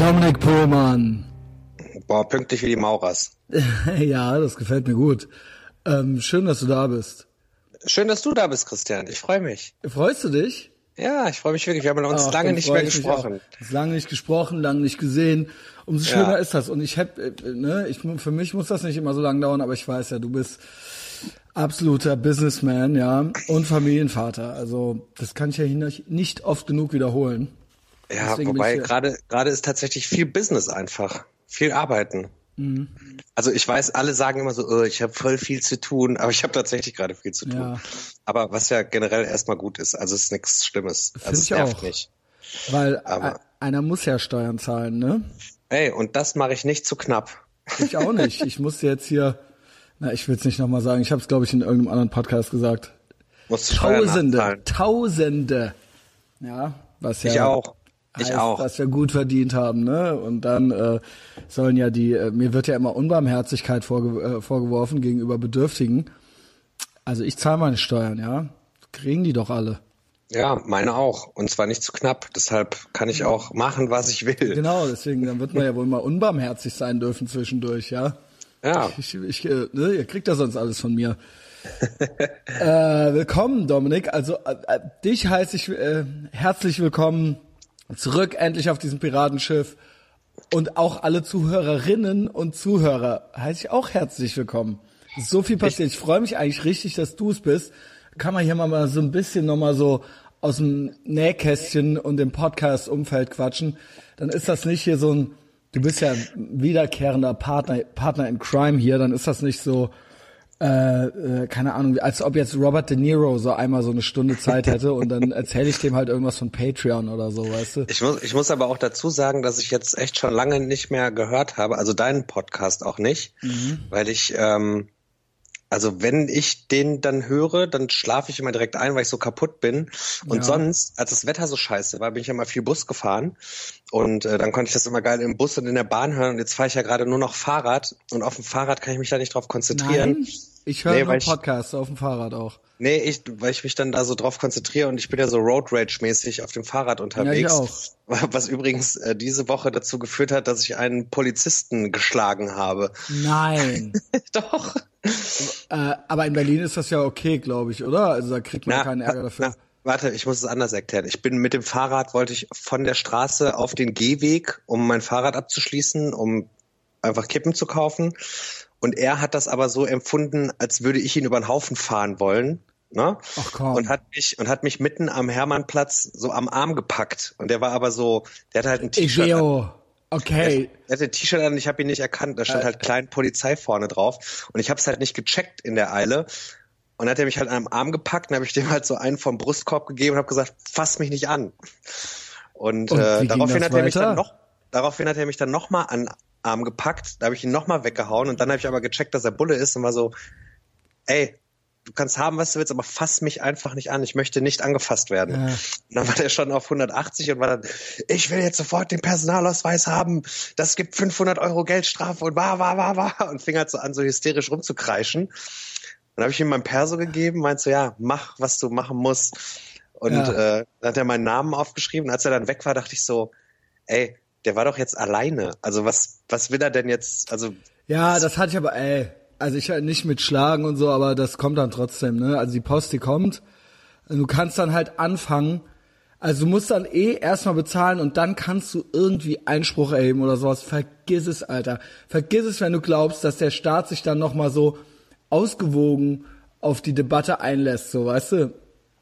Dominik Pohlmann. Boah, pünktlich wie die Maurers. ja, das gefällt mir gut. Ähm, schön, dass du da bist. Schön, dass du da bist, Christian. Ich freue mich. Freust du dich? Ja, ich freue mich wirklich. Wir haben uns Ach, lange nicht mehr gesprochen. Lange nicht gesprochen, lange nicht gesehen. Umso schöner ja. ist das. Und ich habe, äh, ne, ich, für mich muss das nicht immer so lange dauern, aber ich weiß ja, du bist absoluter Businessman, ja, und Familienvater. Also das kann ich ja nicht oft genug wiederholen. Ja, Deswegen wobei gerade gerade ist tatsächlich viel Business einfach, viel Arbeiten. Mhm. Also ich weiß, alle sagen immer so, oh, ich habe voll viel zu tun, aber ich habe tatsächlich gerade viel zu tun. Ja. Aber was ja generell erstmal gut ist, also es ist nichts Schlimmes. Find also es nervt auch. nicht. Weil aber, einer muss ja Steuern zahlen, ne? Ey, und das mache ich nicht zu knapp. Ich auch nicht. Ich muss jetzt hier, na, ich will es nicht nochmal sagen, ich habe es, glaube ich, in irgendeinem anderen Podcast gesagt. Tausende, Tausende. Ja, was ja. Ich auch. Ich heißt, auch. Dass wir gut verdient haben, ne? Und dann äh, sollen ja die, äh, mir wird ja immer Unbarmherzigkeit vorge äh, vorgeworfen gegenüber Bedürftigen. Also ich zahle meine Steuern, ja. Kriegen die doch alle. Ja, meine auch. Und zwar nicht zu knapp. Deshalb kann ich auch machen, was ich will. Genau, deswegen, dann wird man ja wohl mal unbarmherzig sein dürfen zwischendurch, ja. Ja. Ich, ich, äh, ne, ihr kriegt ja sonst alles von mir. äh, willkommen, Dominik. Also äh, äh, dich heiße ich äh, herzlich willkommen zurück endlich auf diesem Piratenschiff. Und auch alle Zuhörerinnen und Zuhörer heiße ich auch herzlich willkommen. So viel passiert. Ich, ich freue mich eigentlich richtig, dass du es bist. Kann man hier mal so ein bisschen nochmal so aus dem Nähkästchen und dem Podcast-Umfeld quatschen. Dann ist das nicht hier so ein, du bist ja wiederkehrender Partner, Partner in Crime hier, dann ist das nicht so, äh, äh, keine Ahnung, als ob jetzt Robert De Niro so einmal so eine Stunde Zeit hätte und dann erzähle ich dem halt irgendwas von Patreon oder so, weißt du? Ich muss, ich muss aber auch dazu sagen, dass ich jetzt echt schon lange nicht mehr gehört habe, also deinen Podcast auch nicht, mhm. weil ich ähm, also wenn ich den dann höre, dann schlafe ich immer direkt ein, weil ich so kaputt bin. Und ja. sonst, als das Wetter so scheiße war, bin ich immer viel Bus gefahren. Und äh, dann konnte ich das immer geil im Bus und in der Bahn hören. Und jetzt fahre ich ja gerade nur noch Fahrrad. Und auf dem Fahrrad kann ich mich da nicht drauf konzentrieren. Nein, ich höre nee, nur Podcasts auf dem Fahrrad auch. Nee, ich, weil ich mich dann da so drauf konzentriere und ich bin ja so Road Rage mäßig auf dem Fahrrad unterwegs. Ja, ich auch. Was übrigens äh, diese Woche dazu geführt hat, dass ich einen Polizisten geschlagen habe. Nein. Doch. Äh, aber in Berlin ist das ja okay, glaube ich, oder? Also da kriegt man na, keinen Ärger dafür. Na, warte, ich muss es anders erklären. Ich bin mit dem Fahrrad, wollte ich von der Straße auf den Gehweg, um mein Fahrrad abzuschließen, um einfach Kippen zu kaufen. Und er hat das aber so empfunden, als würde ich ihn über den Haufen fahren wollen. Ne? Ach komm. Und hat mich und hat mich mitten am Hermannplatz so am Arm gepackt. Und der war aber so, der hatte halt ein T-Shirt. Okay. Er hatte ein T-Shirt an, ich habe ihn nicht erkannt. Da stand äh, halt klein Polizei vorne drauf. Und ich habe es halt nicht gecheckt in der Eile. Und dann hat er mich halt am Arm gepackt und habe ich dem halt so einen vom Brustkorb gegeben und habe gesagt, fass mich nicht an. Und, und äh, daraufhin hat er mich dann noch, daraufhin hat er mich dann noch mal an Arm gepackt. Da habe ich ihn noch mal weggehauen und dann habe ich aber gecheckt, dass er Bulle ist und war so, ey, du kannst haben, was du willst, aber fass mich einfach nicht an. Ich möchte nicht angefasst werden. Ja. Und dann war der schon auf 180 und war dann, ich will jetzt sofort den Personalausweis haben. Das gibt 500 Euro Geldstrafe und war, war, war, war. Und fing halt so an, so hysterisch rumzukreischen. Dann habe ich ihm mein Perso gegeben, meinte so, ja, mach, was du machen musst. Und ja. äh, dann hat er meinen Namen aufgeschrieben. Und als er dann weg war, dachte ich so, ey, der war doch jetzt alleine. Also was, was will er denn jetzt? Also ja, das hatte ich aber, ey, also ich halt nicht mit Schlagen und so, aber das kommt dann trotzdem, ne? Also die Post, die kommt. Du kannst dann halt anfangen. Also du musst dann eh erstmal bezahlen und dann kannst du irgendwie Einspruch erheben oder sowas. Vergiss es, Alter. Vergiss es, wenn du glaubst, dass der Staat sich dann nochmal so ausgewogen auf die Debatte einlässt, so, weißt du?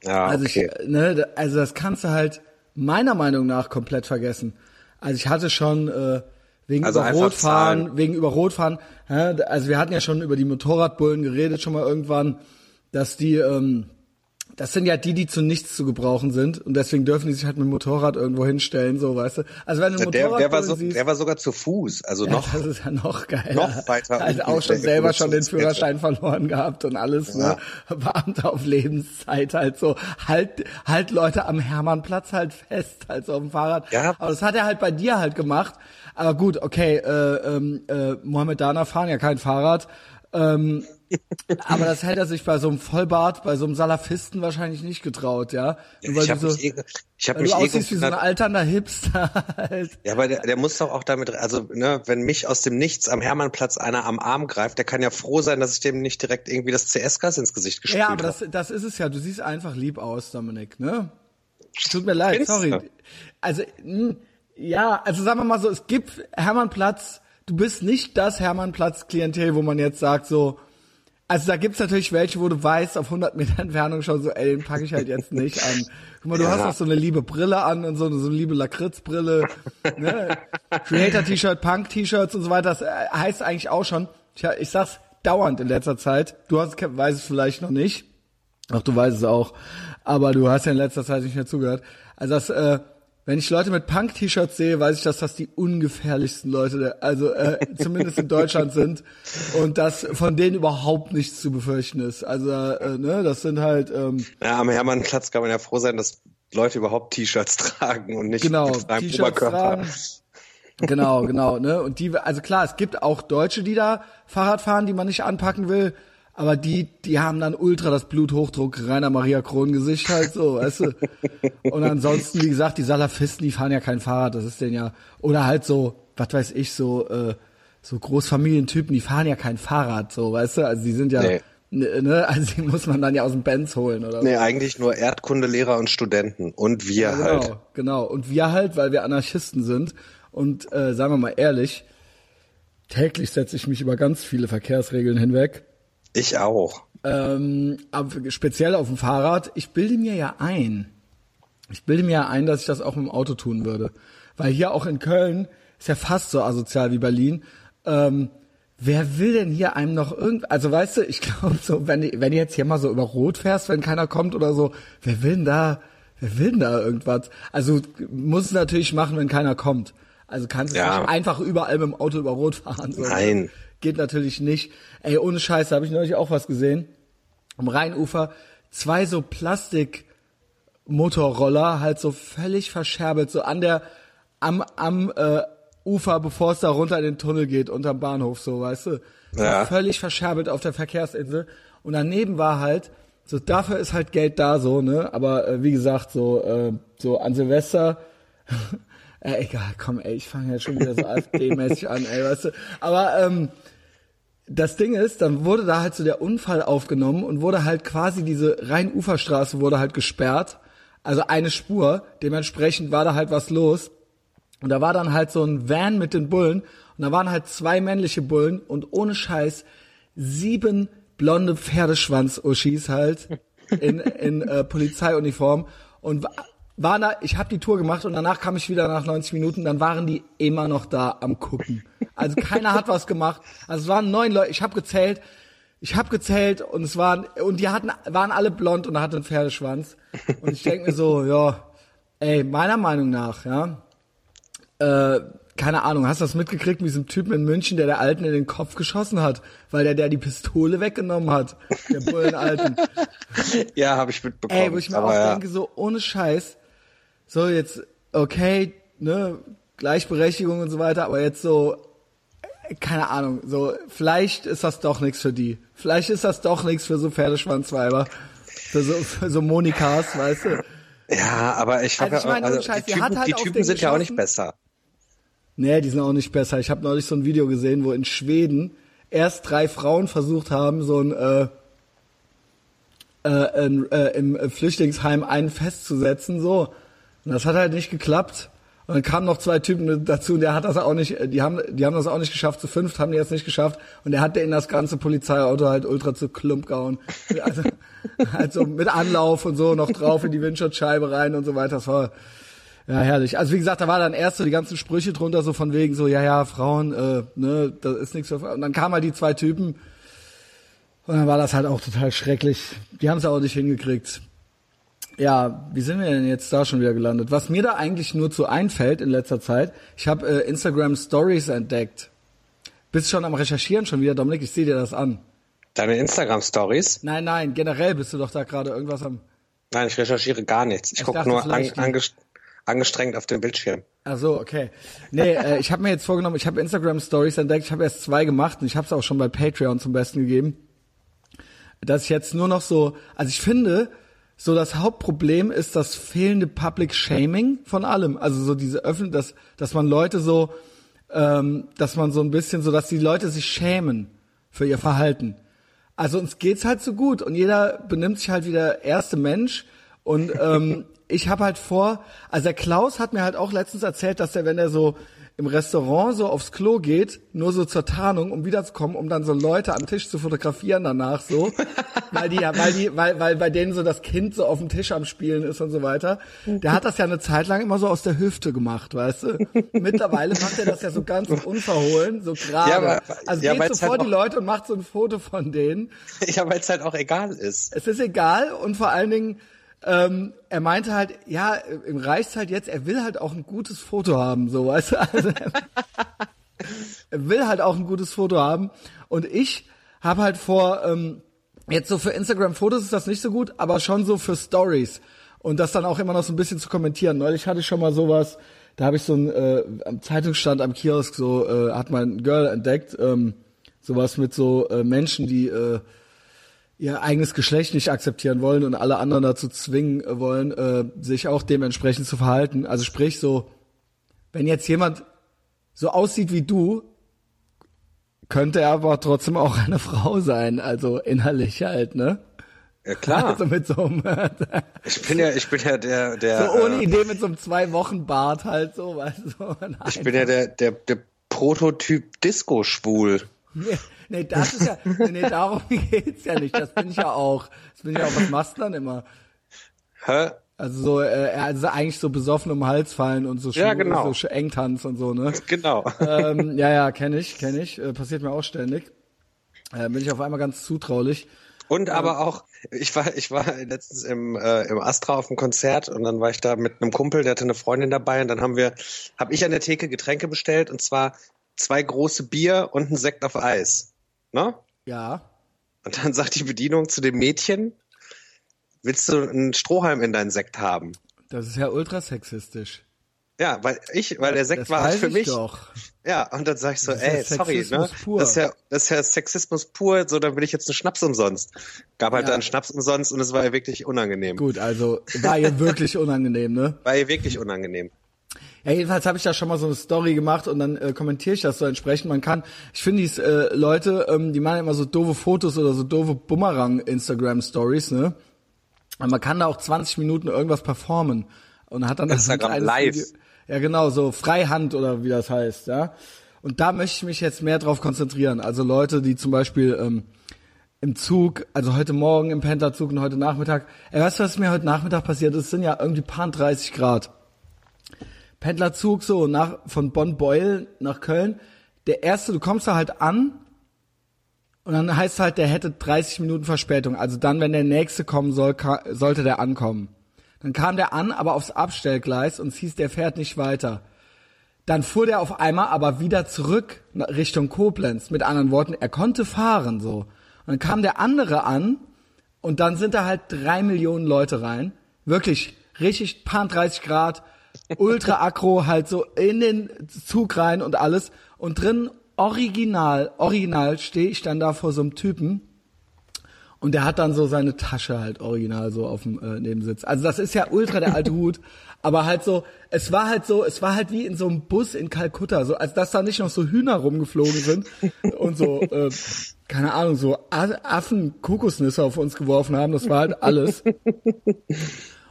Ja, also okay. ich, ne, also das kannst du halt meiner Meinung nach komplett vergessen. Also ich hatte schon äh, Wegen also über Rotfahren, zahlen. wegen über Rotfahren. Also wir hatten ja schon über die Motorradbullen geredet schon mal irgendwann, dass die, ähm, das sind ja die, die zu nichts zu gebrauchen sind und deswegen dürfen die sich halt mit dem Motorrad irgendwo hinstellen, so weißt du. Also wenn du ein der, der, war so, siehst, der war sogar zu Fuß, also ja, noch. Das ist ja noch geiler. Noch weiter. Also auch schon selber schon den Führerschein verloren gehabt und alles, ne? ja. ne? Beamte auf Lebenszeit halt so. Halt, halt Leute am Hermannplatz halt fest, halt so auf dem Fahrrad. Ja. Aber das hat er halt bei dir halt gemacht. Aber gut, okay, äh, ähm, äh, Mohammed Dana fahren ja kein Fahrrad. Ähm, aber das hätte er sich bei so einem Vollbart, bei so einem Salafisten wahrscheinlich nicht getraut, ja. Nur weil ich habe so, mich, eh, ich hab weil mich du eh aussiehst wie so ein alternder Hipster halt. Ja, aber der, der muss doch auch damit, also ne, wenn mich aus dem Nichts am Hermannplatz einer am Arm greift, der kann ja froh sein, dass ich dem nicht direkt irgendwie das CS-Gas ins Gesicht gesprüht Ja, aber habe. das, das ist es ja. Du siehst einfach lieb aus, Dominik, ne? Tut mir leid, Findest sorry. du? Also, mh, ja, also sagen wir mal so, es gibt Hermannplatz, du bist nicht das Hermannplatz-Klientel, wo man jetzt sagt so, also da gibt's natürlich welche, wo du weißt, auf 100 Meter Entfernung schon so, ey, den packe ich halt jetzt nicht an. Guck mal, du Ja. hast auch so eine liebe Brille an und so, eine- so eine liebe Lakritzbrille, ne? Creator-T-Shirt, Punk-T-Shirts und so weiter, das äh, heißt eigentlich auch schon, ich, ich sag's dauernd in letzter Zeit, du hast, weißt es vielleicht noch nicht, Ach, du weißt es auch. Aber du hast ja in letzter Zeit nicht mehr zugehört. Also das, äh, wenn ich Leute mit Punk-T-Shirts sehe, weiß ich, dass das die ungefährlichsten Leute, also äh, zumindest in Deutschland sind und dass von denen überhaupt nichts zu befürchten ist. Also äh, ne, das sind halt ähm, Ja, am Hermannplatz kann man ja froh sein, dass Leute überhaupt T-Shirts tragen und nicht genau mit T-Shirts Oberkörper. tragen. Genau, genau, ne? Und die, also klar, es gibt auch Deutsche, die da Fahrrad fahren, die man nicht anpacken will. Aber die, die haben dann ultra das Bluthochdruck, Rainer Maria Kron Gesicht halt so, weißt du. Und ansonsten, wie gesagt, die Salafisten, die fahren ja kein Fahrrad, das ist denn ja, oder halt so, was weiß ich, so, äh, so Großfamilientypen, die fahren ja kein Fahrrad, so, weißt du, also die sind ja, Nee. ne, ne, also die muss man dann ja aus dem Benz holen oder Nee, eigentlich nur Erdkundelehrer und Studenten und wir Genau, halt. genau. Und wir halt, weil wir Anarchisten sind und äh, sagen wir mal ehrlich, täglich setze ich mich über ganz viele Verkehrsregeln hinweg. Ich auch. Ähm, aber speziell auf dem Fahrrad. Ich bilde mir ja ein, ich bilde mir ja ein, dass ich das auch im Auto tun würde. Weil hier auch in Köln ist ja fast so asozial wie Berlin. Ähm, wer will denn hier einem noch irgend, also weißt du, ich glaube so, wenn, du- wenn du jetzt hier mal so über Rot fährst, wenn keiner kommt oder so, wer will denn da, wer will denn da irgendwas? Also muss es natürlich machen, wenn keiner kommt. Also kannst du Ja. nicht einfach überall mit dem Auto über Rot fahren. So. Nein. Geht natürlich nicht. Ey, ohne Scheiße, habe ich neulich auch was gesehen. Am Rheinufer zwei so Plastikmotorroller, halt so völlig verscherbelt, so an der, am, am äh, Ufer, bevor es da runter in den Tunnel geht, unterm Bahnhof, so, weißt du. Ja. Völlig verscherbelt auf der Verkehrsinsel. Und daneben war halt, so dafür ist halt Geld da, so, ne? Aber äh, wie gesagt, so, äh, so an Silvester äh, egal, komm, ey, ich fange jetzt schon wieder so AfD-mäßig an, ey, weißt du. Aber ähm, das Ding ist, dann wurde da halt so der Unfall aufgenommen und wurde halt quasi diese Rheinuferstraße wurde halt gesperrt. Also eine Spur. Dementsprechend war da halt was los. Und da war dann halt so ein Van mit den Bullen. Und da waren halt zwei männliche Bullen und ohne Scheiß sieben blonde Pferdeschwanz-Uschis halt in, in äh, Polizeiuniform. Und wa- waren da, ich habe die Tour gemacht und danach kam ich wieder nach 90 Minuten, dann waren die immer noch da am gucken. Also keiner hat was gemacht. Also es waren neun Leute, ich habe gezählt, ich habe gezählt und es waren und die hatten waren alle blond und hatten einen Pferdeschwanz und ich denke mir so, ja, ey, meiner Meinung nach, ja, äh, keine Ahnung, hast du das mitgekriegt mit diesem Typen in München, der der Alten in den Kopf geschossen hat, weil der der die Pistole weggenommen hat, der Bullenalten. Ja, habe ich mitbekommen. Ey, wo ich mir aber auch ja. denke, so ohne Scheiß, so jetzt, okay, ne, Gleichberechtigung und so weiter, aber jetzt so, keine Ahnung, so, vielleicht ist das doch nichts für die. Vielleicht ist das doch nichts für so Pferdeschwanzweiber. Für so, für so Monikas, weißt du? Ja, aber ich Also habe ich meine, also, Scheiß, die Typen, halt die Typen sind ja auch nicht besser. Nee, die sind auch nicht besser. Ich habe neulich so ein Video gesehen, wo in Schweden erst drei Frauen versucht haben, so ein, äh, äh, in, äh, im Flüchtlingsheim einen festzusetzen, so. Und das hat halt nicht geklappt. Und dann kamen noch zwei Typen dazu, und der hat das auch nicht, die haben, die haben das auch nicht geschafft. Zu fünft haben die das nicht geschafft. Und der hat denen das ganze Polizeiauto halt ultra zu Klump gehauen. Also, halt so mit Anlauf und so noch drauf in die Windschutzscheibe rein und so weiter. Das war, ja, herrlich. Also wie gesagt, da war dann erst so die ganzen Sprüche drunter, so von wegen so, ja, ja, Frauen, äh, ne, das ist nichts für Frauen. Und dann kamen halt die zwei Typen und dann war das halt auch total schrecklich. Die haben es auch nicht hingekriegt. Ja, wie sind wir denn jetzt da schon wieder gelandet? Was mir da eigentlich nur zu einfällt in letzter Zeit, ich habe äh, Instagram Stories entdeckt. Bist schon am Recherchieren schon wieder, Dominik? Ich sehe dir das an. Deine Instagram-Stories? Nein, nein, generell bist du doch da gerade irgendwas am... Nein, ich recherchiere gar nichts. Ich, Ich gucke nur an, angest angestrengt auf den Bildschirm. Ach so, okay. Nee, äh, ich habe mir jetzt vorgenommen, ich habe Instagram Stories entdeckt, ich habe erst zwei gemacht und ich habe es auch schon bei Patreon zum Besten gegeben. dass ich jetzt nur noch so, also ich finde, so das Hauptproblem ist das fehlende Public Shaming von allem. Also so diese Öffentlich, dass, dass man Leute so, ähm, dass man so ein bisschen so, dass die Leute sich schämen für ihr Verhalten. Also uns geht's halt so gut und jeder benimmt sich halt wie der erste Mensch und ähm, ich habe halt vor, also der Klaus hat mir halt auch letztens erzählt, dass er, wenn er so im Restaurant so aufs Klo geht, nur so zur Tarnung, um wiederzukommen, um dann so Leute am Tisch zu fotografieren danach so, weil die ja, weil die, weil, weil bei denen so das Kind so auf dem Tisch am Spielen ist und so weiter. Der hat das ja eine Zeit lang immer so aus der Hüfte gemacht, weißt du? Mittlerweile macht er das ja so ganz unverhohlen, so gerade. Ja, also ja, geht so vor halt die Leute und macht so ein Foto von denen. Ja, weil es halt auch egal ist. Es ist egal und vor allen Dingen ähm, er meinte halt, ja, im reicht's halt jetzt, er will halt auch ein gutes Foto haben, so, weißt du, also, er will halt auch ein gutes Foto haben. Und ich habe halt vor, ähm, jetzt so für Instagram-Fotos ist das nicht so gut, aber schon so für Stories. Und das dann auch immer noch so ein bisschen zu kommentieren. Neulich hatte ich schon mal sowas, da habe ich so ein äh, am Zeitungsstand am Kiosk so äh, hat mein Girl entdeckt, ähm, sowas mit so äh, Menschen, die äh, ihr eigenes Geschlecht nicht akzeptieren wollen und alle anderen dazu zwingen wollen, äh, sich auch dementsprechend zu verhalten. Also sprich so, wenn jetzt jemand so aussieht wie du, könnte er aber trotzdem auch eine Frau sein, also innerlich halt, ne? Ja klar. Also mit so einem Ich bin ja, ich bin ja der, der. So ohne äh, Idee mit so einem zwei Wochen Bart halt so, weißt du. So ich bin ja der, der, der Prototyp Disco schwul. Nee, das ist ja, nee, darum geht's ja nicht. Das bin ich ja auch. Das bin ich ja auch. Was machst du dann immer? Hä? Also so, äh, also eigentlich so besoffen um den Hals fallen und so, ja, genau. so Engtanz und so, ne? Genau. Ähm, ja, ja, kenne ich, kenne ich. Äh, passiert mir auch ständig. Äh, bin ich auf einmal ganz zutraulich. Und aber ähm, auch, ich war, ich war letztens im, äh, im Astra auf dem Konzert und dann war ich da mit einem Kumpel, der hatte eine Freundin dabei und dann haben wir, habe ich an der Theke Getränke bestellt und zwar zwei große Bier und ein Sekt auf Eis. Ne? Ja. Und dann sagt die Bedienung zu dem Mädchen, willst du einen Strohhalm in deinen Sekt haben? Das ist ja ultra sexistisch. Ja, weil ich, weil der Sekt das war halt für mich. Doch. Ja, und dann sag ich so, ey, sorry, ne? Pur. Das ist ja, das ist ja Sexismus pur, so dann will ich jetzt einen Schnaps umsonst. Gab halt ja. dann Schnaps umsonst und es war ja wirklich unangenehm. Gut, also war ihr wirklich unangenehm, ne? War ihr wirklich unangenehm. Ja, jedenfalls habe ich da schon mal so eine Story gemacht und dann äh, kommentiere ich das so entsprechend. Man kann, ich finde die äh, Leute, ähm, die machen immer so doofe Fotos oder so doofe Bumerang-Instagram-Stories, ne? Und man kann da auch 20 Minuten irgendwas performen und hat dann Instagram live. Video, ja, genau, so Freihand oder wie das heißt, ja. Und da möchte ich mich jetzt mehr drauf konzentrieren. Also Leute, die zum Beispiel ähm, im Zug, also heute Morgen im Pendlerzug und heute Nachmittag. Ey, weißt du, was mir heute Nachmittag passiert ist? Es sind ja irgendwie paar 30 Grad. Pendlerzug so nach von Bonn-Beul nach Köln. Der erste, du kommst da halt an und dann heißt halt, der hätte 30 Minuten Verspätung. Also dann, wenn der nächste kommen soll, sollte der ankommen. Dann kam der an, aber aufs Abstellgleis und es hieß, der fährt nicht weiter. Dann fuhr der auf einmal aber wieder zurück Richtung Koblenz. Mit anderen Worten, er konnte fahren so. Und dann kam der andere an und dann sind da halt drei Millionen Leute rein. Wirklich richtig paar 30 Grad ultra aggro halt so in den Zug rein und alles. Und drin original, original stehe ich dann da vor so einem Typen und der hat dann so seine Tasche halt original so auf dem äh, Nebensitz. Also das ist ja ultra der alte Hut, aber halt so, es war halt so, es war halt wie in so einem Bus in Kalkutta, so als dass da nicht noch so Hühner rumgeflogen sind und so äh, keine Ahnung, so Affen Kokosnüsse auf uns geworfen haben, das war halt alles.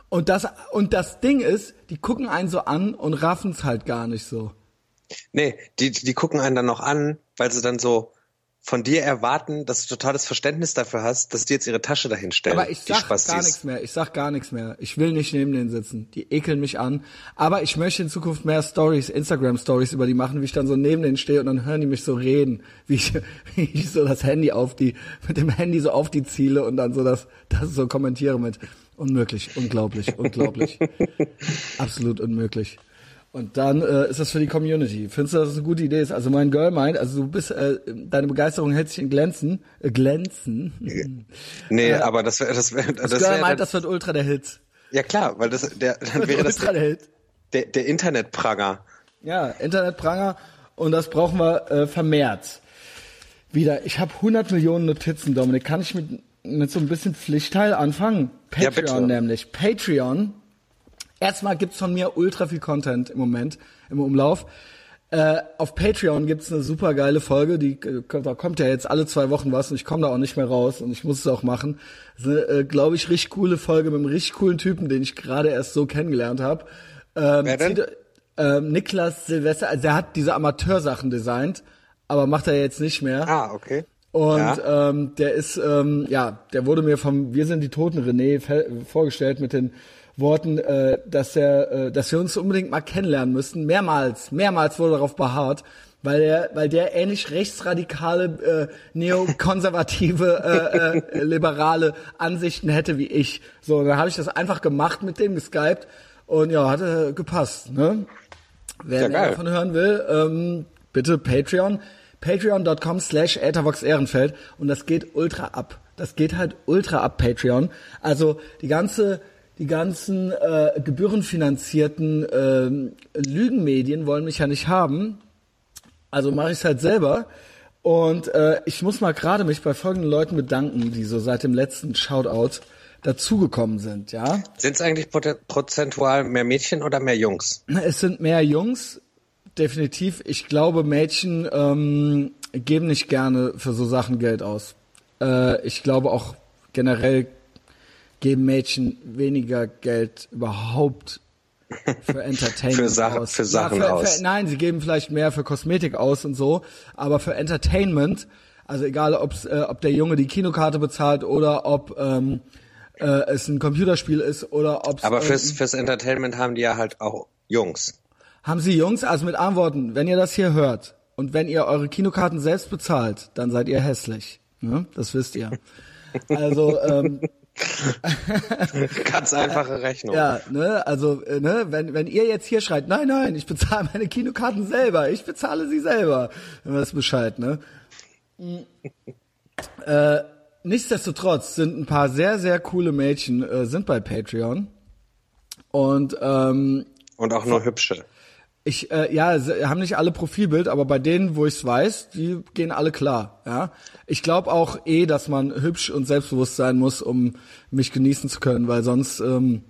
Und das, und das Ding ist, die gucken einen so an und raffen es halt gar nicht so. Nee, die, die gucken einen dann noch an, weil sie dann so von dir erwarten, dass du totales Verständnis dafür hast, dass die jetzt ihre Tasche dahin stellen. Aber ich sag gar nichts mehr. Ich sag gar nichts mehr. Ich will nicht neben denen sitzen. Die ekeln mich an. Aber ich möchte in Zukunft mehr Stories, Instagram Stories über die machen, wie ich dann so neben denen stehe und dann hören die mich so reden, wie ich, wie ich so das Handy auf die, mit dem Handy so auf die ziele und dann so das, das so kommentiere mit. Unmöglich, unglaublich, unglaublich. Absolut unmöglich. Und dann äh, ist das für die Community. Findest du, dass das eine gute Idee ist? Also mein Girl meint, also du bist, äh, deine Begeisterung hält sich in Glänzen, äh, Glänzen. Nee, äh, aber das wäre, das wäre, das, das Girl wär, meint, das wird ultra der Hit. Ja klar, weil das, der, dann wäre das ultra der Hit. Der, der Internetpranger. Ja, Internetpranger und das brauchen wir äh, vermehrt. Wieder, ich habe 100 Millionen Notizen, Dominik. Kann ich mit mit so ein bisschen Pflichtteil anfangen. Ja, Patreon bitte. nämlich. Patreon. Erstmal gibt's von mir ultra viel Content im Moment im Umlauf. Äh, auf Patreon gibt's eine super geile Folge, die äh, da kommt ja jetzt alle zwei Wochen was und ich komme da auch nicht mehr raus und ich muss es auch machen. Das ist eine, äh, glaube ich, richtig coole Folge mit einem richtig coolen Typen, den ich gerade erst so kennengelernt habe. Ähm, Wer denn? zieht- ähm, Niklas Silvester, also er hat diese Amateursachen designt, aber macht er jetzt nicht mehr. Ah, okay. Und Ja. ähm, der ist, ähm, ja, der wurde mir vom Wir sind die Toten René vorgestellt mit den Worten, äh, dass er, äh, dass wir uns unbedingt mal kennenlernen müssten. Mehrmals, mehrmals wurde darauf beharrt, weil der, weil der ähnlich rechtsradikale, äh, neokonservative, äh, äh, liberale Ansichten hätte wie ich. So, dann habe ich das einfach gemacht mit dem geskypt und ja, hat äh, gepasst. Ne? Wer Ja, mehr davon hören will, ähm, bitte Patreon. Patreon.com slash Ehrenfeld. Und das geht ultra ab. Das geht halt ultra ab, Patreon. Also die ganze, die ganzen äh, gebührenfinanzierten ähm, Lügenmedien wollen mich ja nicht haben. Also mache ich es halt selber. Und äh, ich muss mal gerade mich bei folgenden Leuten bedanken, die so seit dem letzten Shoutout dazugekommen sind, ja. Sind es eigentlich prozentual mehr Mädchen oder mehr Jungs? Es sind mehr Jungs, definitiv. Ich glaube, Mädchen ähm, geben nicht gerne für so Sachen Geld aus. Äh, ich glaube auch generell geben Mädchen weniger Geld überhaupt für Entertainment Für Sachen- aus. für Sachen für, aus. Für, nein, sie geben vielleicht mehr für Kosmetik aus und so, aber für Entertainment, also egal ob's, äh, ob der Junge die Kinokarte bezahlt oder ob ähm, äh, es ein Computerspiel ist oder ob Aber fürs, fürs Entertainment haben die ja halt auch Jungs. Haben Sie Jungs, also mit Antworten, wenn ihr das hier hört und wenn ihr eure Kinokarten selbst bezahlt, dann seid ihr hässlich. Ne? Das wisst ihr. Also, ähm, Ganz einfache Rechnung. ja, ne, also, äh, ne, wenn, wenn ihr jetzt hier schreit, nein, nein, ich bezahle meine Kinokarten selber, ich bezahle sie selber, dann wisst Bescheid, ne? äh, nichtsdestotrotz sind ein paar sehr, sehr coole Mädchen, äh, sind bei Patreon. Und ähm, Und auch nur hübsche. Ich, äh, ja, sie haben nicht alle Profilbild, aber bei denen, wo ich's weiß, die gehen alle klar. Ja, ich glaube auch eh, dass man hübsch und selbstbewusst sein muss, um mich genießen zu können, weil sonst ähm,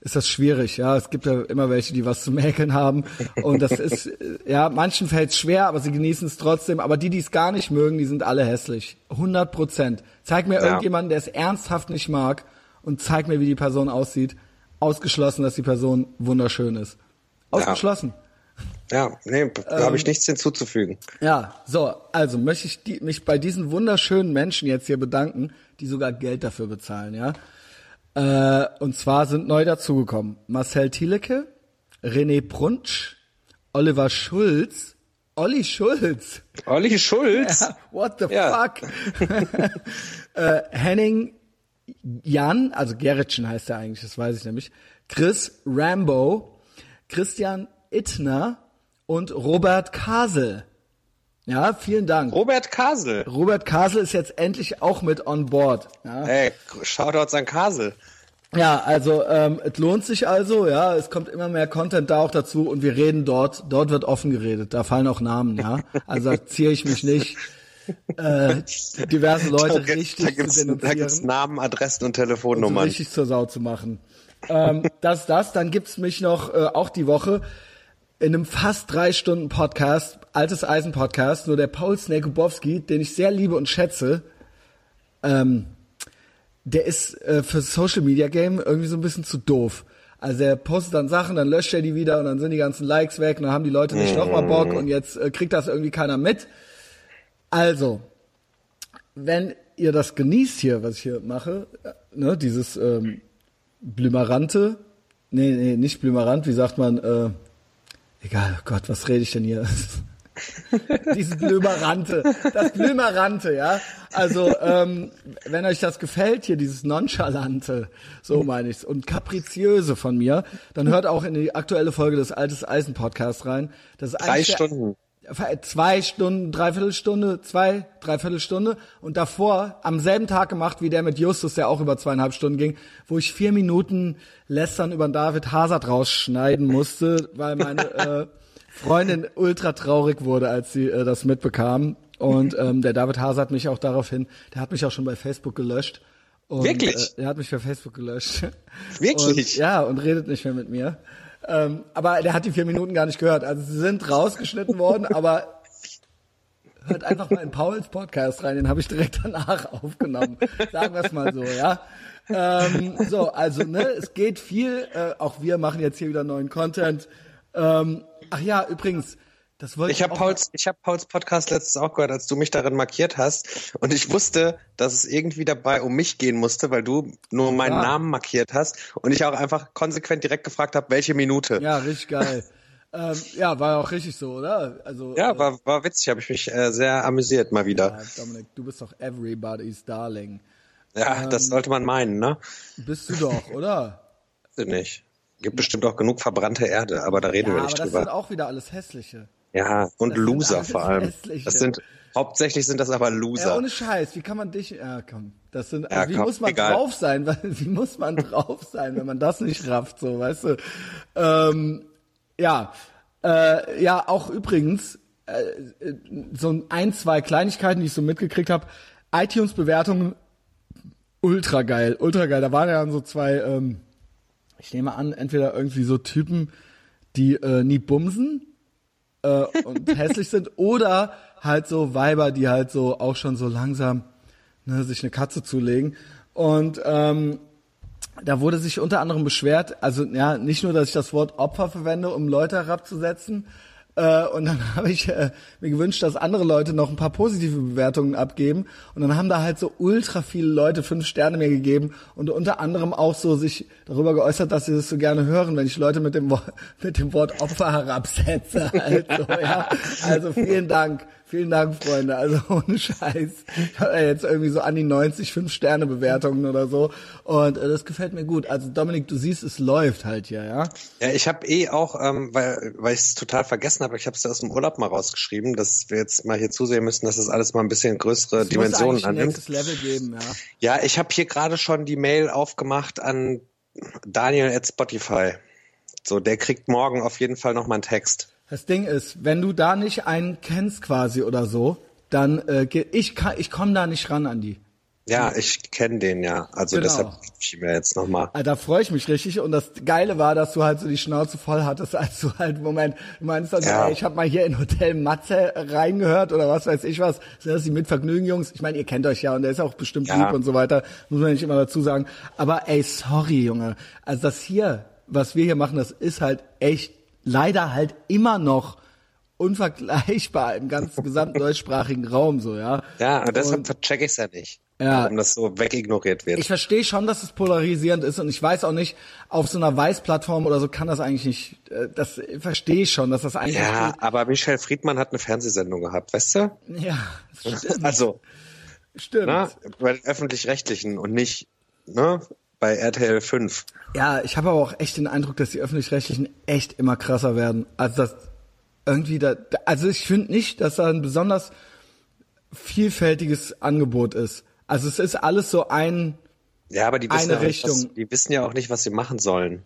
ist das schwierig. Ja, es gibt ja immer welche, die was zu mäkeln haben und das ist, äh, ja, manchen fällt's schwer, aber sie genießen es trotzdem. Aber die, die es gar nicht mögen, die sind alle hässlich. 100 Prozent. Zeig mir Ja. irgendjemanden, der es ernsthaft nicht mag und zeig mir, wie die Person aussieht. Ausgeschlossen, dass die Person wunderschön ist. Ausgeschlossen. Ja, nee, da habe ich nichts hinzuzufügen. Ja, so, also möchte ich die, mich bei diesen wunderschönen Menschen jetzt hier bedanken, die sogar Geld dafür bezahlen, ja. Äh, und zwar sind neu dazugekommen Marcel Thielecke, René Brunsch, Oliver Schulz, Olli Schulz, Olli Schulz? what the Ja. fuck, äh, Henning Jan, also Gerritschen heißt er eigentlich, das weiß ich nämlich, Chris Rambo, Christian Ittner und Robert Kasel. Ja, vielen Dank. Robert Kasel. Robert Kasel ist jetzt endlich auch mit on board. Ja, Ey, Shoutouts an Kasel. ja also ähm, es lohnt sich also, ja, es kommt immer mehr Content da auch dazu und wir reden dort, dort wird offen geredet, da fallen auch Namen, ja. Also da ziehe ich mich nicht, äh, diverse Leute da, richtig da gibt's, zu da gibt's denunzieren. Namen, Adressen und so Telefonnummern. richtig zur Sau zu machen. ähm, das, das, dann gibt's mich noch äh, auch die Woche in einem fast drei Stunden Podcast, altes Eisen Podcast, nur der Paul Snekubowski, den ich sehr liebe und schätze, ähm, der ist äh, für Social Media Game irgendwie so ein bisschen zu doof. Also er postet dann Sachen, dann löscht er die wieder und dann sind die ganzen Likes weg und dann haben die Leute nicht nochmal Bock und jetzt äh, kriegt das irgendwie keiner mit. Also, wenn ihr das genießt hier, was ich hier mache, äh, ne, dieses ähm, Blümerante, nee, nee, nicht Blümerant, wie sagt man, äh, egal, oh Gott, was rede ich denn hier? Dieses Blümerante, das Blümerante, ja. Also, ähm, wenn euch das gefällt, hier dieses Nonchalante, so meine ich's, und Kapriziöse von mir, dann hört auch in die aktuelle Folge des Altes Eisen Podcasts rein. Das ist Drei Stunden. Zwei Stunden, Dreiviertelstunde, zwei, Dreiviertelstunde und davor am selben Tag gemacht wie der mit Justus, der auch über zweieinhalb Stunden ging, wo ich vier Minuten Lästern über David Hazard rausschneiden musste, weil meine äh, Freundin ultra traurig wurde, als sie äh, das mitbekam. Und ähm, der David Hazard mich auch daraufhin, der hat mich auch schon bei Facebook gelöscht, Und, Wirklich? Äh, er hat mich für Facebook gelöscht. Wirklich? Und, ja, und redet nicht mehr mit mir. Ähm, aber der hat die vier Minuten gar nicht gehört. Also sie sind rausgeschnitten worden, aber hört einfach mal in Pauls Podcast rein, den habe ich direkt danach aufgenommen. Sagen wir es mal so, ja. Ähm, so, also ne, es geht viel. Äh, auch wir machen jetzt hier wieder neuen Content. Ähm, ach ja, übrigens, das wollte ich habe Pauls, ich habe Pauls Podcast letztes auch gehört, als du mich darin markiert hast, und ich wusste, dass es irgendwie dabei um mich gehen musste, weil du nur meinen ja. Namen markiert hast und ich auch einfach konsequent direkt gefragt habe, welche Minute. Ja, richtig geil. ähm, ja, war auch richtig so, oder? Also ja, äh, war war witzig, habe ich mich äh, sehr amüsiert mal wieder. Ja, Dominik, du bist doch everybody's darling. Ja, ähm, das sollte man meinen, ne? Bist du doch, oder? Nicht. Gibt bestimmt auch genug verbrannte Erde, aber da reden ja, wir nicht aber drüber. Das sind auch wieder alles hässliche. Ja, und das Loser vor allem. Hässliche. Das sind hauptsächlich sind das aber Loser. Ja, ohne Scheiß, wie kann man dich ja, komm, das sind also ja, wie komm, muss man egal. drauf sein, wie muss man drauf sein, wenn man das nicht rafft, so, weißt du? Ähm, ja, äh, ja, auch übrigens äh, so ein, zwei Kleinigkeiten, die ich so mitgekriegt habe. iTunes Bewertungen ultra geil, ultra geil. Da waren ja so zwei ähm, ich nehme an, entweder irgendwie so Typen, die äh, nie bumsen äh, und hässlich sind oder halt so Weiber, die halt so auch schon so langsam ne, sich eine Katze zulegen. Und ähm, da wurde sich unter anderem beschwert, also ja, nicht nur, dass ich das Wort Opfer verwende, um Leute herabzusetzen, äh, und dann habe ich äh, mir gewünscht, dass andere Leute noch ein paar positive Bewertungen abgeben. Und dann haben da halt so ultra viele Leute fünf Sterne mir gegeben und unter anderem auch so sich darüber geäußert, dass sie das so gerne hören, wenn ich Leute mit dem, mit dem Wort Opfer herabsetze. Also, ja. also vielen Dank. Vielen Dank, Freunde. Also ohne Scheiß. Ich habe jetzt irgendwie so an die 90 5-Sterne-Bewertungen oder so. Und äh, das gefällt mir gut. Also Dominik, du siehst, es läuft halt hier, ja? Ja, ich habe eh auch, ähm, weil, weil ich es total vergessen habe, ich habe es aus dem Urlaub mal rausgeschrieben, dass wir jetzt mal hier zusehen müssen, dass das alles mal ein bisschen größere das Dimensionen annimmt. Ein Level geben, ja. Ja, ich habe hier gerade schon die Mail aufgemacht an Daniel at Spotify. So, der kriegt morgen auf jeden Fall noch mal einen Text. Das Ding ist, wenn du da nicht einen kennst quasi oder so, dann äh, ich kann, ich komme da nicht ran an die. Ja, ich kenne den ja. Also genau. deshalb ich mir jetzt nochmal. Ah, da freue ich mich richtig. Und das Geile war, dass du halt so die Schnauze voll hattest, als du halt, Moment, du meinst dann, ja. ey, ich habe mal hier in Hotel Matze reingehört oder was weiß ich was. Sind das die Mitvergnügen, Jungs? Ich meine, ihr kennt euch ja und der ist auch bestimmt ja. lieb und so weiter. Muss man nicht immer dazu sagen. Aber ey, sorry, Junge. Also das hier, was wir hier machen, das ist halt echt leider halt immer noch unvergleichbar im ganzen gesamten deutschsprachigen Raum so, ja. Ja, und deshalb und, check ich's ja nicht. Ja. Warum das so wegignoriert wird. Ich verstehe schon, dass es polarisierend ist und ich weiß auch nicht, auf so einer Weißplattform oder so kann das eigentlich nicht, äh, das verstehe ich schon, dass das eigentlich Ja, aber Michel Friedmann hat eine Fernsehsendung gehabt, weißt du? Ja, stimmt. Also. Stimmt. Na, bei den Öffentlich-Rechtlichen und nicht, ne? Bei RTL 5. Ja, ich habe aber auch echt den Eindruck, dass die öffentlich-rechtlichen echt immer krasser werden. Also das irgendwie da, also ich finde nicht, dass da ein besonders vielfältiges Angebot ist. Also es ist alles so ein ja, aber die wissen, ja nicht, was, die wissen ja auch nicht, was sie machen sollen.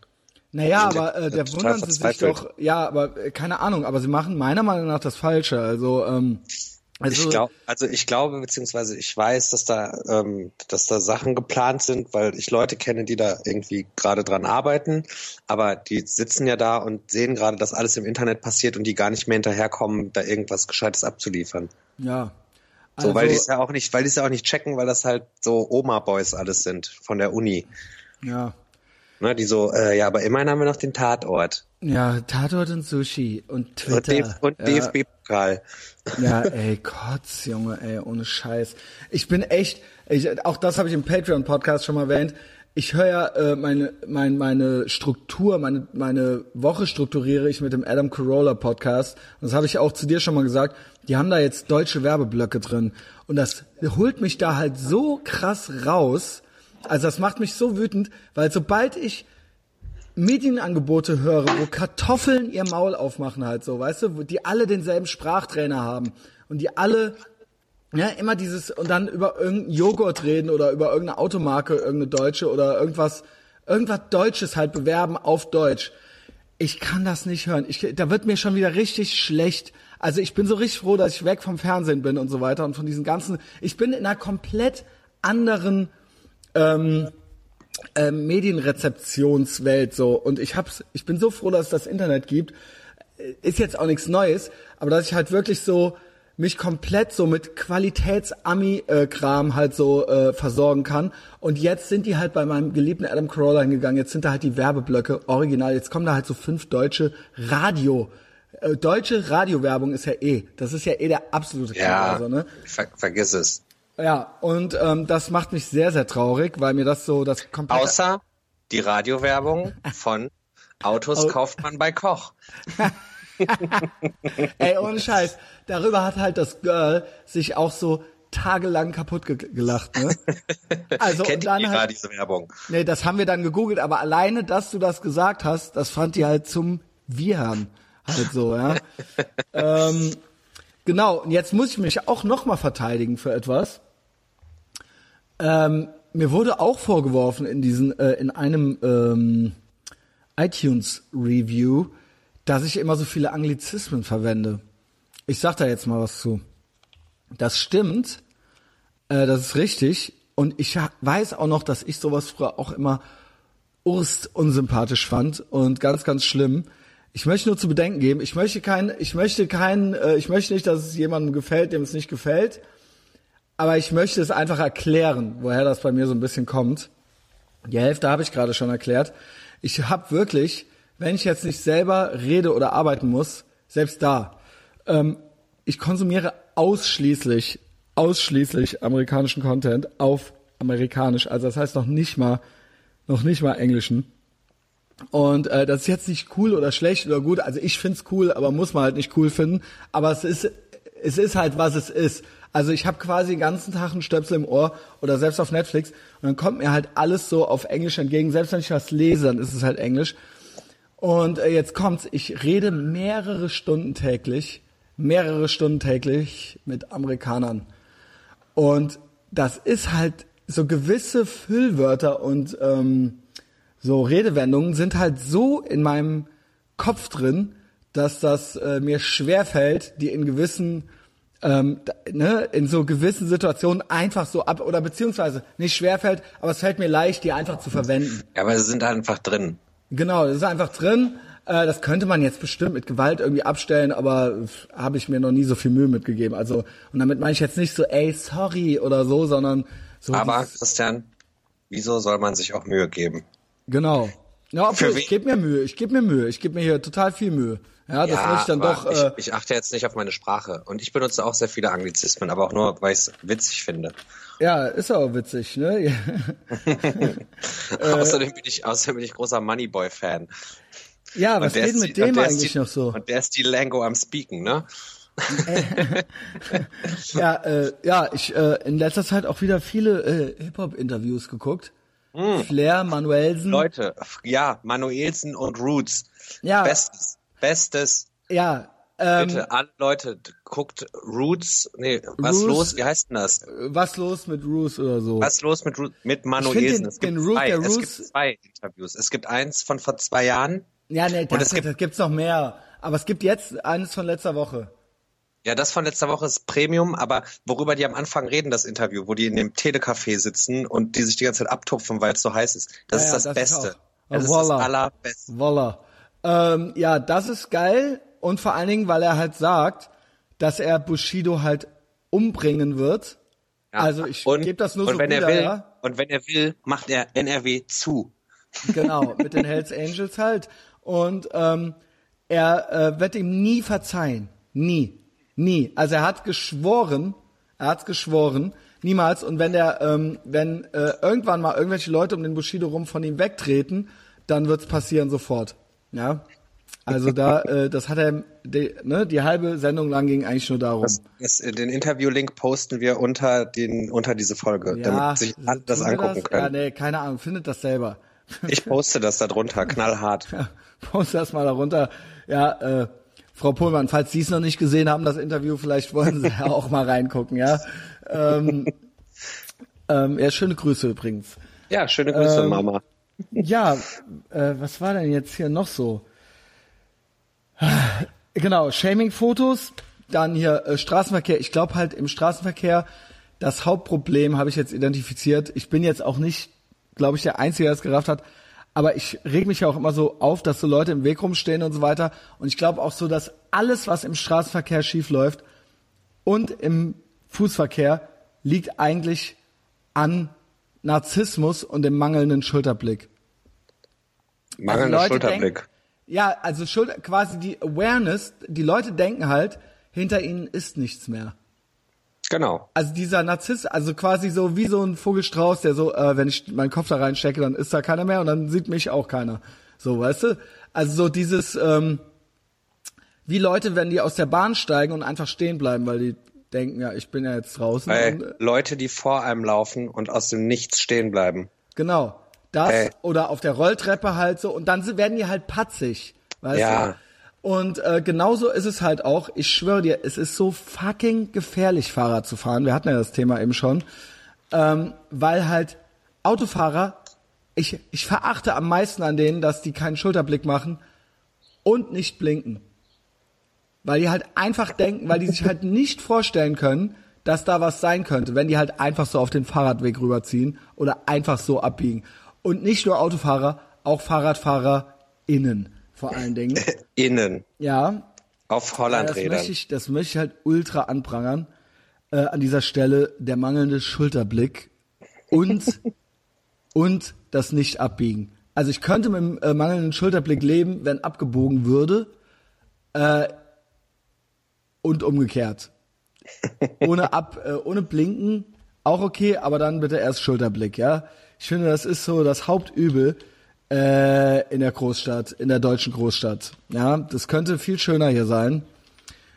Naja, aber äh, der wundern sie sich doch, ja, aber äh, keine Ahnung, aber sie machen meiner Meinung nach das Falsche. Also ähm, also, ich glaube, also ich glaube beziehungsweise ich weiß, dass da, ähm, dass da Sachen geplant sind, weil ich Leute kenne, die da irgendwie gerade dran arbeiten, aber die sitzen ja da und sehen gerade, dass alles im Internet passiert und die gar nicht mehr hinterherkommen, da irgendwas Gescheites abzuliefern. Ja. Also, so, weil die es ja auch nicht, weil die es ja auch nicht checken, weil das halt so Oma-Boys alles sind von der Uni. Ja. Ne, die so, äh, ja, aber immerhin haben wir noch den Tatort. Ja, Tatort und Sushi und Twitter. Und, und ja. DFB-Pokal. Ja, ey, Kotz, Junge, ey, ohne Scheiß. Ich bin echt, ich, auch das habe ich im Patreon-Podcast schon mal erwähnt. Ich höre ja äh, meine, meine, meine Struktur, meine, meine Woche strukturiere ich mit dem Adam Carolla Podcast. Und das habe ich auch zu dir schon mal gesagt. Die haben da jetzt deutsche Werbeblöcke drin. Und das holt mich da halt so krass raus, also das macht mich so wütend, weil sobald ich Medienangebote höre, wo Kartoffeln ihr Maul aufmachen halt so, weißt du, die alle denselben Sprachtrainer haben und die alle ja, immer dieses und dann über irgendeinen Joghurt reden oder über irgendeine Automarke, irgendeine deutsche oder irgendwas irgendwas deutsches halt bewerben auf Deutsch. Ich kann das nicht hören. Ich, da wird mir schon wieder richtig schlecht. Also ich bin so richtig froh, dass ich weg vom Fernsehen bin und so weiter und von diesen ganzen. Ich bin in einer komplett anderen ähm, äh, Medienrezeptionswelt so. Und ich hab's, ich bin so froh, dass es das Internet gibt. Äh, Ist jetzt auch nichts Neues, aber dass ich halt wirklich so mich komplett so mit Qualitäts-Ami-Kram halt so äh, versorgen kann. Und jetzt sind die halt bei meinem geliebten Adam Carolla hingegangen. Jetzt sind da halt die Werbeblöcke original. Jetzt kommen da halt so fünf deutsche Radio. Äh, deutsche Radiowerbung ist ja eh. Das ist ja eh der absolute Ja, Knaller, ne? ver vergiss es. Ja, und ähm, das macht mich sehr, sehr traurig, weil mir das so das komplette Außer die Radiowerbung von Autos Au- kauft man bei Koch. Ey, ohne Scheiß. Darüber hat halt das Girl sich auch so tagelang kaputt ge gelacht, ne? Also Kennt dann ihr halt, diese Werbung? nee, das haben wir dann gegoogelt, aber alleine, dass du das gesagt hast, das fand die halt zum Wiehern. Halt so, ja. ähm, genau, und jetzt muss ich mich auch nochmal verteidigen für etwas. Ähm, mir wurde auch vorgeworfen in diesen, äh, in einem ähm, iTunes Review, dass ich immer so viele Anglizismen verwende. Ich sag da jetzt mal was zu. Das stimmt, äh, das ist richtig. Und ich weiß auch noch, dass ich sowas früher auch immer urst unsympathisch fand und ganz, ganz schlimm. Ich möchte nur zu bedenken geben, ich möchte kein, ich möchte kein, äh, ich möchte nicht, dass es jemandem gefällt, dem es nicht gefällt. Aber ich möchte es einfach erklären, woher das bei mir so ein bisschen kommt. Die Hälfte habe ich gerade schon erklärt. Ich habe wirklich, wenn ich jetzt nicht selber rede oder arbeiten muss, selbst da, ähm, ich konsumiere ausschließlich, ausschließlich amerikanischen Content auf amerikanisch. Also das heißt noch nicht mal, noch nicht mal englischen. Und äh, das ist jetzt nicht cool oder schlecht oder gut. Also ich find's cool, aber muss man halt nicht cool finden. Aber es ist, es ist halt, was es ist. Also ich habe quasi den ganzen Tag einen Stöpsel im Ohr oder selbst auf Netflix und dann kommt mir halt alles so auf Englisch entgegen. Selbst wenn ich was lese, dann ist es halt Englisch. Und äh, jetzt kommt's, ich rede mehrere Stunden täglich, mehrere Stunden täglich mit Amerikanern. Und das ist halt so gewisse Füllwörter und ähm, so Redewendungen sind halt so in meinem Kopf drin, dass das äh, mir schwerfällt, die in gewissen ähm, ne, in so gewissen Situationen einfach so ab oder beziehungsweise nicht schwerfällt, aber es fällt mir leicht, die einfach zu verwenden. Ja, aber sie sind einfach drin. Genau, das ist einfach drin. Äh, das könnte man jetzt bestimmt mit Gewalt irgendwie abstellen, aber habe ich mir noch nie so viel Mühe mitgegeben. Also und damit meine ich jetzt nicht so, ey, sorry oder so, sondern so. Aber Christian, wieso soll man sich auch Mühe geben? Genau. Ja, wen- ich gebe mir Mühe, ich gebe mir Mühe, ich gebe mir hier total viel Mühe. Ja, das möchte ich dann doch. Äh, ich, achte jetzt nicht auf meine Sprache. Und ich benutze auch sehr viele Anglizismen, aber auch nur, weil ich es witzig finde. ja, ist auch witzig, ne? Äh. außerdem, bin ich, außerdem bin ich großer Moneyboy-Fan. Ja, was Und geht mit die- dem eigentlich die, noch so? Und der ist die Lango am Speaken, ne? Ja, äh, ja, ich äh, in letzter Zeit auch wieder viele äh, Hip-Hop-Interviews geguckt. Flair, Manuelsen. Leute, ja, Manuelsen und Roots. Ja. Bestes, bestes. Ja, ähm, Bitte, alle Leute, guckt Roots, nee, was Roots- los, wie heißt denn das? was los mit Roos oder so? Was los mit, Ru- mit den- Manuelsen? Es den gibt, Root zwei, es Roos- gibt zwei Interviews. Es gibt eins von vor zwei Jahren. Ja, nee, das, es gibt- das gibt's noch mehr. Aber es gibt jetzt eines von letzter Woche. Ja, das von letzter Woche ist Premium, aber worüber die am Anfang reden, das Interview, wo die in dem Telecafé sitzen und die sich die ganze Zeit abtupfen, weil es so heiß ist. Das Ja, ist das, das ist Beste. auch- das ist Voila. das Allerbeste. Voila. Ähm, ja, das ist geil. Und vor allen Dingen, weil er halt sagt, dass er Bushido halt umbringen wird. Ja. Also ich und, gebe das nur und so wenn wieder, er will, ja. Und wenn er will, macht er NRW zu. Genau, mit den Hells Angels halt. Und ähm, er äh, wird ihm nie verzeihen. Nie. Nie. Also er hat geschworen, er hat geschworen, niemals. Und wenn der, ähm, wenn äh, irgendwann mal irgendwelche Leute um den Bushido rum von ihm wegtreten, dann wird's passieren sofort. Ja. Also da, äh, das hat er, die, ne, die halbe Sendung lang ging eigentlich nur darum. Das, das, den Interview-Link posten wir unter den unter diese Folge, damit sich alle das angucken können. Ja, nee, keine Ahnung, findet das selber. Ich poste das da drunter, knallhart. Ja, post das mal darunter. Ja, äh, Frau Pohlmann, falls Sie es noch nicht gesehen haben, das Interview, vielleicht wollen Sie ja auch mal reingucken, ja. Ähm, ähm, ja, schöne Grüße übrigens. Ja, schöne Grüße, Ähm, Mama. Ja, äh, was war denn jetzt hier noch so? Genau, Shaming-Fotos, dann hier äh, Straßenverkehr. Ich glaube halt im Straßenverkehr, das Hauptproblem habe ich jetzt identifiziert. Ich bin jetzt auch nicht, glaube ich, der Einzige, der es gerafft hat. Aber ich reg mich ja auch immer so auf, dass so Leute im Weg rumstehen und so weiter. Und ich glaube auch so, dass alles, was im Straßenverkehr schief läuft und im Fußverkehr, liegt eigentlich an Narzissmus und dem mangelnden Schulterblick. Mangelnder Also Schulterblick. Ja, also Schulter, quasi die Awareness, die Leute denken halt, hinter ihnen ist nichts mehr. Genau. Also dieser Narzisst, also quasi so wie so ein Vogelstrauß, der so, äh, wenn ich meinen Kopf da reinstecke, dann ist da keiner mehr und dann sieht mich auch keiner. So, weißt du? Also so dieses, ähm, wie Leute, wenn die aus der Bahn steigen und einfach stehen bleiben, weil die denken, ja, ich bin ja jetzt draußen. Ey, Und, äh, Leute, die vor einem laufen und aus dem Nichts stehen bleiben. genau. Das Ey. oder auf der Rolltreppe halt so und dann werden die halt patzig. Weißt Ja. du? Und äh, genauso ist es halt auch, ich schwöre dir, es ist so fucking gefährlich, Fahrrad zu fahren. Wir hatten ja das Thema eben schon. Ähm, weil halt Autofahrer, ich, ich verachte am meisten an denen, dass die keinen Schulterblick machen und nicht blinken. Weil die halt einfach denken, weil die sich halt nicht vorstellen können, dass da was sein könnte, wenn die halt einfach so auf den Fahrradweg rüberziehen oder einfach so abbiegen. Und nicht nur Autofahrer, auch FahrradfahrerInnen vor allen Dingen. Innen. Ja, Auf das Hollandrädern. möchte ich, das möchte ich halt ultra anprangern. Äh, an dieser Stelle der mangelnde Schulterblick und, und das Nicht-Abbiegen. Also ich könnte mit dem äh, mangelnden Schulterblick leben, wenn abgebogen würde. Äh, und umgekehrt. Ohne ab, äh, ohne Blinken auch okay, aber dann bitte erst Schulterblick, ja. Ich finde, das ist so das Hauptübel äh, in der Großstadt, in der deutschen Großstadt. Ja, das könnte viel schöner hier sein,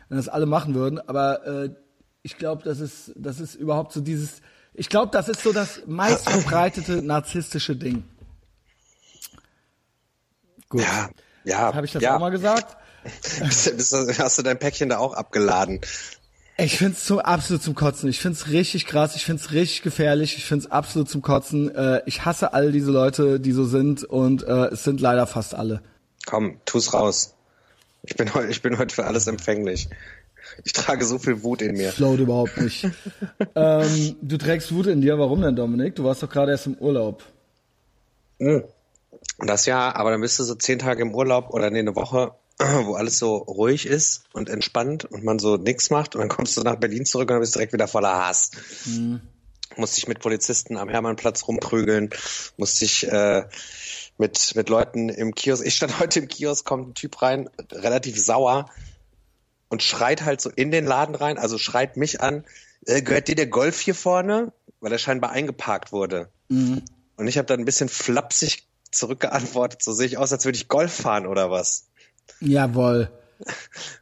wenn das alle machen würden. Aber äh, ich glaube, das ist, das ist überhaupt so dieses. Ich glaube, das ist so das meistverbreitete narzisstische Ding. Gut. Ja, ja. Habe ich das ja. auch mal gesagt? Bist, bist, hast du dein Päckchen da auch abgeladen? Ich find's zum absolut zum Kotzen. Ich find's richtig krass. Ich find's richtig gefährlich. Ich find's absolut zum Kotzen. Äh, ich hasse all diese Leute, die so sind und äh, es sind leider fast alle. Komm, tu's raus. Ich bin heute, ich bin heute für alles empfänglich. Ich trage so viel Wut in mir. Float überhaupt nicht. ähm, du trägst Wut in dir. Warum denn, Dominik? Du warst doch gerade erst im Urlaub. Das ja, aber dann bist du so zehn Tage im Urlaub oder nee, eine Woche, wo alles so ruhig ist und entspannt und man so nix macht und dann kommst du nach Berlin zurück und dann bist du direkt wieder voller Hass. Musst dich mit Polizisten am Hermannplatz rumprügeln, musst dich äh, mit, mit Leuten im Kiosk. Ich stand heute im Kiosk, kommt ein Typ rein, relativ sauer und schreit halt so in den Laden rein, also schreit mich an, äh, gehört dir der Golf hier vorne? Weil er scheinbar eingeparkt wurde. Und ich habe dann ein bisschen flapsig zurückgeantwortet, so sehe ich aus, als würde ich Golf fahren oder was. Jawohl.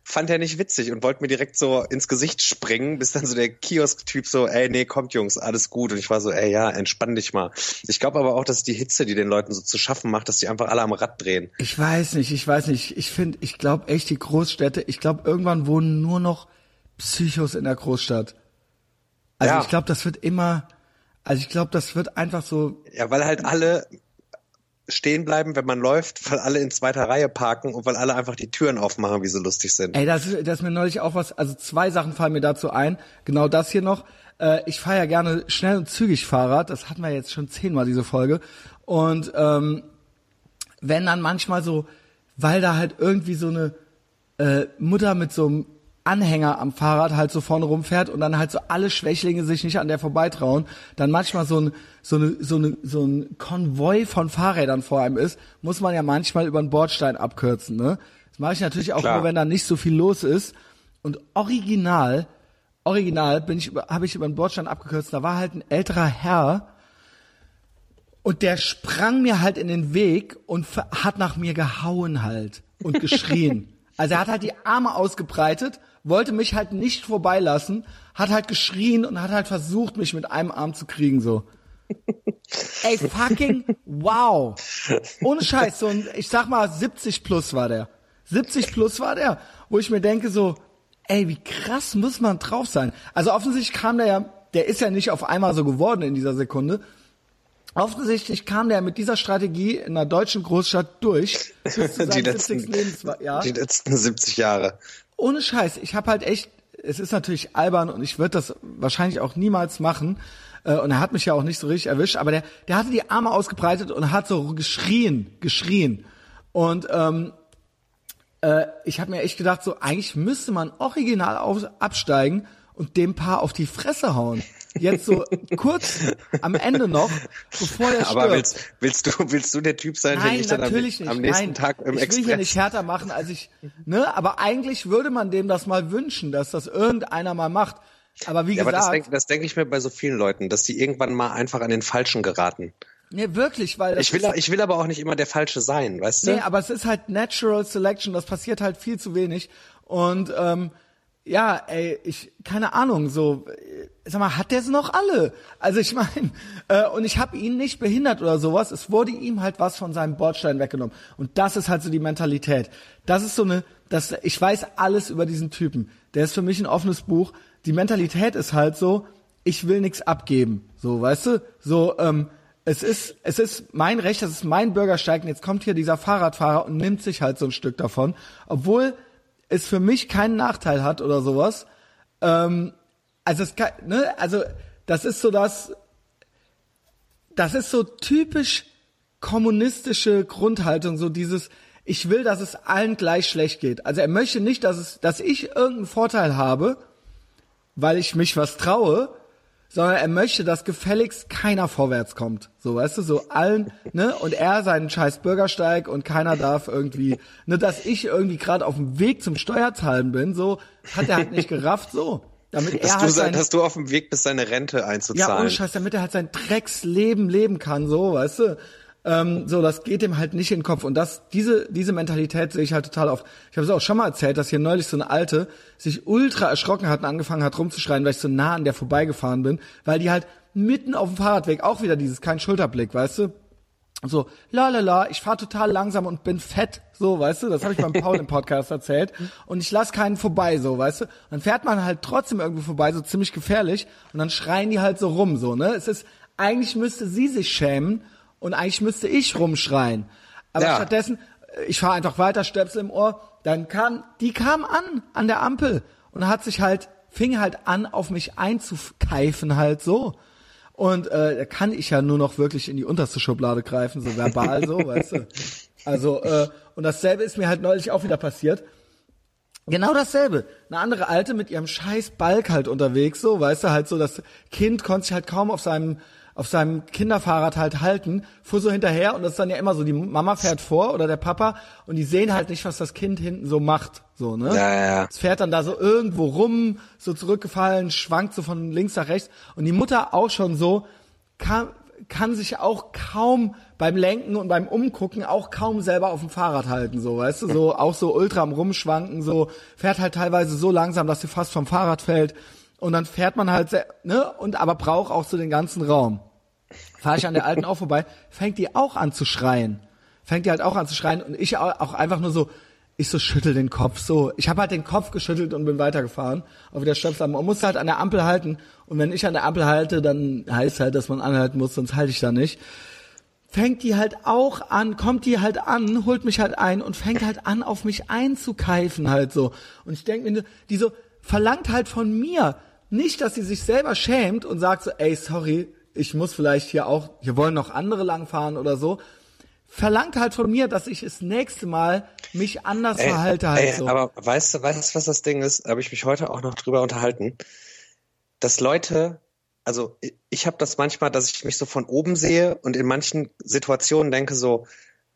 Fand er nicht witzig und wollte mir direkt so ins Gesicht springen, bis dann so der Kiosk-Typ so, ey, nee, kommt Jungs, alles gut. Und ich war so, ey, ja, entspann dich mal. Ich glaube aber auch, dass die Hitze, die den Leuten so zu schaffen macht, dass die einfach alle am Rad drehen. Ich weiß nicht, ich weiß nicht. Ich finde, ich glaube echt, die Großstädte, ich glaube, irgendwann wohnen nur noch Psychos in der Großstadt. Also Ja. ich glaube, das wird immer, also ich glaube, das wird einfach so, Ja, weil halt alle stehen bleiben, wenn man läuft, weil alle in zweiter Reihe parken und weil alle einfach die Türen aufmachen, wie sie lustig sind. Ey, das, ist- das ist mir neulich auch was, also zwei Sachen fallen mir dazu ein. Genau das hier noch. Äh, ich fahre ja gerne schnell und zügig Fahrrad. Das hatten wir jetzt schon zehnmal, diese Folge. Und ähm, wenn dann manchmal so, weil da halt irgendwie so eine äh, Mutter mit so einem Anhänger am Fahrrad halt so vorne rumfährt und dann halt so alle Schwächlinge sich nicht an der vorbeitrauen, dann manchmal so ein so eine so eine so ein Konvoi von Fahrrädern vor einem ist, muss man ja manchmal über den Bordstein abkürzen, ne? Das mache ich natürlich auch Klar. nur, wenn da nicht so viel los ist und original original bin ich habe ich über den Bordstein abgekürzt, da war halt ein älterer Herr und der sprang mir halt in den Weg und hat nach mir gehauen halt und geschrien. Also er hat halt die Arme ausgebreitet, wollte mich halt nicht vorbeilassen, hat halt geschrien und hat halt versucht, mich mit einem Arm zu kriegen, so. Ey, fucking wow. Ohne Scheiß, so ein, ich sag mal, 70 plus war der. 70 plus war der, wo ich mir denke so, ey, wie krass muss man drauf sein. Also offensichtlich kam der ja, der ist ja nicht auf einmal so geworden in dieser Sekunde. Offensichtlich kam der mit dieser Strategie in einer deutschen Großstadt durch bis zu Die letzten, 70. Lebensjahr. die letzten 70 Jahre. Ohne Scheiß, ich habe halt echt es ist natürlich albern und ich würde das wahrscheinlich auch niemals machen. Äh, und er hat mich ja auch nicht so richtig erwischt, aber der, der hatte die Arme ausgebreitet und hat so geschrien, geschrien. Und ähm, äh, ich habe mir echt gedacht, so eigentlich müsste man original auf, absteigen und dem Paar auf die Fresse hauen. Jetzt so kurz am Ende noch, bevor er stirbt. Aber willst, willst du willst du der Typ sein, Nein, der dich dann am, nicht. am nächsten Nein, Tag im ich Express will hier nicht härter machen, als ich, ne, aber eigentlich würde man dem das mal wünschen, dass das irgendeiner mal macht. Aber wie Ja, aber das gesagt, denke das denk ich mir bei so vielen Leuten, dass die irgendwann mal einfach an den Falschen geraten. nee, wirklich, weil Ich will, ist, ich will aber auch nicht immer der Falsche sein, weißt du? nee, aber es ist halt Natural Selection, das passiert halt viel zu wenig und ähm, ja, ey, ich keine Ahnung, so äh, sag mal, hat der es noch alle? Also ich meine, äh, und ich habe ihn nicht behindert oder sowas, es wurde ihm halt was von seinem Bordstein weggenommen und das ist halt so die Mentalität. Das ist so eine das ich weiß alles über diesen Typen. Der ist für mich ein offenes Buch. Die Mentalität ist halt so, ich will nichts abgeben, so, weißt du? So ähm es ist, es ist mein Recht, das ist mein Bürgersteig und jetzt kommt hier dieser Fahrradfahrer und nimmt sich halt so ein Stück davon, obwohl es für mich keinen Nachteil hat oder sowas. Ähm, also es kann, ne, also das ist so das, das ist so typisch kommunistische Grundhaltung, so dieses, ich will, dass es allen gleich schlecht geht. Also er möchte nicht, dass es, dass ich irgendeinen Vorteil habe, weil ich mich was traue, sondern er möchte, dass gefälligst keiner vorwärts kommt. So, weißt du, so allen, ne, und er seinen scheiß Bürgersteig und keiner darf irgendwie, ne, dass ich irgendwie gerade auf dem Weg zum Steuerzahlen bin, so, hat er halt nicht gerafft, so. Damit dass, er du, halt sein, dass du auf dem Weg bist, seine Rente ja, einzuzahlen. ohne Scheiß, damit er halt sein Drecksleben leben kann, so, weißt du. Ähm, so, das geht ihm halt nicht in den Kopf. Und das, diese, diese Mentalität sehe ich halt total oft. Ich habe es auch schon mal erzählt, dass hier neulich so eine Alte sich ultra erschrocken hat und angefangen hat rumzuschreien, weil ich so nah an der vorbeigefahren bin, weil die halt mitten auf dem Fahrradweg auch wieder dieses kein Schulterblick, weißt du? so, la la la, ich fahre total langsam und bin fett, so, weißt du, das habe ich beim Paul im Podcast erzählt und ich lass keinen vorbei, so, weißt du, dann fährt man halt trotzdem irgendwo vorbei, so ziemlich gefährlich und dann schreien die halt so rum, so, ne, es ist, eigentlich müsste sie sich schämen und eigentlich müsste ich rumschreien, aber Ja. stattdessen, äh, ich fahre einfach weiter, Stöpsel im Ohr, dann kam, die kam an, an der Ampel und hat sich halt, fing halt an, auf mich einzukeifen halt so. Und äh, da kann ich ja nur noch wirklich in die unterste Schublade greifen, so verbal so, weißt du. Also, äh, und dasselbe ist mir halt neulich auch wieder passiert. Genau dasselbe. Eine andere Alte mit ihrem scheiß Balk halt unterwegs, so, weißt du, halt so, das Kind konnte sich halt kaum auf seinem, auf seinem Kinderfahrrad halt halten, fuhr so hinterher und das ist dann ja immer so, die Mama fährt vor oder der Papa und die sehen halt nicht, was das Kind hinten so macht, so, ne? Ja, ja. Es fährt dann da so irgendwo rum, so zurückgefallen, schwankt so von links nach rechts und die Mutter auch schon so, kann, kann sich auch kaum beim Lenken und beim Umgucken auch kaum selber auf dem Fahrrad halten, so, weißt du, so, auch so ultra am Rumschwanken, so, fährt halt teilweise so langsam, dass sie fast vom Fahrrad fällt und dann fährt man halt, sehr, ne, und aber braucht auch so den ganzen Raum. Fahre ich an der Alten auch vorbei, fängt die auch an zu schreien. Fängt die halt auch an zu schreien und ich auch einfach nur so, ich so schüttel den Kopf so. Ich habe halt den Kopf geschüttelt und bin weitergefahren. Auf wieder Stöpsel. Man muss halt an der Ampel halten. Und wenn ich an der Ampel halte, dann heißt halt, dass man anhalten muss, sonst halte ich da nicht. Fängt die halt auch an, kommt die halt an, holt mich halt ein und fängt halt an, auf mich einzukeifen halt so. Und ich denke mir, die so verlangt halt von mir nicht, dass sie sich selber schämt und sagt so, ey, sorry, ich muss vielleicht hier auch, hier wollen noch andere langfahren oder so. Verlangt halt von mir, dass ich das nächste Mal mich anders Ey, verhalte halt ey, so. Aber weißt du, weißt du, was das Ding ist? Da habe ich mich heute auch noch drüber unterhalten, dass Leute, also ich, ich habe das manchmal, dass ich mich so von oben sehe und in manchen Situationen denke so,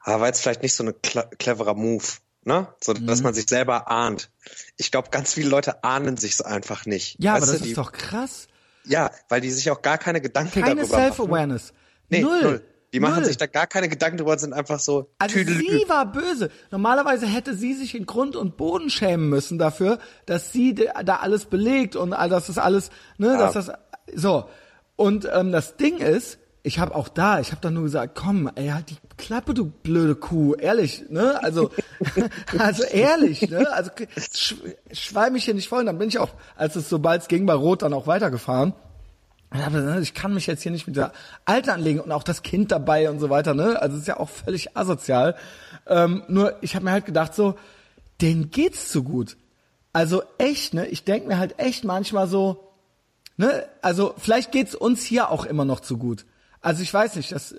ah, war jetzt vielleicht nicht so ein cleverer Move, ne? So, Mhm. dass man sich selber ahnt. Ich glaube, ganz viele Leute ahnen sich einfach nicht. ja, aber Weißt das du, die, ist doch krass. Ja, weil die sich auch gar keine Gedanken Keine darüber machen. Self-Awareness. Nee, null. null. Die machen Null. sich da gar keine Gedanken drüber und sind einfach so Also Tüdelü. sie war böse. Normalerweise hätte sie sich in Grund und Boden schämen müssen dafür, dass sie da alles belegt und all das ist alles, ne, dass das so. Und ähm, das Ding ist, ich habe auch da, ich habe dann nur gesagt, komm, ey, halt die Klappe, du blöde Kuh, ehrlich, ne? Also, also ehrlich, ne? Also sch schweig mich hier nicht voll. Und dann bin ich auch, als es sobald es ging bei Rot, dann auch weitergefahren. Ne, ich kann mich jetzt hier nicht mit der Alten anlegen und auch das Kind dabei und so weiter, ne? Also es ist ja auch völlig asozial. Ähm, nur ich habe mir halt gedacht so, denen geht's zu gut. Also echt, ne? Ich denk mir halt echt manchmal so, ne? Also vielleicht geht's uns hier auch immer noch zu gut. Also ich weiß nicht, das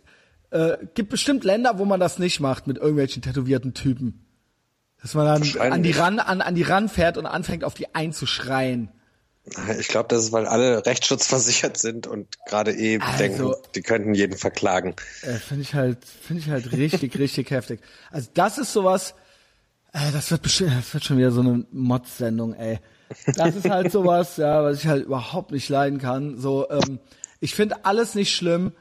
äh, gibt bestimmt Länder, wo man das nicht macht mit irgendwelchen tätowierten Typen. Dass man dann an die ran an, an die ran fährt und anfängt auf die einzuschreien. Ich glaube, das ist, weil alle rechtsschutzversichert sind und gerade eh also, denken, die könnten jeden verklagen. Äh, finde ich halt, finde ich halt richtig, richtig heftig. Also das ist sowas, äh, das wird bestimmt, das wird schon wieder so eine Mod-Sendung, ey. Das ist halt sowas, ja, was ich halt überhaupt nicht leiden kann. So, ähm, ich finde alles nicht schlimm.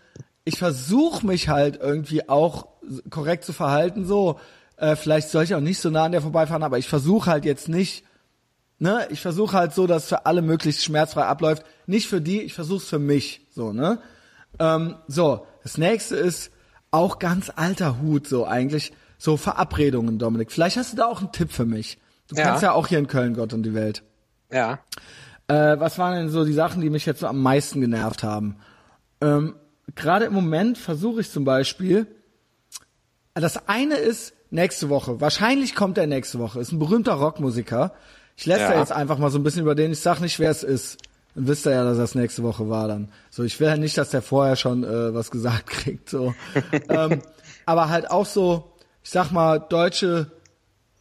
Ich versuche mich halt irgendwie auch korrekt zu verhalten, so. Äh, vielleicht soll ich auch nicht so nah an der vorbeifahren, aber ich versuche halt jetzt nicht ne, ich versuche halt so, dass für alle möglichst schmerzfrei abläuft. Nicht für die, ich versuche es für mich, so, ne? Ähm, so, das nächste ist auch ganz alter Hut, so eigentlich, so Verabredungen, Dominik. Vielleicht hast du da auch einen Tipp für mich. Du ja. kannst ja auch hier in Köln Gott und die Welt. Ja. Äh, was waren denn so die Sachen, die mich jetzt so am meisten genervt haben? Ähm, Gerade im Moment versuche ich zum Beispiel, das eine ist nächste Woche, wahrscheinlich kommt er nächste Woche, ist ein berühmter Rockmusiker, ich lässt ja. jetzt einfach mal so ein bisschen über den. Ich sag nicht, wer es ist. Dann wisst ihr ja, dass das nächste Woche war dann. So, ich will ja nicht, dass der vorher schon äh, was gesagt kriegt. So, ähm, aber halt auch so, ich sag mal, deutsche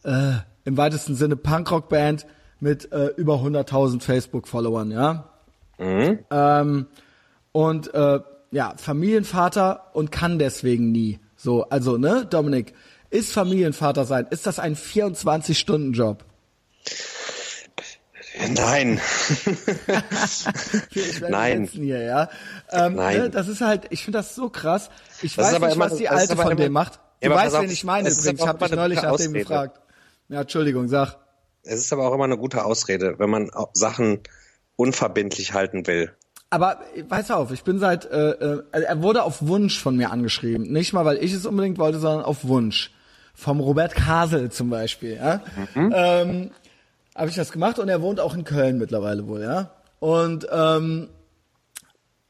äh, im weitesten Sinne Punkrock-Band mit äh, über 100.000 Facebook-Followern, ja. Mhm. Ähm, und äh, ja, Familienvater und kann deswegen nie. So, also ne, Dominik, ist Familienvater sein, ist das ein 24-Stunden-Job? Nein. Nein. Hier, ja. Ähm, Nein. Ne, das ist halt, ich finde das so krass. Ich das weiß nicht, immer, was die Alte von immer, dem macht. Du ja, weißt, wen ich meine übrigens. Ich habe dich neulich nach dem gefragt. Ja, Entschuldigung, sag. Es ist aber auch immer eine gute Ausrede, wenn man Sachen unverbindlich halten will. Aber pass auf, ich bin seit, äh, äh, er wurde auf Wunsch von mir angeschrieben. Nicht mal, weil ich es unbedingt wollte, sondern auf Wunsch. Vom Robert Kasel zum Beispiel. Ja? Mhm. Ähm, habe ich das gemacht und er wohnt auch in Köln mittlerweile wohl, ja. Und ähm,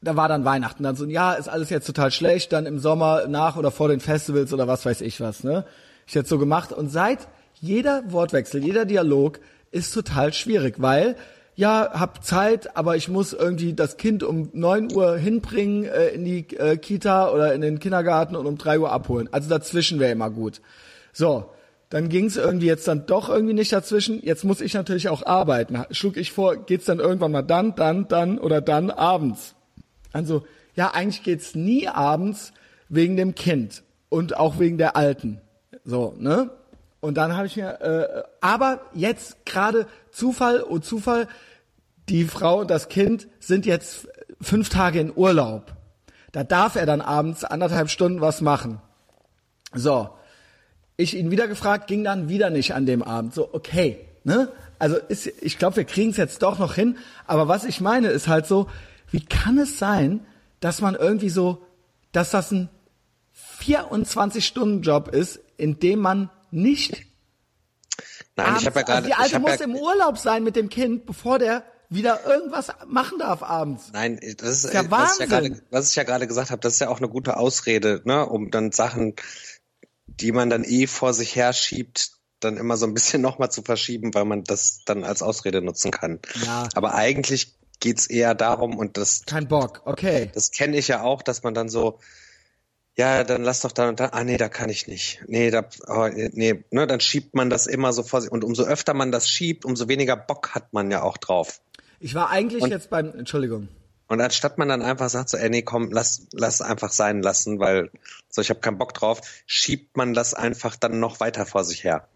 da war dann Weihnachten, dann so, ja, ist alles jetzt total schlecht, dann im Sommer nach oder vor den Festivals oder was weiß ich was, ne? Ich jetzt so gemacht und seit jeder Wortwechsel, jeder Dialog ist total schwierig, weil ja, hab Zeit, aber ich muss irgendwie das Kind um neun Uhr hinbringen äh, in die äh, Kita oder in den Kindergarten und um drei Uhr abholen. Also dazwischen wäre immer gut. So, dann ging es irgendwie jetzt dann doch irgendwie nicht dazwischen. Jetzt muss ich natürlich auch arbeiten. Schlug ich vor, geht's dann irgendwann mal dann, dann, dann oder dann abends. Also ja, eigentlich geht's nie abends wegen dem Kind und auch wegen der Alten. So, ne? Und dann habe ich mir, äh, aber jetzt gerade Zufall, oh Zufall, die Frau und das Kind sind jetzt fünf Tage in Urlaub. Da darf er dann abends anderthalb Stunden was machen. So, ich ihn wieder gefragt, ging dann wieder nicht an dem Abend. So, okay, ne? Also ist, ich glaube, wir kriegen es jetzt doch noch hin. Aber was ich meine, ist halt so, wie kann es sein, dass man irgendwie so, dass das ein 24-Stunden-Job ist, in dem man nicht Nein, abends, ich habe ja gerade. Also die Alte muss ja, im Urlaub sein mit dem Kind, bevor der wieder irgendwas machen darf abends. Nein, das ist, das ist ja was ich ja gerade, was ich ja gerade gesagt habe, das ist ja auch eine gute Ausrede, ne, um dann Sachen die man dann eh vor sich her schiebt, dann immer so ein bisschen nochmal zu verschieben, weil man das dann als Ausrede nutzen kann. Ja. Aber eigentlich geht's eher darum und das. Kein Bock, okay. Das kenne ich ja auch, dass man dann so, ja, dann lass doch da und da, ah nee, da kann ich nicht. Nee, da, oh, nee, ne, dann schiebt man das immer so vor sich. Und umso öfter man das schiebt, umso weniger Bock hat man ja auch drauf. Ich war eigentlich und, jetzt beim, Entschuldigung. Und anstatt man dann einfach sagt so, ey, nee, komm, lass, lass einfach sein lassen, weil so, ich habe keinen Bock drauf, schiebt man das einfach dann noch weiter vor sich her.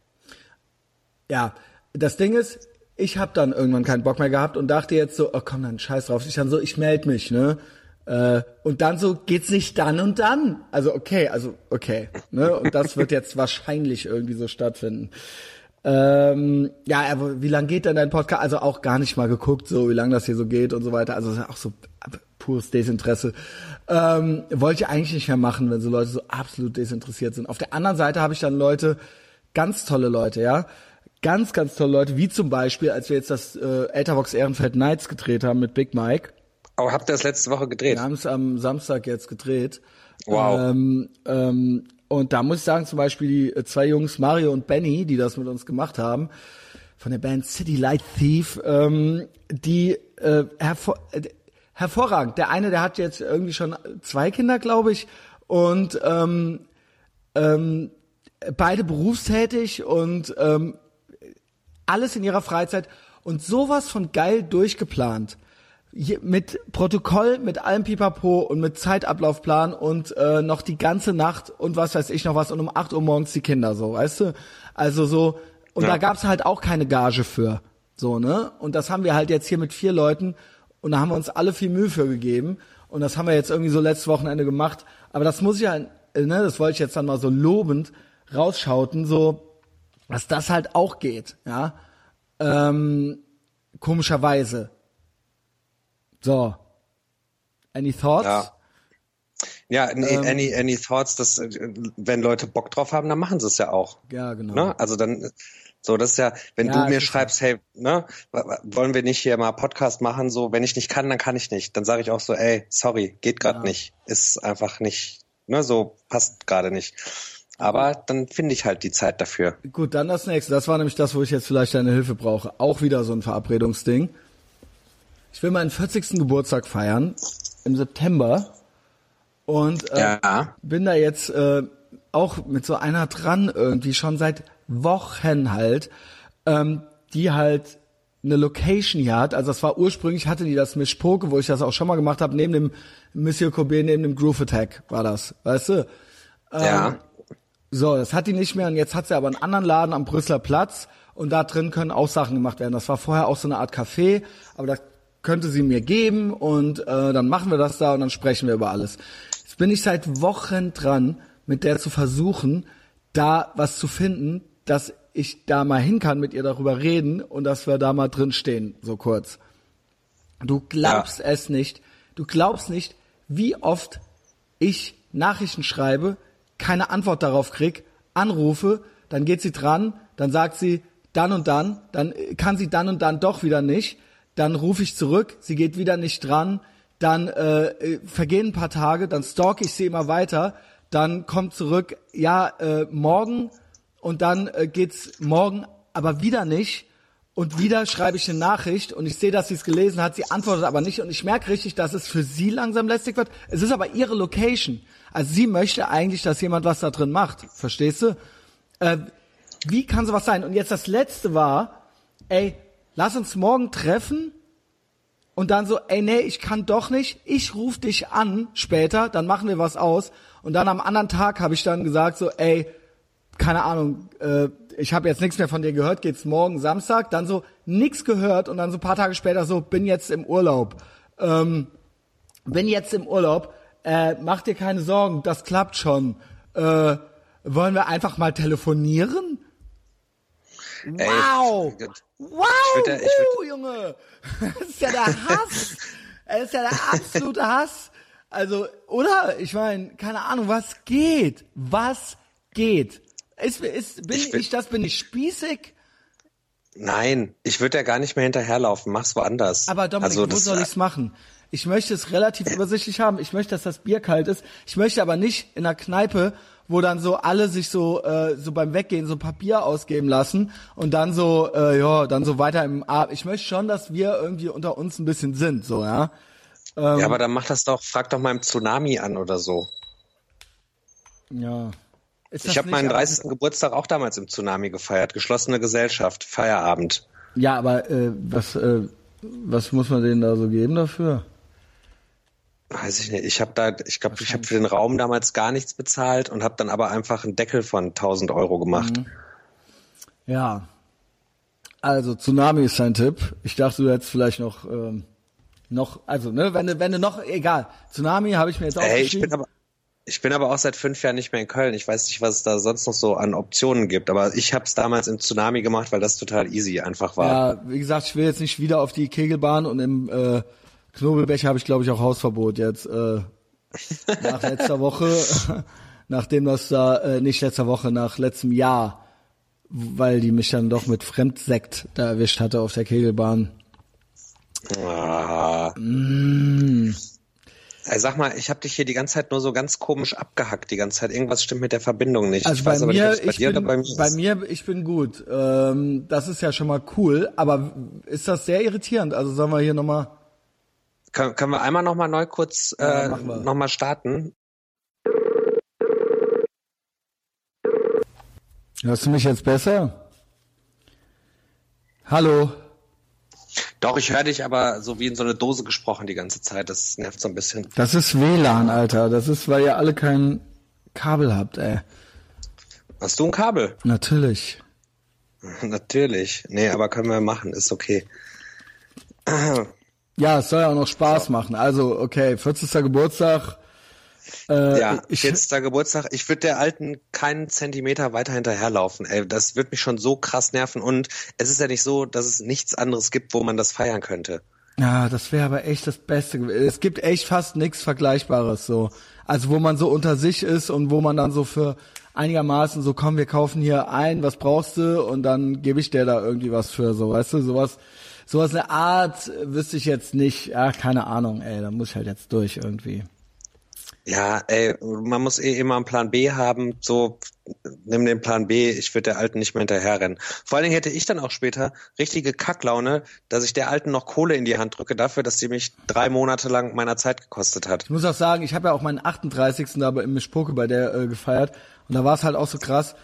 Ja, das Ding ist, ich habe dann irgendwann keinen Bock mehr gehabt und dachte jetzt so, oh komm, dann scheiß drauf. Ich dann so, ich melde mich, ne? Äh, und dann so, geht's nicht dann und dann. Also okay, also okay. Ne? Und das wird jetzt wahrscheinlich irgendwie so stattfinden. Ähm, ja, aber wie lang geht denn dein Podcast? Also auch gar nicht mal geguckt, so wie lang das hier so geht und so weiter. Also auch so pures Desinteresse. Ähm, wollte ich eigentlich nicht mehr machen, wenn so Leute so absolut desinteressiert sind. Auf der anderen Seite habe ich dann Leute, ganz tolle Leute, ja. Ganz, ganz tolle Leute, wie zum Beispiel, als wir jetzt das äh, Etherbox Ehrenfeld Nights gedreht haben mit Big Mike. Aber habt ihr das letzte Woche gedreht? Wir haben es am Samstag jetzt gedreht. Wow. Ähm, ähm, und da muss ich sagen, zum Beispiel die äh, zwei Jungs, Mario und Benny, die das mit uns gemacht haben, von der Band City Light Thief, ähm, die äh, hervor, äh, hervorragend. Der eine, der hat jetzt irgendwie schon zwei Kinder, glaube ich, und ähm, ähm, beide berufstätig und ähm, alles in ihrer Freizeit und sowas von geil durchgeplant. Mit Protokoll, mit allem Pipapo und mit Zeitablaufplan und äh, noch die ganze Nacht und was weiß ich noch was und um 8 Uhr morgens die Kinder so, weißt du? Also so, und ja. da gab's halt auch keine Gage für. So, ne? Und das haben wir halt jetzt hier mit vier Leuten und da haben wir uns alle viel Mühe für gegeben. Und das haben wir jetzt irgendwie so letztes Wochenende gemacht. Aber das muss ich ja, halt, ne, das wollte ich jetzt dann mal so lobend rausschauten, so, dass das halt auch geht, ja. Ähm, komischerweise. So. Any thoughts? Ja. Ja, ähm, any, any thoughts, dass wenn Leute Bock drauf haben, dann machen sie es ja auch. Ja, genau. Ne? Also dann, so, das ist ja, wenn ja, du mir schreibst, hey, ne, wollen wir nicht hier mal Podcast machen, so, wenn ich nicht kann, dann kann ich nicht. Dann sage ich auch so, ey, sorry, geht gerade ja. nicht. Ist einfach nicht, ne, so passt gerade nicht. Aber dann finde ich halt die Zeit dafür. Gut, dann das nächste. Das war nämlich das, wo ich jetzt vielleicht deine Hilfe brauche. Auch wieder so ein Verabredungsding. Ich will meinen 40. Geburtstag feiern im September und äh, ja. bin da jetzt äh, auch mit so einer dran irgendwie schon seit Wochen halt, ähm, die halt eine Location hier hat. Also das war ursprünglich, hatte die das Miss Poke, wo ich das auch schon mal gemacht habe, neben dem Monsieur Kobe, neben dem Groove Attack war das, weißt du? Ähm, ja. So, das hat die nicht mehr und jetzt hat sie aber einen anderen Laden am Brüsseler Platz und da drin können auch Sachen gemacht werden. Das war vorher auch so eine Art Café, aber das könnte sie mir geben und äh, dann machen wir das da und dann sprechen wir über alles. Jetzt bin ich seit Wochen dran, mit der zu versuchen, da was zu finden, dass ich da mal hin kann, mit ihr darüber reden und dass wir da mal drin stehen, so kurz. Du glaubst ja. es nicht. Du glaubst nicht, wie oft ich Nachrichten schreibe, keine Antwort darauf krieg, anrufe, dann geht sie dran, dann sagt sie dann und dann, dann kann sie dann und dann doch wieder nicht, dann rufe ich zurück, sie geht wieder nicht dran, dann äh, vergehen ein paar Tage, dann stalk ich sie immer weiter, dann kommt zurück, ja, äh, morgen und dann äh, geht's morgen aber wieder nicht und wieder schreibe ich eine Nachricht und ich sehe, dass sie es gelesen hat, sie antwortet aber nicht und ich merke richtig, dass es für sie langsam lästig wird. Es ist aber ihre Location. Also sie möchte eigentlich, dass jemand was da drin macht. Verstehst du? Äh, wie kann sowas sein? Und jetzt das letzte war, ey, lass uns morgen treffen und dann so, ey, nee, ich kann doch nicht. Ich rufe dich an später, dann machen wir was aus. Und dann am anderen Tag habe ich dann gesagt so, ey, keine Ahnung, äh, ich habe jetzt nichts mehr von dir gehört, geht's morgen Samstag, dann so nix gehört und dann so paar Tage später so, bin jetzt im Urlaub. Ähm, bin jetzt im Urlaub, äh, mach dir keine Sorgen, das klappt schon. Äh, wollen wir einfach mal telefonieren? Ey, wow! Ich würd, ich uh, Junge! Das ist ja der Hass! Das ist ja der absolute Hass! Also, oder? Ich meine, keine Ahnung, was geht? Was geht? Ist, ist, bin ich, ich das, bin ich spießig? Nein, ich würde ja gar nicht mehr hinterherlaufen. Mach's woanders. Aber Dominik, also, wo soll ich's machen? Ich möchte es relativ übersichtlich haben. Ich möchte, dass das Bier kalt ist. Ich möchte aber nicht in einer Kneipe, wo dann so alle sich so äh, so beim Weggehen so Papier ausgeben lassen und dann so äh, ja dann so weiter im Abend. Ich möchte schon, dass wir irgendwie unter uns ein bisschen sind, so ja. Ähm, ja, aber dann mach das doch. Frag doch mal im Tsunami an oder so. Ja. Ich habe meinen 30. Geburtstag auch damals im Tsunami gefeiert. Geschlossene Gesellschaft, Feierabend. Ja, aber äh, was, äh, was muss man denen da so geben dafür? Weiß ich nicht. Ich habe da, ich glaube, ich habe für den Raum damals gar nichts bezahlt und habe dann aber einfach einen Deckel von 1000 Euro gemacht. Mhm. Ja. Also Tsunami ist dein Tipp. Ich dachte, du hättest vielleicht noch, ähm, noch, also ne, wenn du, wenn du noch, egal. Tsunami habe ich mir jetzt auch Ey, ich bin aber ich bin aber auch seit fünf Jahren nicht mehr in Köln. Ich weiß nicht, was es da sonst noch so an Optionen gibt. Aber ich habe es damals im Tsunami gemacht, weil das total easy einfach war. Ja, wie gesagt, ich will jetzt nicht wieder auf die Kegelbahn und im äh, Knobelbecher habe ich, glaube ich, auch Hausverbot jetzt. Äh, nach letzter Woche, nachdem das da, äh, nicht letzter Woche, nach letztem Jahr, weil die mich dann doch mit Fremdsekt da erwischt hatte auf der Kegelbahn. Ah. Mm. Sag mal, ich habe dich hier die ganze Zeit nur so ganz komisch abgehackt, die ganze Zeit. Irgendwas stimmt mit der Verbindung nicht. Also ich bei weiß aber mir, nicht, bei ich dir bin, oder bei mir bei mir, ich bin gut. Ähm, das ist ja schon mal cool, aber ist das sehr irritierend? Also sollen wir hier nochmal. Können, können wir einmal noch mal neu kurz Ja, äh, machen wir. noch mal starten? Hörst du mich jetzt besser? Hallo? Doch, ich höre dich aber so wie in so eine Dose gesprochen die ganze Zeit. Das nervt so ein bisschen. Das ist WLAN, Alter. Das ist, weil ihr alle kein Kabel habt, ey. Hast du ein Kabel? Natürlich. Natürlich. Nee, aber können wir machen, ist okay. Ja, es soll ja auch noch Spaß machen. Also, okay, 40. Geburtstag. Äh, Ja, ich, 40. Geburtstag. Ich würde der Alten keinen Zentimeter weiter hinterherlaufen. Ey, das wird mich schon so krass nerven. Und es ist ja nicht so, dass es nichts anderes gibt, wo man das feiern könnte. Ja, das wäre aber echt das Beste. Es gibt echt fast nichts Vergleichbares so. Also wo man so unter sich ist und wo man dann so für einigermaßen so, komm, wir kaufen hier ein, was brauchst du? Und dann gebe ich dir da irgendwie was für, so, weißt du, sowas, sowas eine Art wüsste ich jetzt nicht. Ja, keine Ahnung, ey, da muss ich halt jetzt durch irgendwie. Ja, ey, man muss eh immer einen Plan B haben. So, nimm den Plan B, ich würde der Alten nicht mehr hinterherrennen. Vor allen Dingen hätte ich dann auch später richtige Kacklaune, dass ich der Alten noch Kohle in die Hand drücke dafür, dass sie mich drei Monate lang meiner Zeit gekostet hat. Ich muss auch sagen, ich habe ja auch meinen 38. da bei- im Mischpoke bei der äh, gefeiert und da war es halt auch so krass.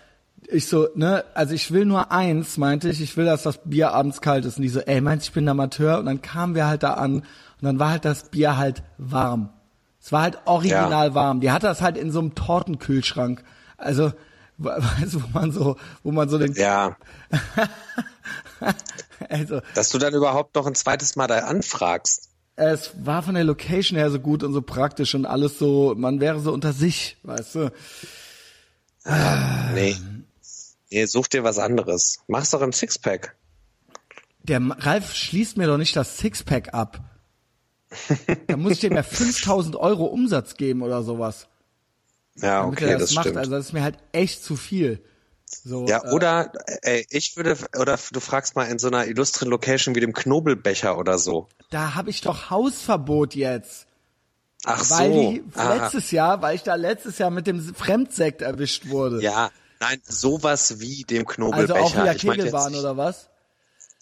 Ich so, ne, also ich will nur eins, meinte ich, ich will, dass das Bier abends kalt ist. Und die so, ey, meinst du, ich bin Amateur? Und dann kamen wir halt da an und dann war halt das Bier halt warm. Es war halt original Ja. warm. Die hatte das halt in so einem Tortenkühlschrank. Also, we- weißt du, wo man so, wo man so den, Ja, also, dass du dann überhaupt noch ein zweites Mal da anfragst. es war von der Location her so gut und so praktisch und alles so, man wäre so unter sich, weißt du. Nee. Nee, such dir was anderes. Mach's doch im Sixpack. Der Ralf schließt mir doch nicht das Sixpack ab. Da muss ich dem ja 5000 Euro Umsatz geben oder sowas, Ja, damit okay, er das, das macht. stimmt. Also das ist mir halt echt zu viel. So, Ja, äh, oder ey, ich würde oder du fragst mal in so einer illustren Location wie dem Knobelbecher oder so. da habe ich doch Hausverbot jetzt. Ach Weil so. Ah, letztes Jahr, weil ich da letztes Jahr mit dem Fremdsekt erwischt wurde. ja, nein, sowas wie dem also Knobelbecher. auch wieder Kegelbahn oder was?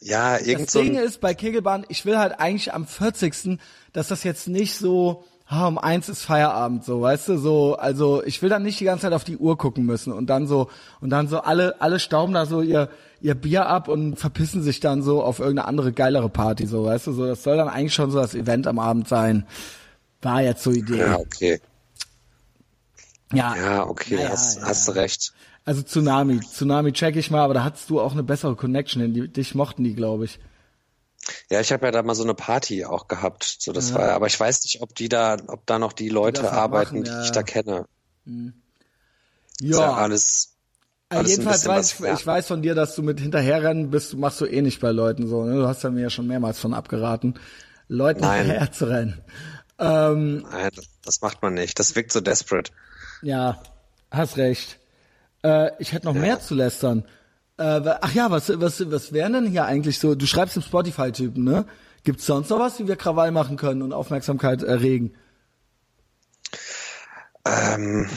Ja, irgend Das Ding ist bei Kegelbahn, ich will halt eigentlich am 40. dass das jetzt nicht so, ah, um eins ist Feierabend, so, weißt du, so, also ich will dann nicht die ganze Zeit auf die Uhr gucken müssen und dann so, und dann so alle, alle stauben da so ihr, ihr Bier ab und verpissen sich dann so auf irgendeine andere geilere Party, so, weißt du, so, das soll dann eigentlich schon so das Event am Abend sein. War jetzt so Idee. ja, okay. Ja, Ja, okay, Ja, hast, ja. hast du recht. Also Tsunami, Tsunami check ich mal, aber da hattest du auch eine bessere Connection hin, die, dich mochten die, glaube ich. Ja, ich habe ja da mal so eine Party auch gehabt. So, das war, aber ich weiß nicht, ob die da, ob da noch die Leute noch arbeiten, machen, die ja. ich da kenne. Ja, Ist ja alles. Also alles jedenfalls weiß ich, ich weiß von dir, dass du mit hinterherrennen bist, du machst du eh nicht bei Leuten so. Ne? Du hast ja mir ja schon mehrmals von abgeraten, Leuten Nein. hinterher zu rennen. Ähm, Nein, das macht man nicht. Das wirkt so desperate. ja, hast recht. Äh, ich hätte noch mehr zu lästern. Äh, ach ja, was, was, was wären denn hier eigentlich so? Du schreibst im Spotify-Typen, ne? Gibt's sonst noch was, wie wir Krawall machen können und Aufmerksamkeit erregen? Ähm,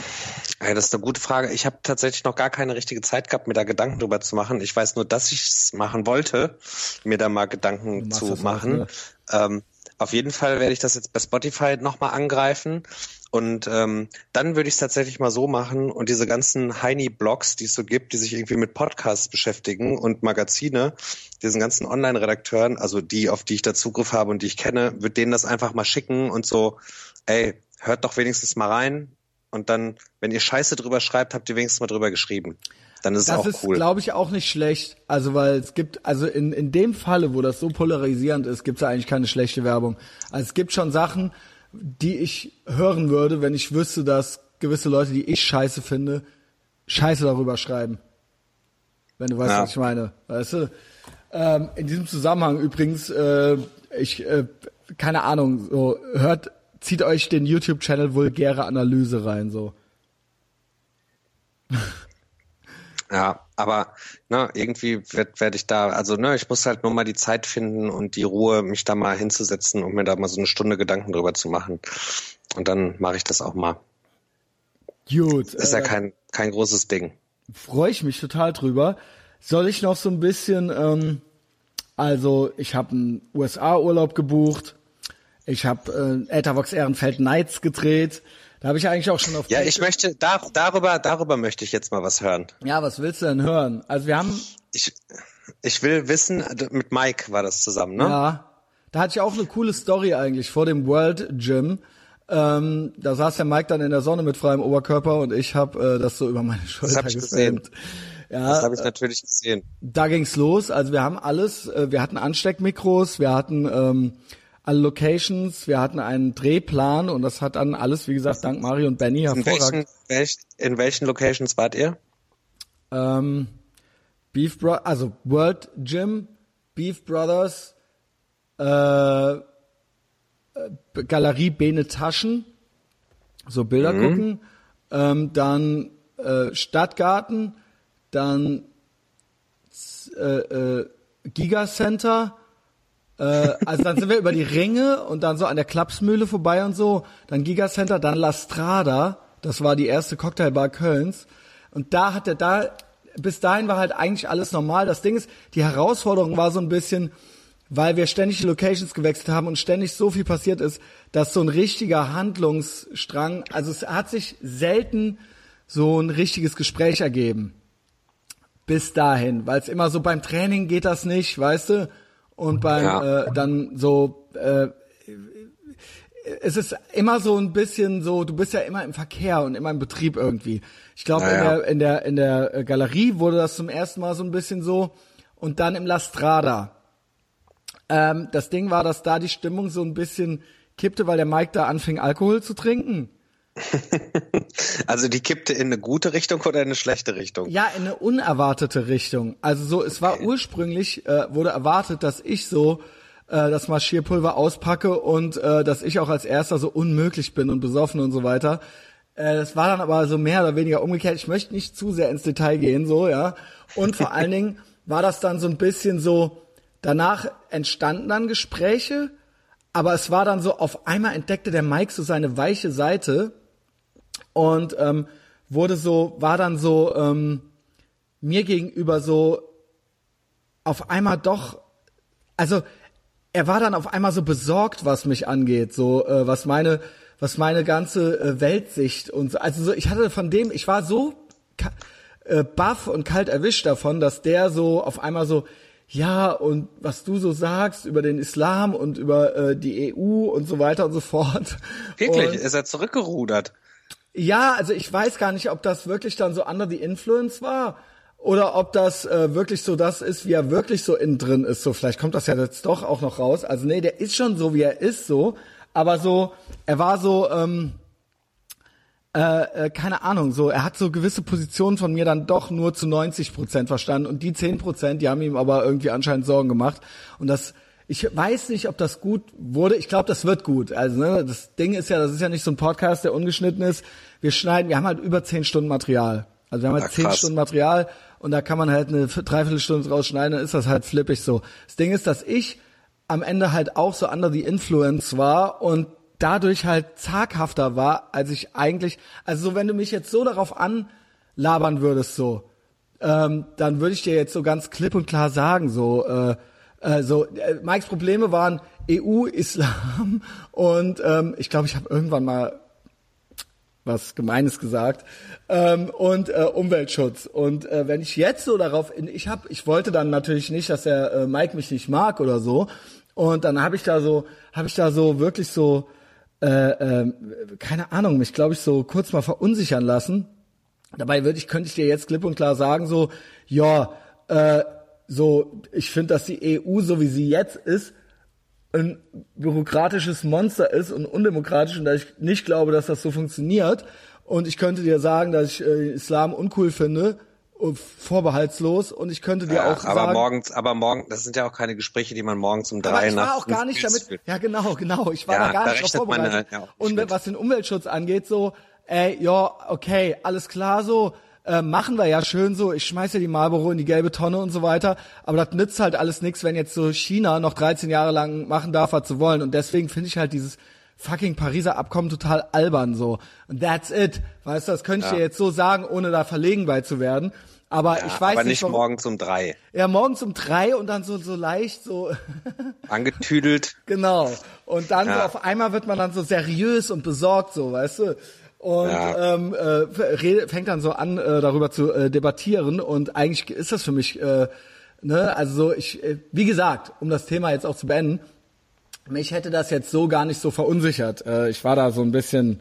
ja, das ist eine gute Frage. Ich habe tatsächlich noch gar keine richtige Zeit gehabt, mir da Gedanken drüber zu machen. Ich weiß nur, dass ich es machen wollte, mir da mal Gedanken zu das auch, machen. ne? ähm, auf jeden Fall werde ich das jetzt bei Spotify nochmal angreifen. Und ähm, dann würde ich es tatsächlich mal so machen und diese ganzen Heini-Blogs, die es so gibt, die sich irgendwie mit Podcasts beschäftigen und Magazine, diesen ganzen Online-Redakteuren, also die, auf die ich da Zugriff habe und die ich kenne, würde denen das einfach mal schicken und so, ey, hört doch wenigstens mal rein. Und dann, wenn ihr Scheiße drüber schreibt, habt ihr wenigstens mal drüber geschrieben. Dann ist es Das auch ist, cool. glaube ich, auch nicht schlecht. Also, weil es gibt, also in, in dem Falle, wo das so polarisierend ist, gibt es eigentlich keine schlechte Werbung. Also es gibt schon Sachen, die ich hören würde, wenn ich wüsste, dass gewisse Leute, die ich scheiße finde, Scheiße darüber schreiben. Wenn du weißt, Ja. was ich meine. Weißt du? Ähm, in diesem Zusammenhang übrigens, äh, ich, äh, keine Ahnung, so, hört, zieht euch den YouTube-Channel Vulgäre Analyse rein, so. Ja, aber ne, irgendwie werde werd ich da, also ne, ich muss halt nur mal die Zeit finden und die Ruhe, mich da mal hinzusetzen und mir da mal so eine Stunde Gedanken drüber zu machen. Und dann mache ich das auch mal. Gut. Ist ja kein, kein großes Ding. Freue ich mich total drüber. Soll ich noch so ein bisschen, ähm, also ich habe einen USA-Urlaub gebucht. Ich habe äh, Ethervox Ehrenfeld Nights gedreht. Da habe ich eigentlich auch schon auf. Ja, ich möchte da, darüber, darüber möchte ich jetzt mal was hören. Ja, was willst du denn hören? Also wir haben. Ich, ich will wissen, mit Mike war das zusammen, ne? Ja. Da hatte ich auch eine coole Story eigentlich vor dem World Gym. Ähm, da saß der Mike dann in der Sonne mit freiem Oberkörper und ich habe äh, das so über meine Schulter das hab ich gefilmt. Gesehen. Ja, das habe ich natürlich gesehen. Da ging's los. Also wir haben alles. Äh, wir hatten Ansteckmikros, wir hatten ähm, alle Locations, wir hatten einen Drehplan und das hat dann alles, wie gesagt, dank Mario und Benny in welchen, welch, in welchen Locations wart ihr? Ähm, Beef Bro also World Gym, Beef Brothers, äh, Galerie Bene Taschen, so Bilder mhm. gucken, ähm, dann äh, Stadtgarten, dann äh, äh, Gigacenter, äh, also dann sind wir über die Ringe und dann so an der Klapsmühle vorbei und so, dann Gigacenter, dann La Strada, das war die erste Cocktailbar Kölns und da hat er da bis dahin war halt eigentlich alles normal. Das Ding ist, die Herausforderung war so ein bisschen, weil wir ständig Locations gewechselt haben und ständig so viel passiert ist, dass so ein richtiger Handlungsstrang, also es hat sich selten so ein richtiges Gespräch ergeben. Bis dahin, weil es immer so beim Training geht das nicht, weißt du? Und beim ja. äh, dann so äh, es ist immer so ein bisschen so, du bist ja immer im Verkehr und immer im Betrieb irgendwie. Ich glaube, naja. in, der, in, der, in der Galerie wurde das zum ersten Mal so ein bisschen so und dann im La Strada. Ähm, das Ding war, dass da die Stimmung so ein bisschen kippte, weil der Mike da anfing, Alkohol zu trinken. also die kippte in eine gute Richtung oder in eine schlechte Richtung? Ja, in eine unerwartete Richtung. Also so, es war okay. ursprünglich, äh, wurde erwartet, dass ich so äh, das Marschierpulver auspacke und äh, dass ich auch als erster so unmöglich bin und besoffen und so weiter. Äh, das war dann aber so mehr oder weniger umgekehrt. Ich möchte nicht zu sehr ins Detail gehen, so, ja. Und vor allen Dingen war das dann so ein bisschen so, danach entstanden dann Gespräche, aber es war dann so, auf einmal entdeckte der Mike so seine weiche Seite und ähm, wurde so, war dann so ähm, mir gegenüber so auf einmal doch, also er war dann auf einmal so besorgt, was mich angeht, so äh, was meine was meine ganze äh, Weltsicht und so. Also so, ich hatte von dem, ich war so äh, baff und kalt erwischt davon, dass der so auf einmal so ja und was du so sagst über den Islam und über äh, die EU und so weiter und so fort. Wirklich, und, ist er zurückgerudert? Ja, also ich weiß gar nicht, ob das wirklich dann so under the influence war oder ob das äh, wirklich so das ist, wie er wirklich so innen drin ist. So, vielleicht kommt das ja jetzt doch auch noch raus. Also nee, der ist schon so, wie er ist, so. Aber so, er war so, ähm, äh, äh, keine Ahnung, so, er hat so gewisse Positionen von mir dann doch nur zu 90 Prozent verstanden und die 10 Prozent, die haben ihm aber irgendwie anscheinend Sorgen gemacht. Und das, ich weiß nicht, ob das gut wurde. Ich glaube, das wird gut. Also ne, das Ding ist ja, das ist ja nicht so ein Podcast, der ungeschnitten ist. Wir schneiden, wir haben halt über 10 Stunden Material. Also wir haben halt 10 Stunden Material und da kann man halt eine Dreiviertelstunde draus schneiden, dann ist das halt flippig so. Das Ding ist, dass ich am Ende halt auch so under the influence war und dadurch halt zaghafter war, als ich eigentlich, also so wenn du mich jetzt so darauf anlabern würdest so, ähm, dann würde ich dir jetzt so ganz klipp und klar sagen, so, äh, äh, so, äh, Mikes Probleme waren EU, Islam und ähm, ich glaube, ich habe irgendwann mal was Gemeines gesagt ähm, und äh, Umweltschutz. Und äh, wenn ich jetzt so darauf, in, ich habe, ich wollte dann natürlich nicht, dass der äh, Mike mich nicht mag oder so. Und dann habe ich da so, habe ich da so wirklich so, äh, äh, keine Ahnung, mich glaube ich so kurz mal verunsichern lassen. Dabei würde ich, könnte ich dir jetzt klipp und klar sagen so, ja, äh, so, ich finde, dass die EU so wie sie jetzt ist ein bürokratisches Monster ist und undemokratisch und dass ich nicht glaube, dass das so funktioniert. Und ich könnte dir sagen, dass ich äh, Islam uncool finde, äh, vorbehaltslos. Und ich könnte dir ja, auch aber sagen, morgens, aber morgen, das sind ja auch keine Gespräche, die man morgens um drei aber ich war auch gar nicht damit. Ja, genau, genau. Ich war ja, da gar da nicht drauf vorbereitet. Halt, ja, und was den Umweltschutz angeht, so, ey, ja, okay, alles klar, so äh, machen wir ja schön so, ich schmeiße die Marlboro in die gelbe Tonne und so weiter, aber das nützt halt alles nichts, wenn jetzt so China noch 13 Jahre lang machen darf, was sie wollen und deswegen finde ich halt dieses fucking Pariser Abkommen total albern so. Und that's it. Weißt du, das könnte ich Ja. dir jetzt so sagen, ohne da verlegen bei zu werden. Aber Ja, ich weiß aber nicht, nicht warum- morgens um drei. Ja, morgens um drei und dann so, so leicht so, Angetüdelt. genau. Und dann so Ja. auf einmal wird man dann so seriös und besorgt so, weißt du? Und Ja. ähm, äh, fängt dann so an, äh, darüber zu äh, debattieren. Und eigentlich ist das für mich, äh, ne, also so, ich, äh, wie gesagt, um das Thema jetzt auch zu beenden, mich hätte das jetzt so gar nicht so verunsichert. Äh, ich war da so ein bisschen,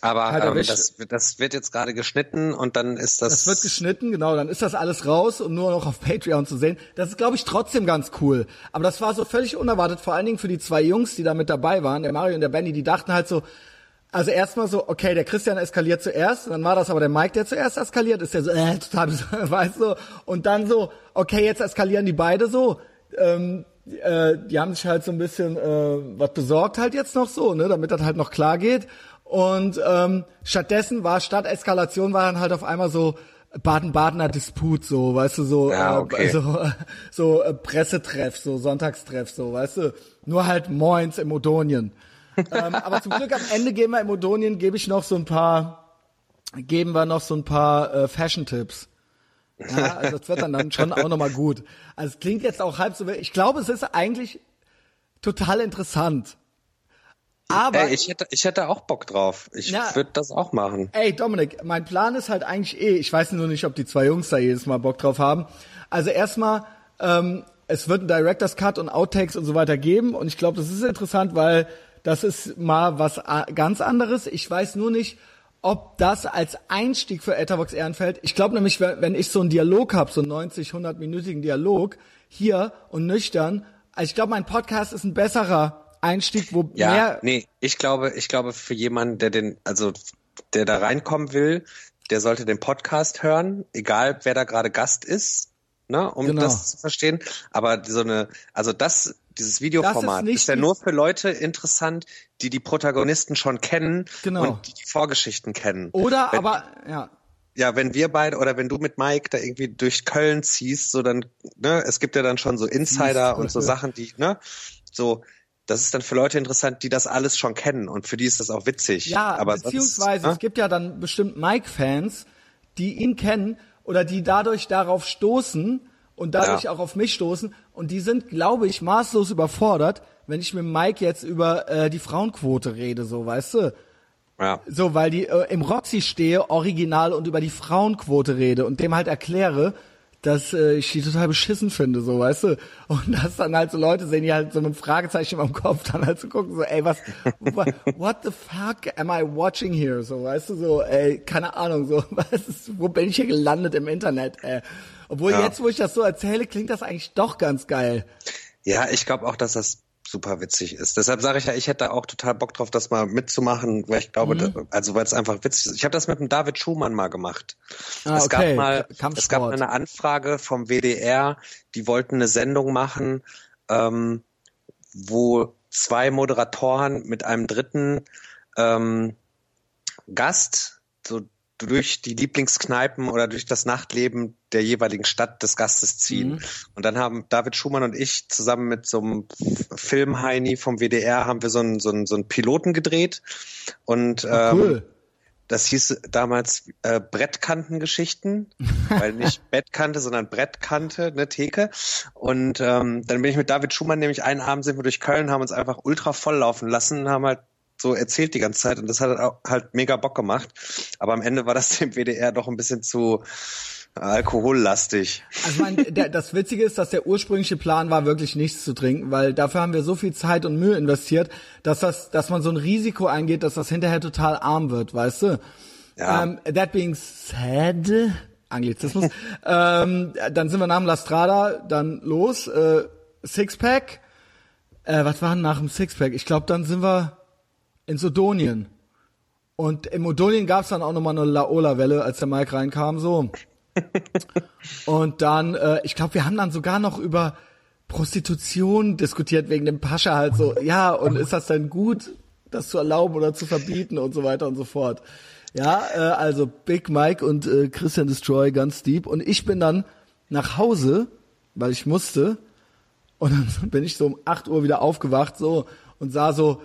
Aber Halt ähm, das, das wird jetzt gerade geschnitten und dann ist das. Das wird geschnitten, genau, dann ist das alles raus und nur noch auf Patreon zu sehen. Das ist, glaube ich, trotzdem ganz cool. Aber das war so völlig unerwartet, vor allen Dingen für die zwei Jungs, die da mit dabei waren, der Mario und der Benny, die dachten halt so, also erstmal so, okay, der Christian eskaliert zuerst, dann war das aber der Mike, der zuerst eskaliert, ist der so, äh, total, weißt du, und dann so, okay, jetzt eskalieren die beide so, ähm, äh, die haben sich halt so ein bisschen äh, was besorgt halt jetzt noch so, ne, damit das halt noch klar geht. Und ähm, stattdessen war statt Eskalation war dann halt auf einmal so Baden-Badener Disput, so, weißt du, so, Ja, äh, okay. so, so äh, Pressetreff, so Sonntagstreff, so, weißt du, nur halt moins im Odonien. Ähm, aber zum Glück am Ende geben wir im Odonien, gebe ich noch so ein paar, geben wir noch so ein paar äh, Fashion-Tipps. Ja, also das wird dann, dann schon auch nochmal gut. Also es klingt jetzt auch halb so, ich glaube, es ist eigentlich total interessant. Aber, Ey, ich hätte, ich hätte auch Bock drauf. Ich Ja. würde das auch machen. ey Dominik, mein Plan ist halt eigentlich eh, ich weiß nur nicht, ob die zwei Jungs da jedes Mal Bock drauf haben. Also erstmal, ähm, es wird einen Director's Cut und Outtakes und so weiter geben und ich glaube, das ist interessant, weil das ist mal was ganz anderes. Ich weiß nur nicht, ob das als Einstieg für Etherbox Ehrenfeld, ich glaube nämlich, wenn wenn ich so einen Dialog habe, so einen 90, 100-minütigen Dialog, hier und nüchtern, also ich glaube, mein Podcast ist ein besserer Einstieg, wo Ja, mehr nee, ich glaube, ich glaube für jemanden, der den, also der da reinkommen will, der sollte den Podcast hören, egal wer da gerade Gast ist, ne, um Genau. das zu verstehen. Aber so eine, also das, dieses Videoformat nicht ist, ja nur für Leute interessant, die die Protagonisten schon kennen Genau. und die die Vorgeschichten kennen. oder wenn, aber ja, ja, wenn wir beide oder wenn du mit Mike da irgendwie durch Köln ziehst, so dann, ne, es gibt ja dann schon so Insider und so Sachen, die, ne, so, das ist dann für Leute interessant, die das alles schon kennen und für die ist das auch witzig. Ja, aber sonst, beziehungsweise ne? es gibt ja dann bestimmt Mike-Fans, die ihn kennen oder die dadurch darauf stoßen und dadurch Ja. auch auf mich stoßen und die sind, glaube ich, maßlos überfordert, wenn ich mit Mike jetzt über äh, die Frauenquote rede, so, weißt du? ja. So, weil die äh, im Roxy stehe, original und über die Frauenquote rede und dem halt erkläre, dass äh, ich die total beschissen finde, so, weißt du? Und dass dann halt so Leute sehen, die halt so mit Fragezeichen im Kopf dann halt so gucken, so, ey, was, wa- what the fuck am I watching here? So, weißt du, so, ey, keine Ahnung, so, was ist, wo bin ich hier gelandet im Internet, ey? Obwohl Ja. jetzt, wo ich das so erzähle, klingt das eigentlich doch ganz geil. Ja, ich glaube auch, dass das super witzig ist. Deshalb sage ich ja, ich hätte auch total Bock drauf, das mal mitzumachen, weil ich glaube, Mhm. da, also weil es einfach witzig ist. Ich habe das mit dem David Schumann mal gemacht. Ah, es okay. gab mal, Kampfsport. es gab mal eine Anfrage vom WDR, die wollten eine Sendung machen, ähm, wo zwei Moderatoren mit einem dritten ähm, Gast so durch die Lieblingskneipen oder durch das Nachtleben der jeweiligen Stadt des Gastes ziehen. Mhm. Und dann haben David Schumann und ich zusammen mit so einem Filmheini vom WDR haben wir so einen, so einen, so einen Piloten gedreht. Und ähm, Cool. das hieß damals äh, Brettkantengeschichten, weil nicht Bettkante, sondern Brettkante, ne Theke. Und ähm, dann bin ich mit David Schumann nämlich einen Abend sind wir durch Köln, haben uns einfach ultra voll laufen lassen, haben halt so erzählt die ganze Zeit und das hat halt mega Bock gemacht. Aber am Ende war das dem WDR doch ein bisschen zu alkohollastig. Also mein, der, das Witzige ist, dass der ursprüngliche Plan war, wirklich nichts zu trinken, weil dafür haben wir so viel Zeit und Mühe investiert, dass das, dass man so ein Risiko eingeht, dass das hinterher total arm wird, weißt du? Ja. Ähm, that being said, Anglizismus, ähm, dann sind wir nach dem La Strada dann los, äh, Sixpack. Äh, was war denn nach dem Sixpack? Ich glaube, dann sind wir in Sodonien. Und im Odonien gab's dann auch nochmal eine Laola-Welle, als der Mike reinkam, so. Und dann, äh, ich glaube, wir haben dann sogar noch über Prostitution diskutiert wegen dem Pascha halt so, ja, und ist das denn gut, das zu erlauben oder zu verbieten und so weiter und so fort. Ja, äh, also Big Mike und äh, Christian Destroy ganz deep. Und ich bin dann nach Hause, weil ich musste, und dann bin ich so um 8 Uhr wieder aufgewacht so und sah so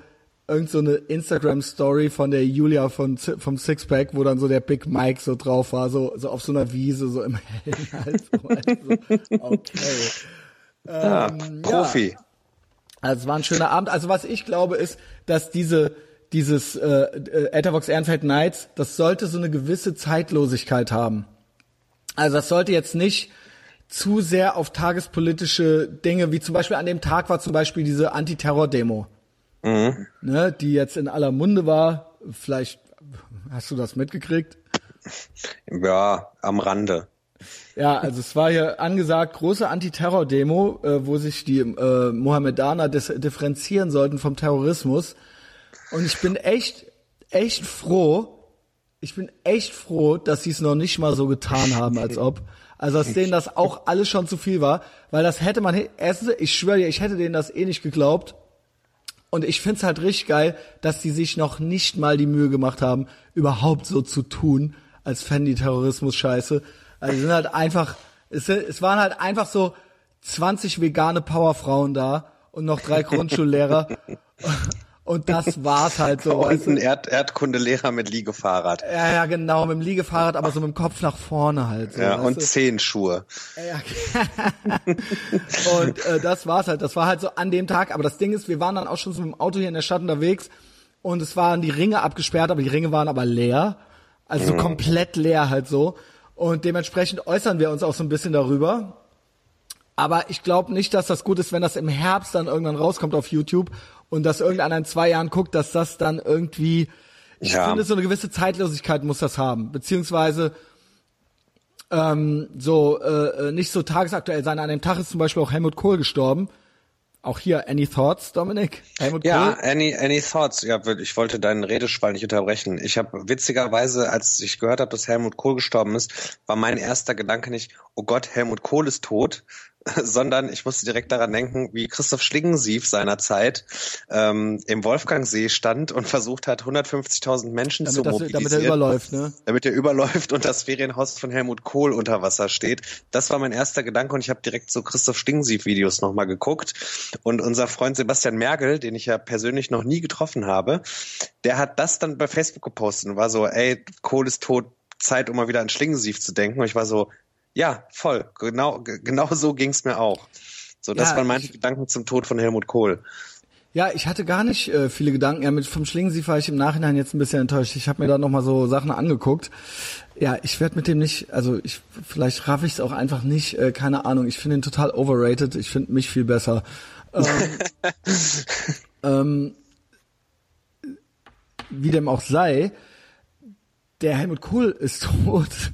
irgend so eine Instagram-Story von der Julia von, vom Sixpack, wo dann so der Big Mike so drauf war, so, so auf so einer Wiese, so im Hellen halt. So, okay. Ja, ähm, Profi. Ja. Also es war ein schöner Abend. Also was ich glaube ist, dass diese dieses äh, äh, Ethervox Ehrenfeld Nights, das sollte so eine gewisse Zeitlosigkeit haben. Also das sollte jetzt nicht zu sehr auf tagespolitische Dinge, wie zum Beispiel an dem Tag war zum Beispiel diese Antiterror-Demo, mhm. ne, die jetzt in aller Munde war. Vielleicht hast du das mitgekriegt? Ja, am Rande. Ja, also es war hier angesagt, große Antiterror-Demo, äh, wo sich die äh, Mohammedaner differenzieren sollten vom Terrorismus. Und ich bin echt, echt froh, ich bin echt froh, dass sie es noch nicht mal so getan haben, als ob. Also dass denen das auch alles schon zu viel war, weil das hätte man, erstens, ich schwöre dir, ich hätte denen das eh nicht geglaubt. Und ich find's halt richtig geil, dass die sich noch nicht mal die Mühe gemacht haben, überhaupt so zu tun, als fänden die Terrorismus scheiße. Also sind halt einfach, es, es waren halt einfach so 20 vegane Powerfrauen da und noch drei Grundschullehrer. Und das war's halt so. Und ein Erd Erdkundelehrer mit Liegefahrrad. Ja, ja, genau, mit dem Liegefahrrad, aber so mit dem Kopf nach vorne halt. So, ja, und du? Zehenschuhe. Ja. und äh, das war's halt. Das war halt so an dem Tag. Aber das Ding ist, wir waren dann auch schon so mit dem Auto hier in der Stadt unterwegs und es waren die Ringe abgesperrt, aber die Ringe waren aber leer. Also so mhm. komplett leer halt so. Und dementsprechend äußern wir uns auch so ein bisschen darüber. Aber ich glaube nicht, dass das gut ist, wenn das im Herbst dann irgendwann rauskommt auf YouTube und dass irgendeiner in zwei Jahren guckt, dass das dann irgendwie, ich ja. finde, so eine gewisse Zeitlosigkeit muss das haben, beziehungsweise ähm, so äh, äh, nicht so tagesaktuell sein. An dem Tag ist zum Beispiel auch Helmut Kohl gestorben. Auch hier, any thoughts, Dominik? Helmut ja, Kohl? any, any thoughts. Ja, ich wollte deinen Redeschwall nicht unterbrechen. Ich habe witzigerweise, als ich gehört habe, dass Helmut Kohl gestorben ist, war mein erster Gedanke nicht, oh Gott, Helmut Kohl ist tot, sondern ich musste direkt daran denken, wie Christoph Schlingensief seinerzeit ähm, im Wolfgangsee stand und versucht hat, 150.000 Menschen damit zu das, mobilisieren. Damit er überläuft, ne? Damit er überläuft und das Ferienhaus von Helmut Kohl unter Wasser steht. Das war mein erster Gedanke und ich habe direkt so Christoph Schlingensief-Videos nochmal geguckt. Und unser Freund Sebastian Merkel, den ich ja persönlich noch nie getroffen habe, der hat das dann bei Facebook gepostet und war so, ey, Kohl ist tot, Zeit, um mal wieder an Schlingensief zu denken. Und ich war so, ja, voll. Genau, genau so ging's mir auch. So, das ja, waren meine ich, Gedanken zum Tod von Helmut Kohl. Ja, ich hatte gar nicht äh, viele Gedanken. Ja, mit vom Schlingensief war ich im Nachhinein jetzt ein bisschen enttäuscht. Ich habe mir da noch mal so Sachen angeguckt. Ja, ich werde mit dem nicht, also ich vielleicht raff ich es auch einfach nicht. Äh, keine Ahnung. Ich finde ihn total overrated. Ich finde mich viel besser. Ähm, ähm, wie dem auch sei, der Helmut Kohl ist tot.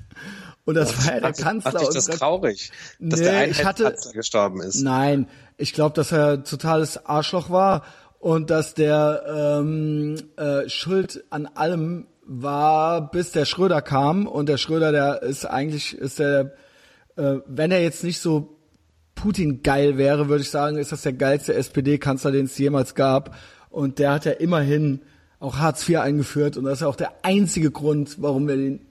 Und das war ja der Kanzler. Macht dich das traurig, dass nee, der Einheitskanzler gestorben ist? Nein, ich glaube, dass er totales Arschloch war und dass der ähm, äh, Schuld an allem war, bis der Schröder kam. Und der Schröder, der ist eigentlich, ist der, äh, wenn er jetzt nicht so Putin geil wäre, würde ich sagen, ist das der geilste SPD-Kanzler, den es jemals gab. Und der hat ja immerhin auch Hartz IV eingeführt und das ist ja auch der einzige Grund, warum wir den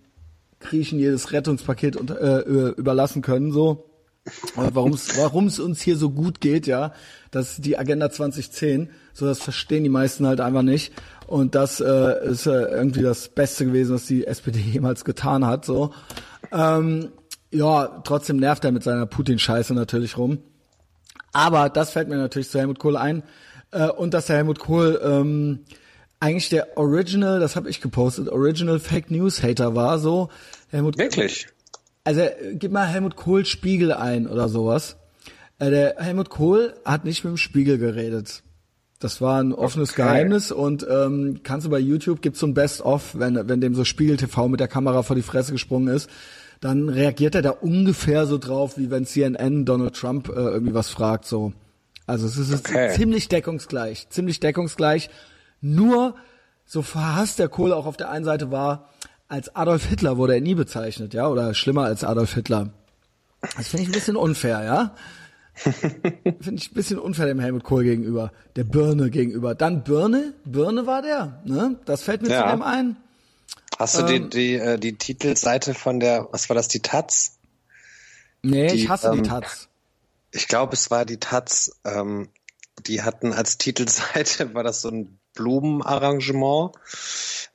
Griechen jedes Rettungspaket unter, äh, überlassen können, so. Warum es warum es uns hier so gut geht, ja, das ist die Agenda 2010, so das verstehen die meisten halt einfach nicht und das äh, ist äh, irgendwie das Beste gewesen, was die SPD jemals getan hat, so. Ähm, ja, trotzdem nervt er mit seiner Putin-Scheiße natürlich rum. Aber das fällt mir natürlich zu Helmut Kohl ein äh, und dass der Helmut Kohl ähm, eigentlich der Original, das habe ich gepostet, Original Fake News Hater war, so Helmut Wirklich? Also gib mal Helmut Kohl Spiegel ein oder sowas. Äh, der Helmut Kohl hat nicht mit dem Spiegel geredet. Das war ein offenes okay. Geheimnis und ähm, kannst du bei YouTube gibt's so ein Best-of, wenn wenn dem so Spiegel TV mit der Kamera vor die Fresse gesprungen ist, dann reagiert er da ungefähr so drauf, wie wenn CNN Donald Trump äh, irgendwie was fragt so. Also es ist okay. ziemlich deckungsgleich, ziemlich deckungsgleich. Nur so verhasst der Kohl auch auf der einen Seite war, als Adolf Hitler wurde er nie bezeichnet, ja, oder schlimmer als Adolf Hitler. Das finde ich ein bisschen unfair, ja. finde ich ein bisschen unfair dem Helmut Kohl gegenüber, der Birne gegenüber. Dann Birne, Birne war der, ne? Das fällt mir ja. zu dem ein. Hast du ähm, die, die, äh, die Titelseite von der, was war das, die Taz? Nee, die, ich hasse ähm, die Taz. Ich glaube, es war die Taz, ähm, die hatten als Titelseite, war das so ein Blumenarrangement.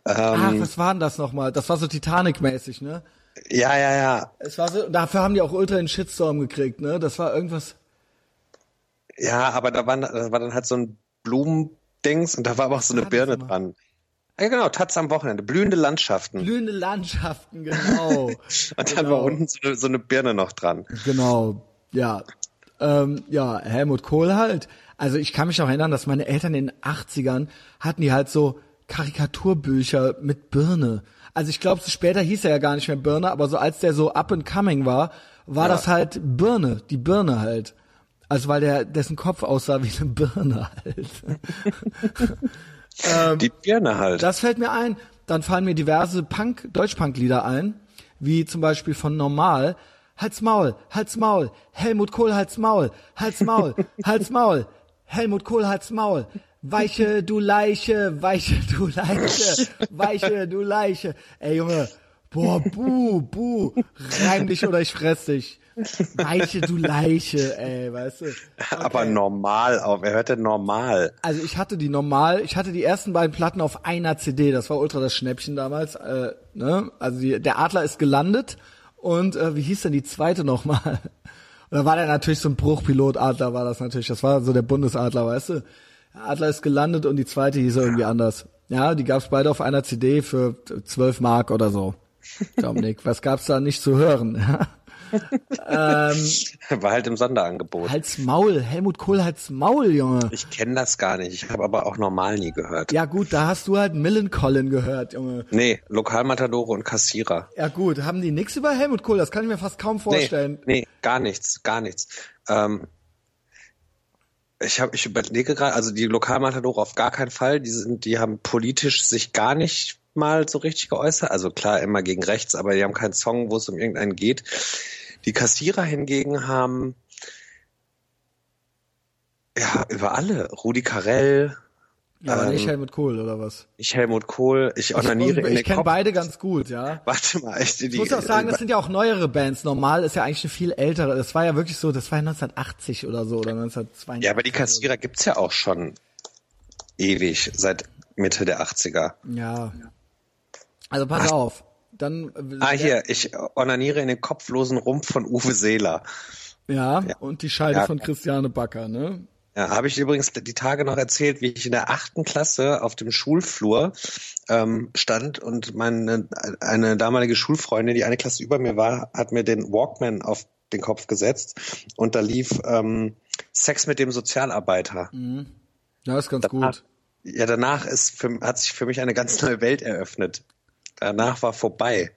Ach, was war denn das nochmal? Das war so Titanic-mäßig, ne? Ja, ja, ja. Es war so, dafür haben die auch ultra den Shitstorm gekriegt, ne? Das war irgendwas. Ja, aber da war, da war dann halt so ein Blumendings und da war aber auch so eine Birne dran. Ja, genau, Taz am Wochenende. Blühende Landschaften. Blühende Landschaften, genau. und dann genau. war unten so eine, so eine Birne noch dran. Genau, ja. Ähm, ja, Helmut Kohl halt. Also ich kann mich noch erinnern, dass meine Eltern in den 80ern hatten die halt so Karikaturbücher mit Birne. Also ich glaube, später hieß er ja gar nicht mehr Birne, aber so als der so up and coming war, war Ja. das halt Birne, die Birne halt. Also weil der dessen Kopf aussah wie eine Birne halt. Die Birne halt. Das fällt mir ein. Dann fallen mir diverse Punk, Deutschpunk-Lieder ein, wie zum Beispiel von Normal. Halt's Maul, Halt's Maul, Helmut Kohl, Halt's Maul, Halt's Maul, Halt's Maul, Helmut Kohl, Maul. Weiche, du Leiche, weiche, du Leiche, weiche, du Leiche. Ey, Junge, boah, buh, buh, reim dich oder ich fress dich. Weiche, du Leiche, ey, weißt du. Aber normal auf. Er hört denn normal. Also ich hatte die normal, ich hatte die ersten beiden Platten auf einer CD, das war ultra das Schnäppchen damals. Äh, ne? Also die, der Adler ist gelandet und äh, wie hieß denn die zweite nochmal? Da war der natürlich so ein Bruchpilot-Adler, war das natürlich. Das war so der Bundesadler, weißt du? Adler ist gelandet und die zweite hieß irgendwie anders. Ja, die gab's beide auf einer CD für 12 Mark oder so. Dominik, was gab's da nicht zu hören? War halt im Sonderangebot. Halt's Maul, Helmut Kohl, halt's Maul, Junge. Ich kenne das gar nicht. Ich habe aber auch normal nie gehört. Ja gut, da hast du halt Millencolin gehört, Junge. Nee, Lokalmatadore und Kassierer. Ja gut, haben die nix über Helmut Kohl? Das kann ich mir fast kaum vorstellen. Nee, nee, gar nichts, gar nichts. Ähm, ich habe, ich überlege gerade, also die Lokalmatadore auf gar keinen Fall. Die sind, die haben politisch sich gar nicht mal so richtig geäußert. Also klar, immer gegen rechts, aber die haben keinen Song, wo es um irgendeinen geht. Die Kassierer hingegen haben ja über alle. Rudi Carell, Ja, aber nicht Ähm, Helmut Kohl oder was? ich Helmut Kohl, ich onaniere ich in ich kenne beide ganz gut, ja. Warte mal, echt, die, Ich muss auch sagen, das sind ja auch neuere Bands. Normal ist ja eigentlich eine viel ältere. Das war ja wirklich so, das war ja 1980 oder so oder 1982. Ja, aber die Kassierer gibt's ja auch schon ewig, seit Mitte der 80er. Ja. Also pass auf. Dann äh, Ah, hier, ich onaniere in den kopflosen Rumpf von Uwe Seeler. Ja, und die Scheide Ja. von Christiane Backer, ne? Ja, habe ich übrigens die Tage noch erzählt, wie ich in der achten Klasse auf dem Schulflur ähm, stand und meine eine damalige Schulfreundin, die eine Klasse über mir war, hat mir den Walkman auf den Kopf gesetzt und da lief ähm, Sex mit dem Sozialarbeiter. Ja, ist ganz gut. Ja, danach ist für, hat sich für mich eine ganz neue Welt eröffnet. Danach war vorbei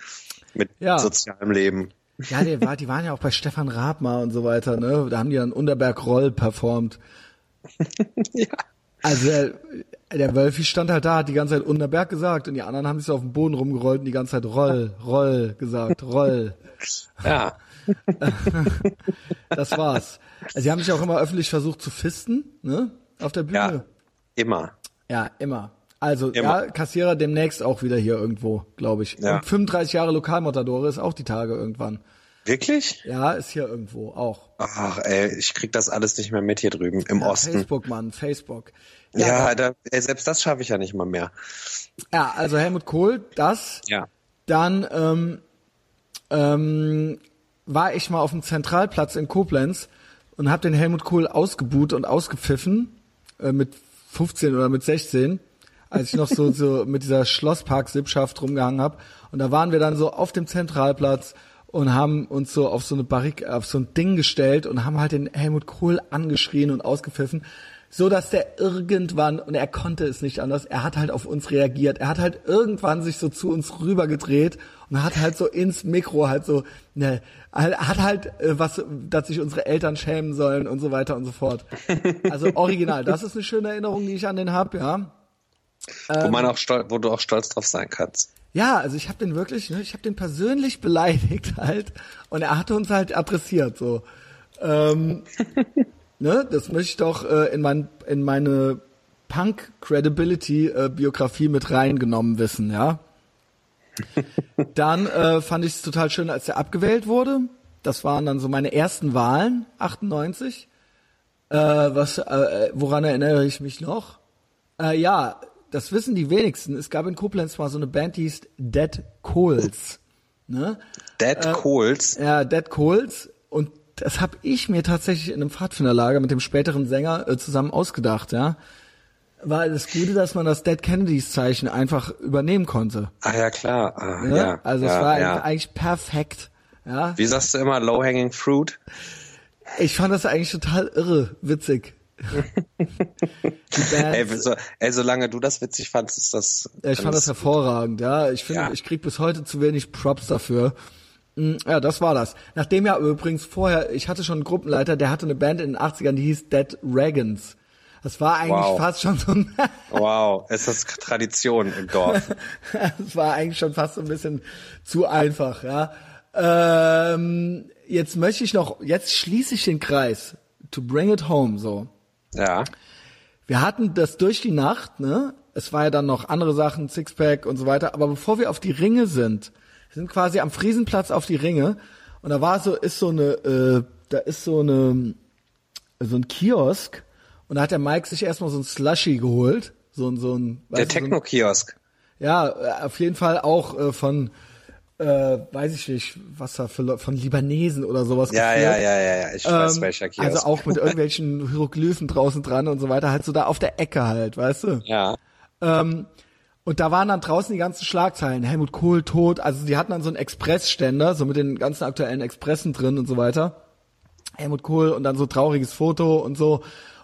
mit Ja. sozialem Leben. Ja, die, war, die waren ja auch bei Stefan Rathmar und so weiter, ne? Da haben die dann Unterberg Roll performt. Ja. Also der, der Wölfi stand halt da, hat die ganze Zeit Unterberg gesagt und die anderen haben sich so auf dem Boden rumgerollt und die ganze Zeit Roll, Roll gesagt, Roll. Ja. Das war's. Also, sie haben sich auch immer öffentlich versucht zu fisten, ne? Auf der Bühne. Ja. Immer. Ja, immer. Also, Immer. ja, Kassierer demnächst auch wieder hier irgendwo, glaube ich. Ja. Und 35 Jahre Lokalmotadore ist auch die Tage irgendwann. Wirklich? Ja, ist hier irgendwo auch. Ach, ey, ich krieg das alles nicht mehr mit hier drüben im Ja, Osten. Facebook, Mann, Facebook. Ja, da, ey, selbst das schaffe ich ja nicht mal mehr. Ja, also Helmut Kohl, das. Ja. Dann ähm, ähm, war ich mal auf dem Zentralplatz in Koblenz und habe den Helmut Kohl ausgebuht und ausgepfiffen äh, mit 15 oder mit 16, als ich noch so so mit dieser Schlosspark-Sippschaft rumgehangen habe. Und da waren wir dann so auf dem Zentralplatz und haben uns so auf so eine Barrik auf so ein Ding gestellt und haben halt den Helmut Kohl angeschrien und ausgepfiffen, so dass der irgendwann und er konnte es nicht anders, er hat halt auf uns reagiert. Er hat halt irgendwann sich so zu uns rübergedreht und hat halt so ins Mikro halt so ne, hat halt äh, was dass sich unsere Eltern schämen sollen und so weiter und so fort. Also original, das ist eine schöne Erinnerung, die ich an den hab, ja. Wo Ähm. man auch stolz, wo du auch stolz drauf sein kannst. Ja, also ich habe den wirklich, ne, ich habe den persönlich beleidigt halt und er hatte uns halt adressiert so. Ähm, ne, das möchte ich doch äh, in mein in meine Punk Credibility äh, mit reingenommen wissen, ja. Dann äh, fand ich es total schön, als er abgewählt wurde. Das waren dann so meine ersten Wahlen, 98. Äh, was, äh, woran erinnere ich mich noch? Äh, ja, das wissen die wenigsten. Es gab in Koblenz mal so eine Band, die hieß Dead Coals. Ne? Dead äh, Coals? Ja, Dead Coals. Und das habe ich mir tatsächlich in einem Pfadfinderlager mit dem späteren Sänger äh, zusammen ausgedacht, ja. War das Gute, dass man das Dead Kennedys Zeichen einfach übernehmen konnte. Ah ja, klar. Ah, ne? ja, also ja, es war ja. eigentlich perfekt. Ja. Wie sagst du immer, low hanging fruit? Ich fand das eigentlich total irre, witzig. Ey, so, ey, solange du das witzig fandst, ist das. Ich fand das hervorragend, ja. Ich finde, Ja. ich krieg bis heute zu wenig Props dafür. Mm, Ja, das war das. Nachdem ja übrigens vorher, ich hatte schon einen Gruppenleiter, der hatte eine Band in den 80ern, die hieß Dead Dragons. Das war eigentlich Wow. fast schon so ein, Wow, ist das Tradition im Dorf. das war eigentlich schon fast so ein bisschen zu einfach, ja. Ähm, jetzt möchte ich noch, jetzt schließe ich den Kreis. To bring it home, so. Ja. Wir hatten das durch die Nacht, ne? Es war ja dann noch andere Sachen, Sixpack und so weiter. Aber bevor wir auf die Ringe sind, wir sind quasi am Friesenplatz auf die Ringe und da war so, ist so eine, äh, da ist so eine, so ein Kiosk und da hat der Mike sich erstmal so ein Slushy geholt, so ein, so ein, Der du, so Techno-Kiosk. ja, äh, auf jeden Fall auch äh, von, äh, weiß ich nicht, was da für, Leu- von Libanesen oder sowas. Ja, geführt. ja, ja, ja, ja. Ich weiß Ähm, welcher Kiosk. Also auch mit irgendwelchen Hieroglyphen draußen dran und so weiter, halt so da auf der Ecke halt, weißt du? Ja. Ähm, und da waren dann draußen die ganzen Schlagzeilen, Helmut Kohl tot, also die hatten dann so einen Expressständer, so mit den ganzen aktuellen Expressen drin und so weiter. Helmut Kohl und dann so trauriges Foto und so.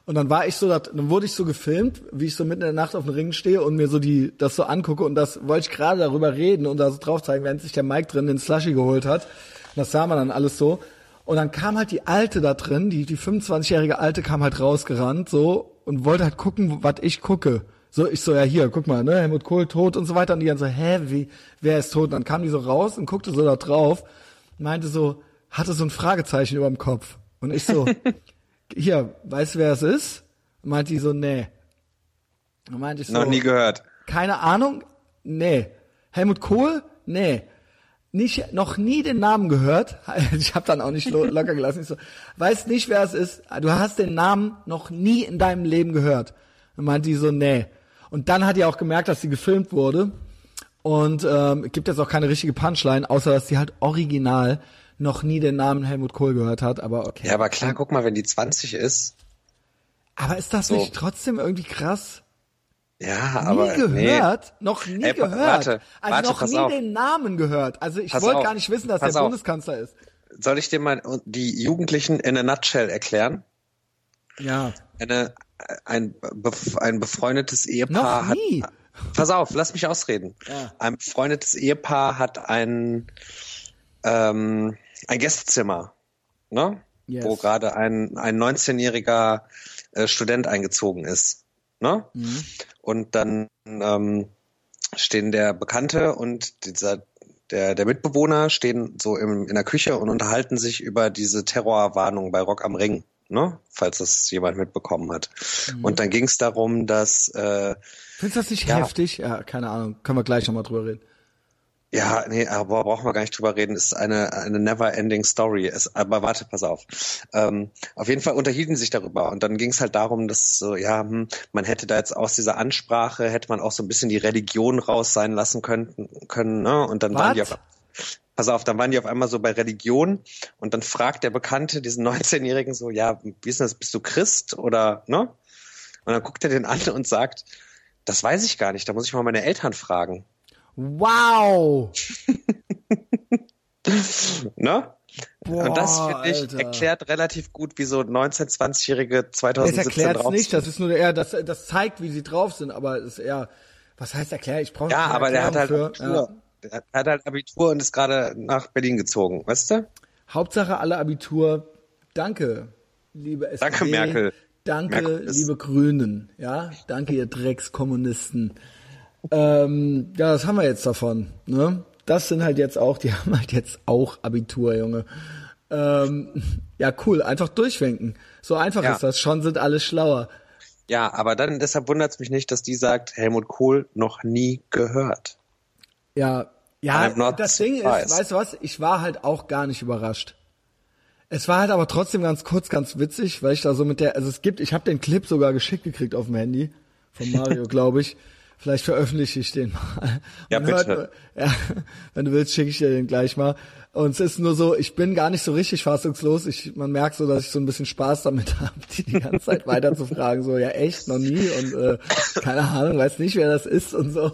Und dann war ich so, dann wurde ich so gefilmt, wie ich so mitten in der Nacht auf dem Ring stehe und mir so die, das so angucke und das wollte ich gerade darüber reden und da so drauf zeigen, während sich der Mike drin den Slushy geholt hat. Und das sah man dann alles so. Und dann kam halt die Alte da drin, die, die 25-jährige Alte kam halt rausgerannt, so, und wollte halt gucken, was ich gucke. So, ich so, ja hier, guck mal, ne, Helmut Kohl tot und so weiter. Und die dann so, hä, wie, wer ist tot? Und dann kam die so raus und guckte so da drauf, meinte so, hatte so ein Fragezeichen über dem Kopf. Und ich so, hier, weißt du, wer es ist? Und meinte die so, nee. Und meinte ich so, Noch nie gehört. keine Ahnung? Nee. Helmut Kohl? Nee. Nicht, noch nie den Namen gehört. Ich habe dann auch nicht lo locker gelassen. Ich so, weiß nicht, wer es ist. Du hast den Namen noch nie in deinem Leben gehört. Und meinte die so, nee. Und dann hat die auch gemerkt, dass sie gefilmt wurde. Und ähm, es gibt jetzt auch keine richtige Punchline, außer dass sie halt original noch nie den Namen Helmut Kohl gehört hat. Aber okay. Ja, aber klar, guck mal, wenn die 20 ist. Aber ist das So. nicht trotzdem irgendwie krass? Ja, nie aber. gehört, noch nie Ey, gehört. warte, also warte, noch nie auf. den Namen gehört. Also ich wollte gar nicht wissen, dass pass der auf. Bundeskanzler ist. Nee. Soll ich dir mal die Jugendlichen in a nutshell erklären? Ja. Eine, ein, ein befreundetes Ehepaar Noch nie. hat. Pass auf, lass mich ausreden. Ja. Ein befreundetes Ehepaar hat ein, ähm, ein Gästezimmer, ne? Yes. Wo gerade ein, ein 19-jähriger äh, Student eingezogen ist. Ne? Mhm. Und dann ähm, stehen der Bekannte und dieser der, der Mitbewohner stehen so im, in der Küche und unterhalten sich über diese Terrorwarnung bei Rock am Ring, ne? falls das jemand mitbekommen hat. Mhm. Und dann ging es darum, dass äh, Findest du das nicht Ja. heftig? Ja, keine Ahnung. Können wir gleich nochmal drüber reden. Ja, nee, aber brauchen wir gar nicht drüber reden. Ist eine eine never ending Story. Es, aber warte, pass auf. Ähm, auf jeden Fall unterhielten sie sich darüber und dann ging es halt darum, dass so ja, hm, man hätte da jetzt aus dieser Ansprache hätte man auch so ein bisschen die Religion raus sein lassen können können. Ne? Und dann waren die auf Pass auf, dann waren die auf einmal so bei Religion und dann fragt der Bekannte diesen 19-Jährigen so, ja, wie ist das, bist du Christ oder, ne? Und dann guckt er den an und sagt, das weiß ich gar nicht, da muss ich mal meine Eltern fragen. Wow! Ne? Boah, und das, finde ich, Alter. erklärt relativ gut, wie so 19-, 20-Jährige Das 2017 erklärt drauf nicht, sind. das ist nur eher, das, das zeigt, wie sie drauf sind, aber es ist eher, was heißt erklärt? Ich brauche Ja, aber der hat halt für. Abitur. Der hat- halt Abitur und ist gerade nach Berlin gezogen, weißt du? Hauptsache alle Abitur. Danke, liebe SPD. Danke, Merkel. Danke, Merkel liebe Grünen. Ja, danke, ihr Dreckskommunisten. Ähm, ja, das haben wir jetzt davon. Ne? Das sind halt jetzt auch, die haben halt jetzt auch Abitur, Junge. Ähm, ja, cool, einfach durchwinken. So einfach Ja. ist das. Schon sind alle schlauer. Ja, aber dann, deshalb wundert es mich nicht, dass die sagt, Helmut Kohl noch nie gehört. Ja, ja, das Ding ist, weißt du was, ich war halt auch gar nicht überrascht. Es war halt aber trotzdem ganz kurz, ganz witzig, weil ich da so mit der, also es gibt, ich habe den Clip sogar geschickt gekriegt auf dem Handy von Mario, glaube ich, Vielleicht veröffentliche ich den mal. Ja, Man bitte. Hört, ja, wenn du willst, schicke ich dir den gleich mal. Und es ist nur so, ich bin gar nicht so richtig fassungslos. Ich, man merkt so, dass ich so ein bisschen Spaß damit habe, die die ganze Zeit weiter zu fragen. So, ja echt, noch nie und äh, keine Ahnung, weiß nicht, wer das ist und so.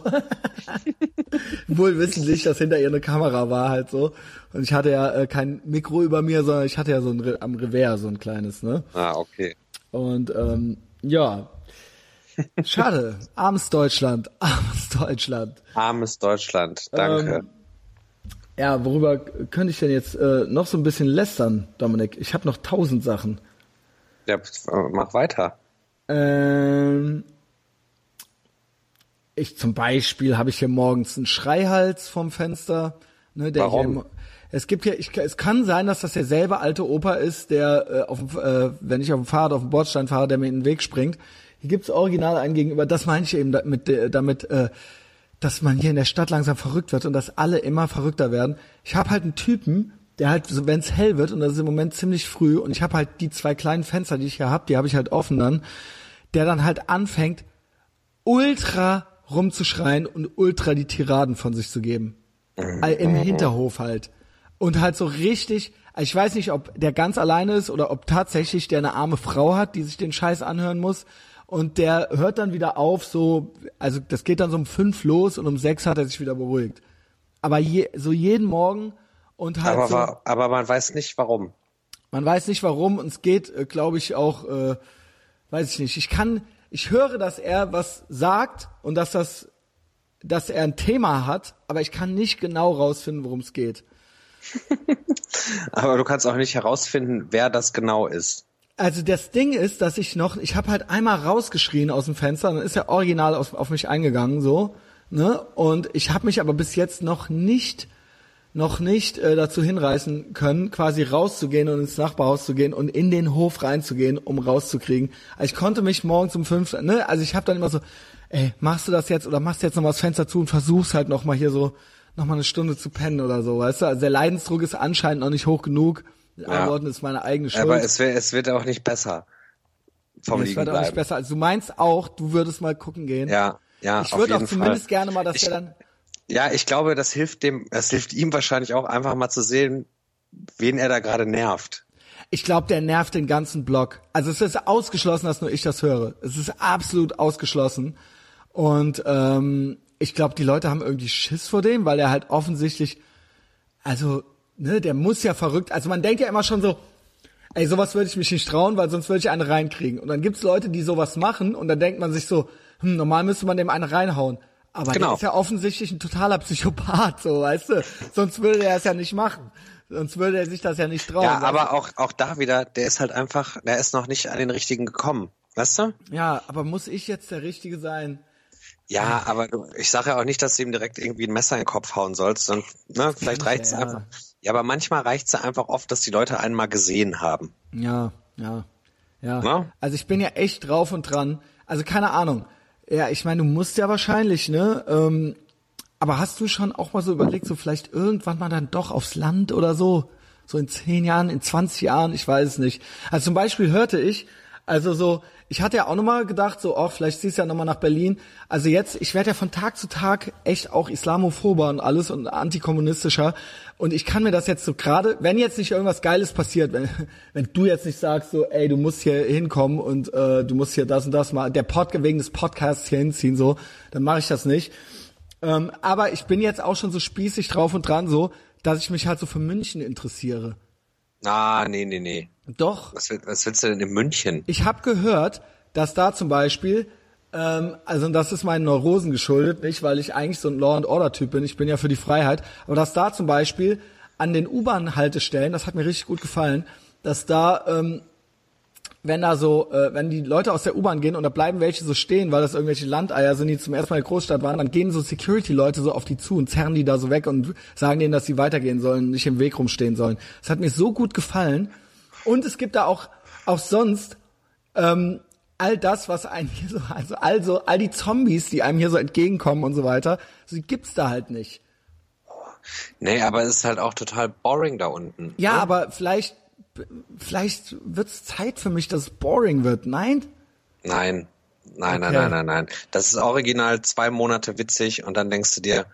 Wohl wissentlich, dass hinter ihr eine Kamera war halt so. Und ich hatte ja äh, kein Mikro über mir, sondern ich hatte ja so ein am Revers so ein kleines, ne? Ah, okay. Und ähm, ja, schade. Armes Deutschland, armes Deutschland. Armes Deutschland, danke. Ähm, ja, worüber könnte ich denn jetzt äh, noch so ein bisschen lästern, Dominik? Ich habe noch tausend Sachen. ja, mach weiter. Ähm, ich zum Beispiel habe ich hier morgens einen Schreihals vom Fenster. Ne, der Warum? Hier es gibt ja, ich, es kann sein, dass das derselbe alte Opa ist, der, äh, auf, äh, wenn ich auf dem Fahrrad auf dem Bordstein fahre, der mir in den Weg springt. Hier gibt's original einen gegenüber. Das meine ich eben damit, äh, damit äh, dass man hier in der Stadt langsam verrückt wird und dass alle immer verrückter werden. Ich habe halt einen Typen, der halt, so, wenn es hell wird, und das ist im Moment ziemlich früh, und ich habe halt die zwei kleinen Fenster, die ich hier habe, die habe ich halt offen dann, der dann halt anfängt, ultra rumzuschreien und ultra die Tiraden von sich zu geben. Im Hinterhof halt. Und halt so richtig, ich weiß nicht, ob der ganz alleine ist oder ob tatsächlich der eine arme Frau hat, die sich den Scheiß anhören muss. Und der hört dann wieder auf, so, also das geht dann so um fünf los und um sechs hat er sich wieder beruhigt. Aber je, so jeden Morgen und halt Aber, so, wa- aber man weiß nicht warum. man weiß nicht warum und es geht, äh, glaube ich, auch, äh, weiß ich nicht. Ich kann, ich höre, dass er was sagt und dass das, dass er ein Thema hat, aber ich kann nicht genau rausfinden, worum es geht. Aber du kannst auch nicht herausfinden, wer das genau ist. Also das Ding ist, dass ich noch, ich habe halt einmal rausgeschrien aus dem Fenster, dann ist er original auf, auf mich eingegangen so, ne? Und ich habe mich aber bis jetzt noch nicht, noch nicht äh, dazu hinreißen können, quasi rauszugehen und ins Nachbarhaus zu gehen und in den Hof reinzugehen, um rauszukriegen. Also ich konnte mich morgens um fünf, ne? Also ich habe dann immer so, ey, machst du das jetzt oder machst du jetzt noch mal das Fenster zu und versuchst halt noch mal hier so noch mal eine Stunde zu pennen oder so, weißt du? Also der Leidensdruck ist anscheinend noch nicht hoch genug. Ja. Ist meine eigene Schuld. Aber es, wär, es wird auch nicht besser. Vom Ja, es wird auch nicht besser. Also du meinst auch, du würdest mal gucken gehen. Ja, ja, Ich würde auch zumindest Fall. gerne mal, dass Ich- der dann. Ja, ich glaube, das hilft dem, es hilft ihm wahrscheinlich auch einfach mal zu sehen, wen er da gerade nervt. Ich glaube, der nervt den ganzen Block. Also es ist ausgeschlossen, dass nur ich das höre. Es ist absolut ausgeschlossen. Und ähm, ich glaube, die Leute haben irgendwie Schiss vor dem, weil er halt offensichtlich, also, ne, der muss ja verrückt. Also man denkt ja immer schon so, ey, sowas würde ich mich nicht trauen, weil sonst würde ich eine reinkriegen. Und dann gibt's Leute, die sowas machen und dann denkt man sich so, hm, normal müsste man dem eine reinhauen. Aber der Genau. ist ja offensichtlich ein totaler Psychopath, so, weißt du? Sonst würde er es ja nicht machen. Sonst würde er sich das ja nicht trauen. Ja, weißt du? aber auch, auch da wieder, der ist halt einfach, der ist noch nicht an den richtigen gekommen. Weißt du? Ja, aber muss ich jetzt der Richtige sein? Ja, aber ich sage ja auch nicht, dass du ihm direkt irgendwie ein Messer in den Kopf hauen sollst, sondern ne, vielleicht reicht's ja, einfach. Ja, aber manchmal reicht's ja einfach oft, dass die Leute einen mal gesehen haben. Ja, ja, ja. Na? Also ich bin ja echt drauf und dran. Also keine Ahnung. Ja, ich meine, du musst ja wahrscheinlich, ne? Ähm, aber hast du schon auch mal so überlegt, so vielleicht irgendwann mal dann doch aufs Land oder so? So in zehn Jahren, in 20 Jahren, ich weiß es nicht. Also zum Beispiel hörte ich, also so, ich hatte ja auch nochmal gedacht, so, oh, vielleicht ziehst du ja nochmal nach Berlin. Also jetzt, ich werde ja von Tag zu Tag echt auch islamophober und alles und antikommunistischer. Und ich kann mir das jetzt so gerade, wenn jetzt nicht irgendwas Geiles passiert, wenn, wenn du jetzt nicht sagst, so, ey, du musst hier hinkommen und äh, du musst hier das und das mal, der Pod wegen des Podcasts hier hinziehen, so, dann mache ich das nicht. Ähm, aber ich bin jetzt auch schon so spießig drauf und dran, so, dass ich mich halt so für München interessiere. Ah, nee, nee, nee. Doch, Was, was willst du denn in München? ich habe gehört, dass da zum Beispiel, ähm, also das ist meinen Neurosen geschuldet, nicht, weil ich eigentlich so ein Law and Order Typ bin. Ich bin ja für die Freiheit, aber dass da zum Beispiel an den U-Bahn-Haltestellen, das hat mir richtig gut gefallen, dass da ähm, wenn da so, äh, wenn die Leute aus der U-Bahn gehen und da bleiben welche so stehen, weil das irgendwelche Landeier sind, die zum ersten Mal in der Großstadt waren, dann gehen so Security-Leute so auf die zu und zerren die da so weg und sagen denen, dass sie weitergehen sollen, nicht im Weg rumstehen sollen. Das hat mir so gut gefallen. Und es gibt da auch, auch sonst, ähm, all das, was einem hier so, also, also all die Zombies, die einem hier so entgegenkommen und so weiter, so, die gibt's da halt nicht. Nee, aber es ist halt auch total boring da unten. Ja, aber vielleicht, vielleicht wird's Zeit für mich, dass es boring wird. Nein? Nein. Nein, nein, nein, nein, nein. Das ist original zwei Monate witzig und dann denkst du dir,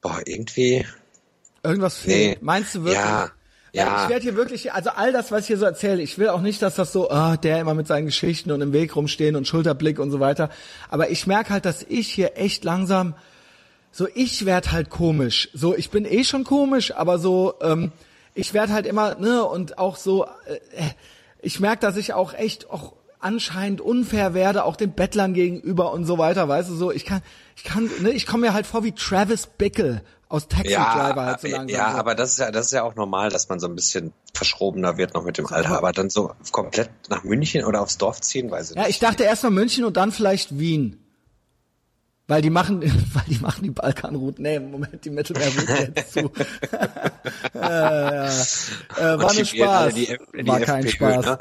boah, irgendwie. Irgendwas fehlt. Nee. Meinst du wirklich? Ja. Ja, ich werde hier wirklich, also all das, was ich hier so erzähle, ich will auch nicht, dass das so, ah, der immer mit seinen Geschichten und im Weg rumstehen und Schulterblick und so weiter. Aber ich merke halt, dass ich hier echt langsam, so ich werd halt komisch. So, ich bin eh schon komisch, aber so, ähm, ich werd halt immer, ne, und auch so, äh, ich merke, dass ich auch echt auch anscheinend unfair werde, auch den Bettlern gegenüber und so weiter, weißt du, so, ich kann, ich kann, ne, ich komme mir halt vor wie Travis Bickle aus Taxi Driver halt so langsam. ja, so. aber das ist ja, das ist ja auch normal, dass man so ein bisschen verschrobener wird noch mit dem Alter. Aber dann so komplett nach München oder aufs Dorf ziehen, weiß ich Ja, nicht. ich dachte erst mal München und dann vielleicht Wien. Weil die machen, weil die machen die Balkanroute. Nee, Moment, die Mittelmeerroute jetzt zu. äh, ja. äh, war nur Spaß. die die war kein FPÖ, Spaß. ne?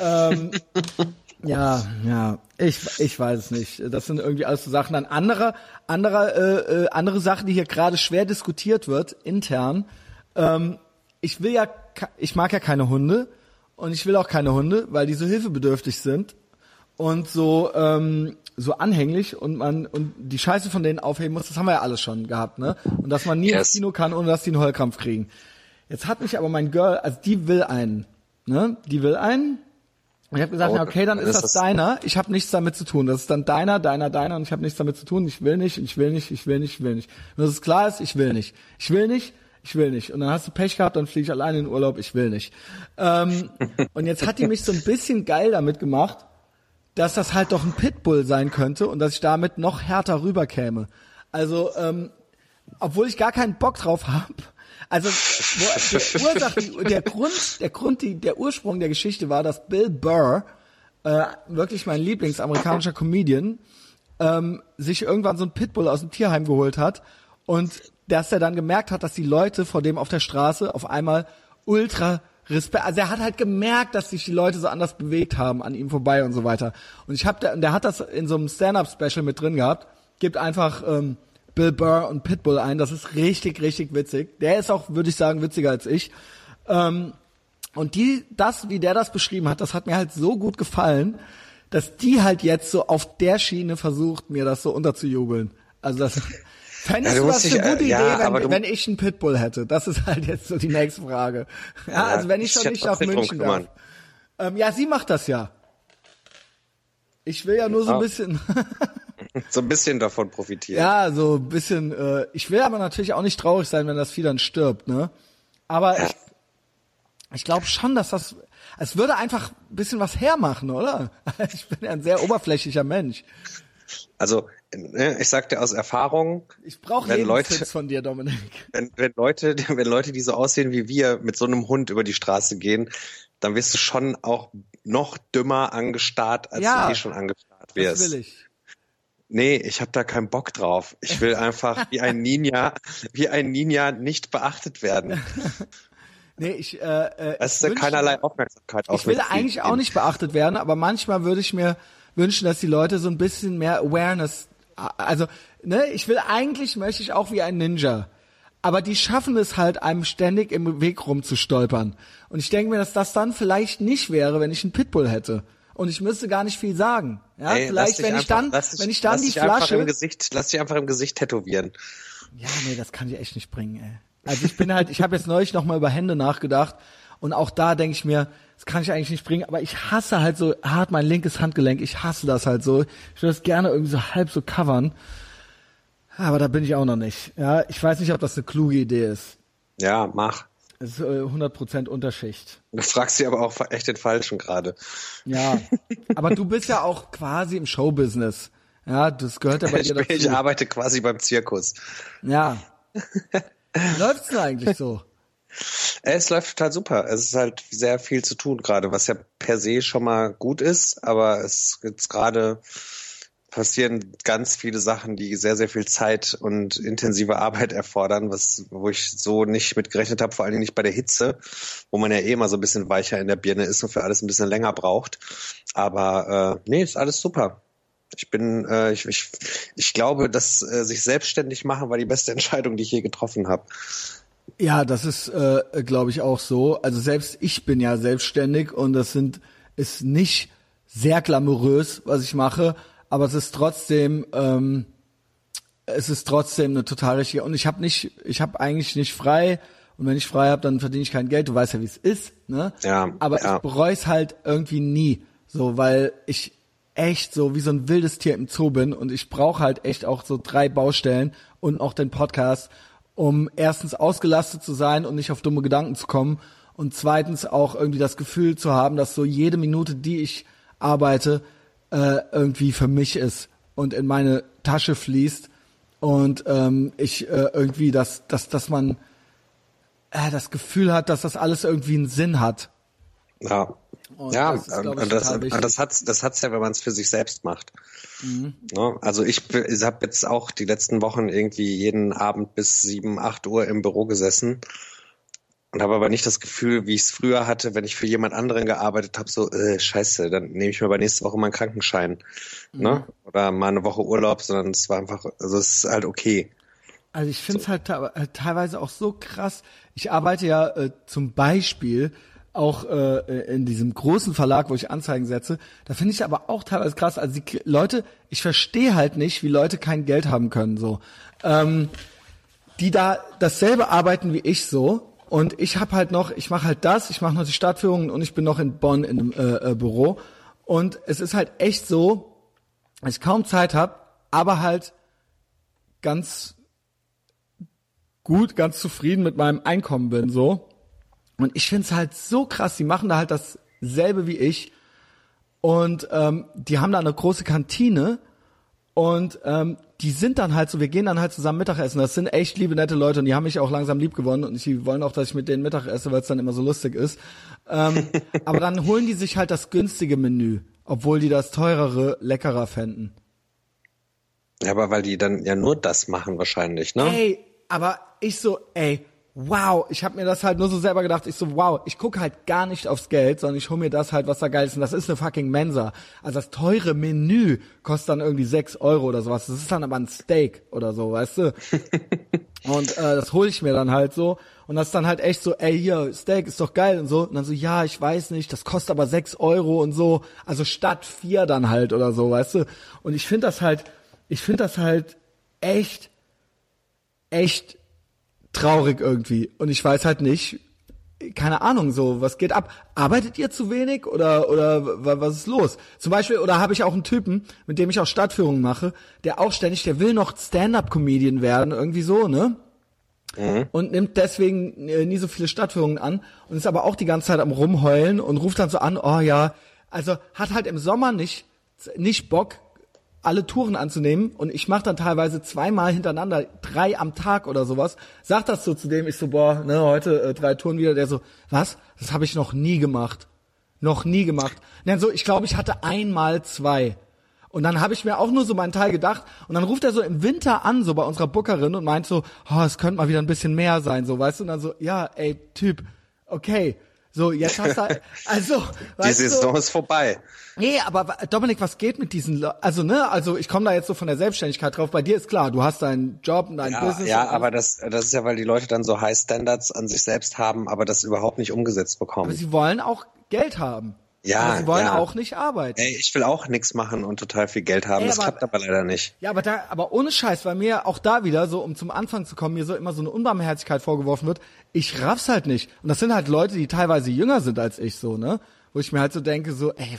Ähm, ja, ja, ich, ich weiß es nicht. Das sind irgendwie alles so Sachen. Dann andere, andere, äh, äh, andere Sachen, die hier gerade schwer diskutiert wird, intern. Ähm, ich will ja, ich mag ja keine Hunde und ich will auch keine Hunde, weil die so hilfebedürftig sind und so ähm, so anhänglich und man und die Scheiße von denen aufheben muss, das haben wir ja alles schon gehabt, ne? Und dass man nie ins Yes. Kino kann, ohne dass die einen Heulkrampf kriegen. Jetzt hat mich aber mein Girl, also die will einen, ne? Die will einen. Und ich habe gesagt, Oh, na okay, dann dann ist ist das das- deiner. Ich habe nichts damit zu tun. Das ist dann deiner, deiner, deiner und ich habe nichts damit zu tun. Ich will nicht, ich will nicht, ich will nicht, ich will nicht. Und dass es klar ist, ich will nicht. Ich will nicht, ich will nicht. Und dann hast du Pech gehabt, dann fliege ich alleine in den Urlaub, ich will nicht. Ähm, und jetzt hat die mich so ein bisschen geil damit gemacht, dass das halt doch ein Pitbull sein könnte und dass ich damit noch härter rüberkäme. Also, ähm, obwohl ich gar keinen Bock drauf habe. Also wo, der Ursache, der Grund, der Grund, die, der Ursprung der Geschichte war, dass Bill Burr, äh, wirklich mein Lieblingsamerikanischer Comedian, ähm, sich irgendwann so ein Pitbull aus dem Tierheim geholt hat und dass er dann gemerkt hat, dass die Leute vor dem auf der Straße auf einmal ultra Respekt, also er hat halt gemerkt, dass sich die Leute so anders bewegt haben an ihm vorbei und so weiter. Und ich habe, der, der hat das in so einem Stand-up-Special mit drin gehabt. Gibt einfach ähm, Bill Burr und Pitbull ein. Das ist richtig, richtig witzig. Der ist auch, würde ich sagen, witziger als ich. Ähm, und die, das, wie der das beschrieben hat, das hat mir halt so gut gefallen, dass die halt jetzt so auf der Schiene versucht, mir das so unterzujubeln. Also das fändest Ja, du das eine gute äh, ja, Idee, wenn, wenn ich einen Pitbull hätte? Das ist halt jetzt so die nächste Frage. Ja, also wenn ich schon nicht ja nach München darf. Ähm, ja, sie macht das ja. Ich will ja nur so ein Ja. bisschen, So ein bisschen davon profitieren. ja, so ein bisschen, äh, ich will aber natürlich auch nicht traurig sein, wenn das Vieh dann stirbt, ne? Aber ich, ich glaube schon, dass das, es würde einfach ein bisschen was hermachen, oder? Ich bin ja ein sehr oberflächlicher Mensch. Also, ne, ich sag dir aus Erfahrung, Ich brauche Wenn Leute- von dir, Dominik. wenn, wenn Leute, wenn Leute, die so aussehen wie wir, mit so einem Hund über die Straße gehen, dann wirst du schon auch noch dümmer angestarrt, als Ja, du eh schon angestarrt Das wirst. will ich. Nee, ich habe da keinen Bock drauf. Ich will einfach wie ein Ninja, wie ein Ninja nicht beachtet werden. Nee, ich, äh, äh, Es ich ist wünsch- keinerlei Aufmerksamkeit auf Ich will eigentlich auch nicht beachtet werden, aber manchmal würde ich mir wünschen, dass die Leute so ein bisschen mehr Awareness, also, ne, ich will eigentlich, möchte ich auch wie ein Ninja. Aber die schaffen es halt, einem ständig im Weg rumzustolpern. Und ich denke mir, dass das dann vielleicht nicht wäre, wenn ich einen Pitbull hätte. Und ich müsste gar nicht viel sagen. Ja, Ey, vielleicht, wenn ich einfach- dann, lass dich- wenn ich dann lass die dich einfach Flasche, im Gesicht, lass dich einfach im Gesicht tätowieren. Ja, nee, das kann ich echt nicht bringen, ey. Also ich bin halt, ich habe jetzt neulich noch mal über Hände nachgedacht und auch da denke ich mir, das kann ich eigentlich nicht bringen, aber ich hasse halt so hart mein linkes Handgelenk, ich hasse das halt so. Ich würde das gerne irgendwie so halb so covern. Aber da bin ich auch noch nicht. Ja, ich weiß nicht, ob das eine kluge Idee ist. Ja, mach. Es ist äh, 100% Unterschicht. Du fragst dich aber auch echt den Falschen gerade. Ja, aber du bist ja auch quasi im Showbusiness. Ja, das gehört ja bei Ich, dir dazu. ich arbeite quasi beim Zirkus. Ja. Wie läuft's denn eigentlich so? Äh, Es läuft total super. Es ist halt sehr viel zu tun gerade, was ja per se schon mal gut ist, aber es jetzt gerade passieren ganz viele Sachen, die sehr, sehr viel Zeit und intensive Arbeit erfordern, was, wo ich so nicht mit gerechnet habe, vor allen Dingen nicht bei der Hitze, wo man ja eh immer so ein bisschen weicher in der Birne ist und für alles ein bisschen länger braucht. Aber äh, nee, ist alles super. Ich bin, äh, ich, ich, ich glaube, dass äh, sich selbstständig machen war die beste Entscheidung, die ich je getroffen habe. Ja, das ist, äh, glaube ich, auch so. Also selbst ich bin ja selbstständig und das sind ist nicht sehr glamourös, was ich mache, aber es ist trotzdem, ähm, es ist trotzdem eine total richtige. Und ich habe nicht, ich habe eigentlich nicht frei. Und wenn ich frei habe, dann verdiene ich kein Geld. Du weißt ja, wie es ist, ne? Ja, Aber ja. ich bereue es halt irgendwie nie, so, weil ich echt so wie so ein wildes Tier im Zoo bin und ich brauche halt echt auch so drei Baustellen und auch den Podcast, um erstens ausgelastet zu sein und nicht auf dumme Gedanken zu kommen und zweitens auch irgendwie das Gefühl zu haben, dass so jede Minute, die ich arbeite, äh, irgendwie für mich ist und in meine Tasche fließt und ähm, ich äh, irgendwie, dass, dass, dass man äh, das Gefühl hat, dass das alles irgendwie einen Sinn hat. Ja. Und ja, das ist, glaub ich, und das. Mhm. und das hat's, das hat's ja, wenn man es für sich selbst macht. Ne? Also ich, ich habe jetzt auch die letzten Wochen irgendwie jeden Abend bis sieben, acht Uhr im Büro gesessen und habe aber nicht das Gefühl, wie ich es früher hatte, wenn ich für jemand anderen gearbeitet habe, so äh, Scheiße, dann nehme ich mir bei nächste Woche mal einen Krankenschein, Mhm. ne? Oder mal eine Woche Urlaub, sondern es war einfach, also es ist halt okay. Also ich finde es halt te- äh, teilweise auch so krass. Ich arbeite ja äh, zum Beispiel auch äh, in diesem großen Verlag, wo ich Anzeigen setze. Da finde ich aber auch teilweise krass. Also die Leute, ich verstehe halt nicht, wie Leute kein Geld haben können so. Ähm, die da dasselbe arbeiten wie ich so. Und ich habe halt noch, ich mache halt das, ich mache noch die Stadtführungen und ich bin noch in Bonn in einem äh, äh, Büro. Und es ist halt echt so, dass ich kaum Zeit habe, aber halt ganz gut, ganz zufrieden mit meinem Einkommen bin, so. Und ich find's halt so krass, die machen da halt dasselbe wie ich. Und ähm, die haben da eine große Kantine und ähm, die sind dann halt so, wir gehen dann halt zusammen Mittagessen. Das sind echt liebe, nette Leute und die haben mich auch langsam lieb gewonnen und die wollen auch, dass ich mit denen Mittag esse, weil es dann immer so lustig ist. Ähm, aber dann holen die sich halt das günstige Menü, obwohl die das teurere leckerer fänden. Ja, aber weil die dann ja nur das machen wahrscheinlich, ne? Ey, aber ich so, ey, wow, ich habe mir das halt nur so selber gedacht, ich so, wow, ich gucke halt gar nicht aufs Geld, sondern ich hole mir das halt, was da geil ist. Und das ist eine fucking Mensa. Also das teure Menü kostet dann irgendwie sechs Euro oder sowas. Das ist dann aber ein Steak oder so, weißt du? Und äh, das hole ich mir dann halt so. Und das ist dann halt echt so, ey, hier, Steak ist doch geil und so. Und dann so, ja, ich weiß nicht, das kostet aber sechs Euro und so. Also statt vier dann halt oder so, weißt du? Und ich finde das halt, ich finde das halt echt, echt traurig irgendwie. Und ich weiß halt nicht, keine Ahnung, so, was geht ab? Arbeitet ihr zu wenig oder, oder wa- was ist los? Zum Beispiel, oder habe ich auch einen Typen, mit dem ich auch Stadtführungen mache, der auch ständig, der will noch Stand-Up-Comedian werden, irgendwie so, ne? Und nimmt deswegen äh, nie so viele Stadtführungen an und ist aber auch die ganze Zeit am rumheulen und ruft dann so an, oh ja, also hat halt im Sommer nicht, nicht Bock, alle Touren anzunehmen und ich mache dann teilweise zweimal hintereinander, drei am Tag oder sowas. Sag das so zu dem, ich so, boah, ne, heute äh, drei Touren wieder, der so, was? Das habe ich noch nie gemacht. Noch nie gemacht. Und dann so, ich glaube, ich hatte einmal zwei. Und dann habe ich mir auch nur so meinen Teil gedacht und dann ruft er so im Winter an, so bei unserer Bookerin und meint so, oh, es könnte mal wieder ein bisschen mehr sein, so, weißt du? Und dann so, ja, ey, Typ, okay, so, jetzt hast du, also, Die weißt du, Saison ist vorbei. Nee, aber Dominik, was geht mit diesen Le Also, ne, also ich komme da jetzt so von der Selbstständigkeit drauf. Bei dir ist klar, du hast deinen Job und dein Ja, Business. ja aber das, das ist ja, weil die Leute dann so High Standards an sich selbst haben, aber das überhaupt nicht umgesetzt bekommen. aber sie wollen auch Geld haben. Ja, aber sie wollen ja. auch nicht arbeiten. Ey, ich will auch nichts machen und total viel Geld haben. Ey, das aber- klappt aber leider nicht. Ja, aber da, aber ohne Scheiß, weil mir auch da wieder so, um zum Anfang zu kommen, mir so immer so eine Unbarmherzigkeit vorgeworfen wird. Ich raff's halt nicht. Und das sind halt Leute, die teilweise jünger sind als ich, so, ne? Wo ich mir halt so denke, so, ey,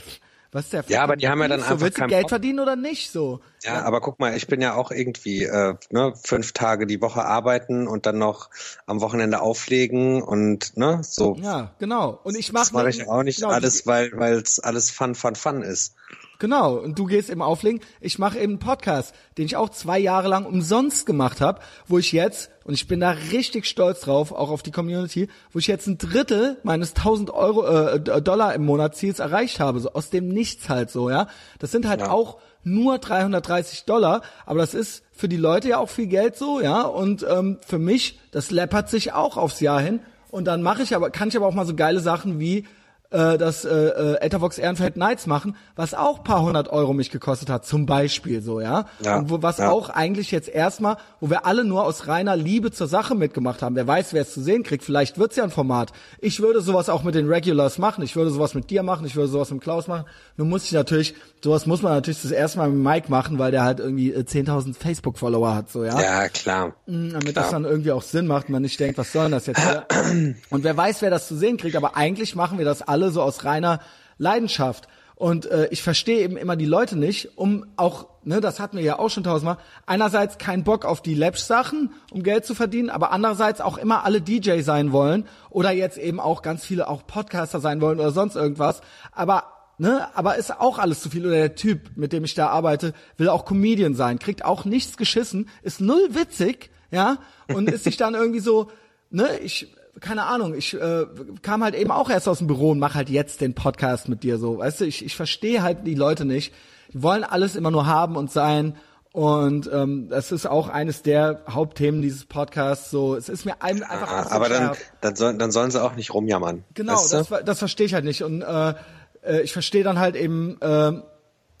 was der Ja, aber die haben ja dann so, einfach willst du Geld Bock. verdienen oder nicht, so? Ja, aber guck mal, ich bin ja auch irgendwie äh, ne, fünf Tage die Woche arbeiten und dann noch am Wochenende auflegen und ne, so. Ja, genau. Und ich mach Das mache ich auch nicht genau, alles, weil weil es alles Fun, Fun, Fun ist. Genau, und du gehst eben auflegen. Ich mache eben einen Podcast, den ich auch zwei Jahre lang umsonst gemacht habe, wo ich jetzt, und ich bin da richtig stolz drauf, auch auf die Community, wo ich jetzt ein Drittel meines 1000 Euro, äh, Dollar im Monat Ziels erreicht habe, so aus dem Nichts halt so, ja. Das sind halt Ja. auch nur 330 Dollar, aber das ist für die Leute ja auch viel Geld so, ja. Und ähm, für mich, das läppert sich auch aufs Jahr hin. Und dann mache ich aber, kann ich aber auch mal so geile Sachen wie äh, das äh, äh, Etavox Ehrenfeld Nights machen, was auch paar hundert Euro mich gekostet hat, zum Beispiel so, ja. Ja, Und wo, was ja. auch eigentlich jetzt erstmal, wo wir alle nur aus reiner Liebe zur Sache mitgemacht haben. Wer weiß, wer es zu sehen kriegt. Vielleicht wird's ja ein Format. Ich würde sowas auch mit den Regulars machen. Ich würde sowas mit dir machen. Ich würde sowas mit Klaus machen. Nur muss ich natürlich, sowas muss man natürlich das erste Mal mit Mike machen, weil der halt irgendwie äh, 10.000 Facebook-Follower hat, so, ja. Ja, klar. Damit Klar. das dann irgendwie auch Sinn macht, man nicht denkt, was soll denn das jetzt? Und wer weiß, wer das zu sehen kriegt, aber eigentlich machen wir das alle so aus reiner Leidenschaft. Und äh, ich verstehe eben immer die Leute nicht, um auch, ne, das hatten wir ja auch schon tausendmal, einerseits keinen Bock auf die Lapsch-Sachen, um Geld zu verdienen, aber andererseits auch immer alle DJ sein wollen oder jetzt eben auch ganz viele auch Podcaster sein wollen oder sonst irgendwas. Aber Ne, aber ist auch alles zu viel. Oder der Typ, mit dem ich da arbeite, will auch Comedian sein, kriegt auch nichts geschissen, ist null witzig, ja, und ist sich dann irgendwie so, ne, ich, keine Ahnung, ich äh, kam halt eben auch erst aus dem Büro und mach halt jetzt den Podcast mit dir so, weißt du, ich, ich verstehe halt die Leute nicht. Die wollen alles immer nur haben und sein. Und ähm, das ist auch eines der Hauptthemen dieses Podcasts. So, es ist mir ein- einfach Ah, aber dann, dann, soll, dann sollen sie auch nicht rumjammern. Genau, weißt du? das, das verstehe ich halt nicht. Und äh, äh, ich verstehe dann halt eben äh,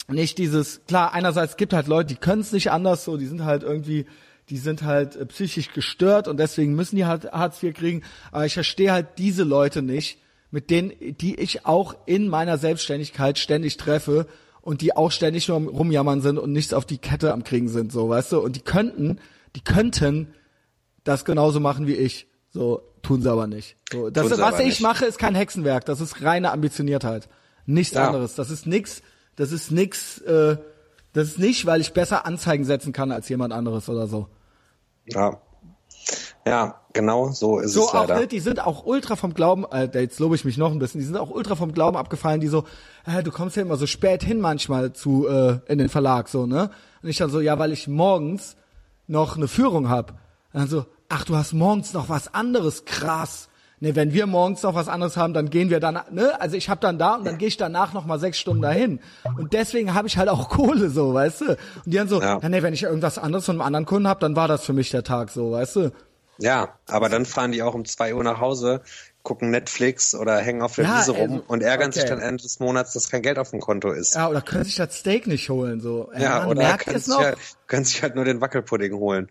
nicht dieses, klar, einerseits gibt halt Leute, die können es nicht anders, so, die sind halt irgendwie, die sind halt äh, psychisch gestört und deswegen müssen die halt Hartz IV kriegen. Aber ich verstehe halt diese Leute nicht, mit denen, die ich auch in meiner Selbstständigkeit ständig treffe und die auch ständig nur am rumjammern sind und nichts auf die Kette am kriegen sind, so, weißt du? Und die könnten, die könnten das genauso machen wie ich. So tun sie aber nicht. So, das, Tun sie was ich nicht. mache, ist kein Hexenwerk. Das ist reine Ambitioniertheit. Nichts Ja. anderes. Das ist nix. Das ist nix. Äh, das ist nicht, weil ich besser Anzeigen setzen kann als jemand anderes oder so. Ja. Ja, genau so ist So es auch leider. ne, die sind auch ultra vom Glauben, äh, jetzt lobe ich mich noch ein bisschen, die sind auch ultra vom Glauben abgefallen, die so, äh, du kommst ja immer so spät hin manchmal zu äh, in den Verlag so, ne? Und ich dann so, ja, weil ich morgens noch eine Führung hab. Und dann so, ach, du hast morgens noch was anderes, krass. Ne, wenn wir morgens noch was anderes haben, dann gehen wir dann, ne? Also ich hab dann da und dann gehe ich danach noch mal sechs Stunden dahin. Und deswegen habe ich halt auch Kohle, so, weißt du? Und die dann so, Ja. ja. ne, wenn ich irgendwas anderes von einem anderen Kunden hab, dann war das für mich der Tag, so, weißt du? Ja, aber dann fahren die auch um zwei Uhr nach Hause, gucken Netflix oder hängen auf der Ja, Wiese rum also, und ärgern okay. sich dann Ende des Monats, dass kein Geld auf dem Konto ist. Ja, oder können sich das Steak nicht holen, so. Ey, Ja, Mann, oder können sich, noch? halt, können sich halt nur den Wackelpudding holen.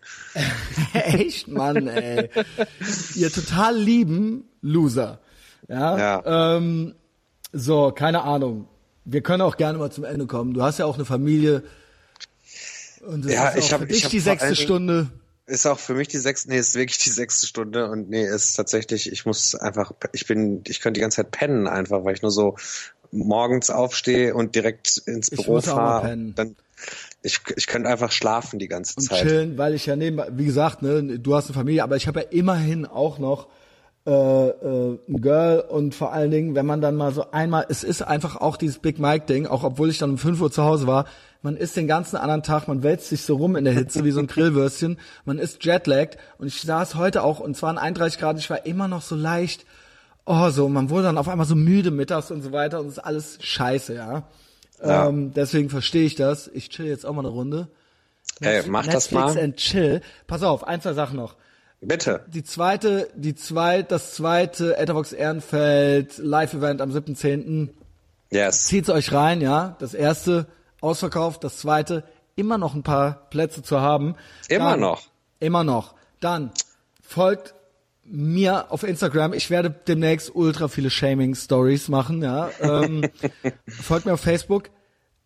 Echt, Mann, ey. Ihr total lieben Loser. Ja. Ja. Ähm, so, keine Ahnung. Wir können auch gerne mal zum Ende kommen. Du hast ja auch eine Familie. Und das Ja, ist auch ich hab- für ich dich hab die sechste Stunde. Ist auch für mich die sechste, nee, ist wirklich die sechste Stunde und nee, ist tatsächlich, ich muss einfach, ich bin, ich könnte die ganze Zeit pennen einfach, weil ich nur so morgens aufstehe und direkt ins Büro fahre. Dann, ich, ich könnte einfach schlafen die ganze und Zeit. chillen, weil ich ja nebenbei, wie gesagt, ne, du hast eine Familie, aber ich habe ja immerhin auch noch äh, äh, ein Girl und vor allen Dingen, wenn man dann mal so einmal, es ist einfach auch dieses Big Mike Ding, auch obwohl ich dann um 5 Uhr zu Hause war, man ist den ganzen anderen Tag, man wälzt sich so rum in der Hitze wie so ein Grillwürstchen, man ist jetlagged und ich saß heute auch und zwar an 31 Grad, ich war immer noch so leicht, oh so, man wurde dann auf einmal so müde mittags und so weiter und es ist alles scheiße, ja. Ja. Ähm, deswegen verstehe ich das. Ich chill jetzt auch mal eine Runde. Ey, mach das Netflix mal. and chill. Pass auf, ein, zwei Sachen noch. Bitte. Die zweite, die zweit, das zweite Etherbox Ehrenfeld Live-Event am 7.10. Yes. Zieht's euch rein, ja. Das erste ausverkauft, das zweite immer noch ein paar Plätze zu haben. Immer Dann, noch. Immer noch. Dann folgt mir auf Instagram. Ich werde demnächst ultra viele Shaming-Stories machen, ja. Ähm, folgt mir auf Facebook.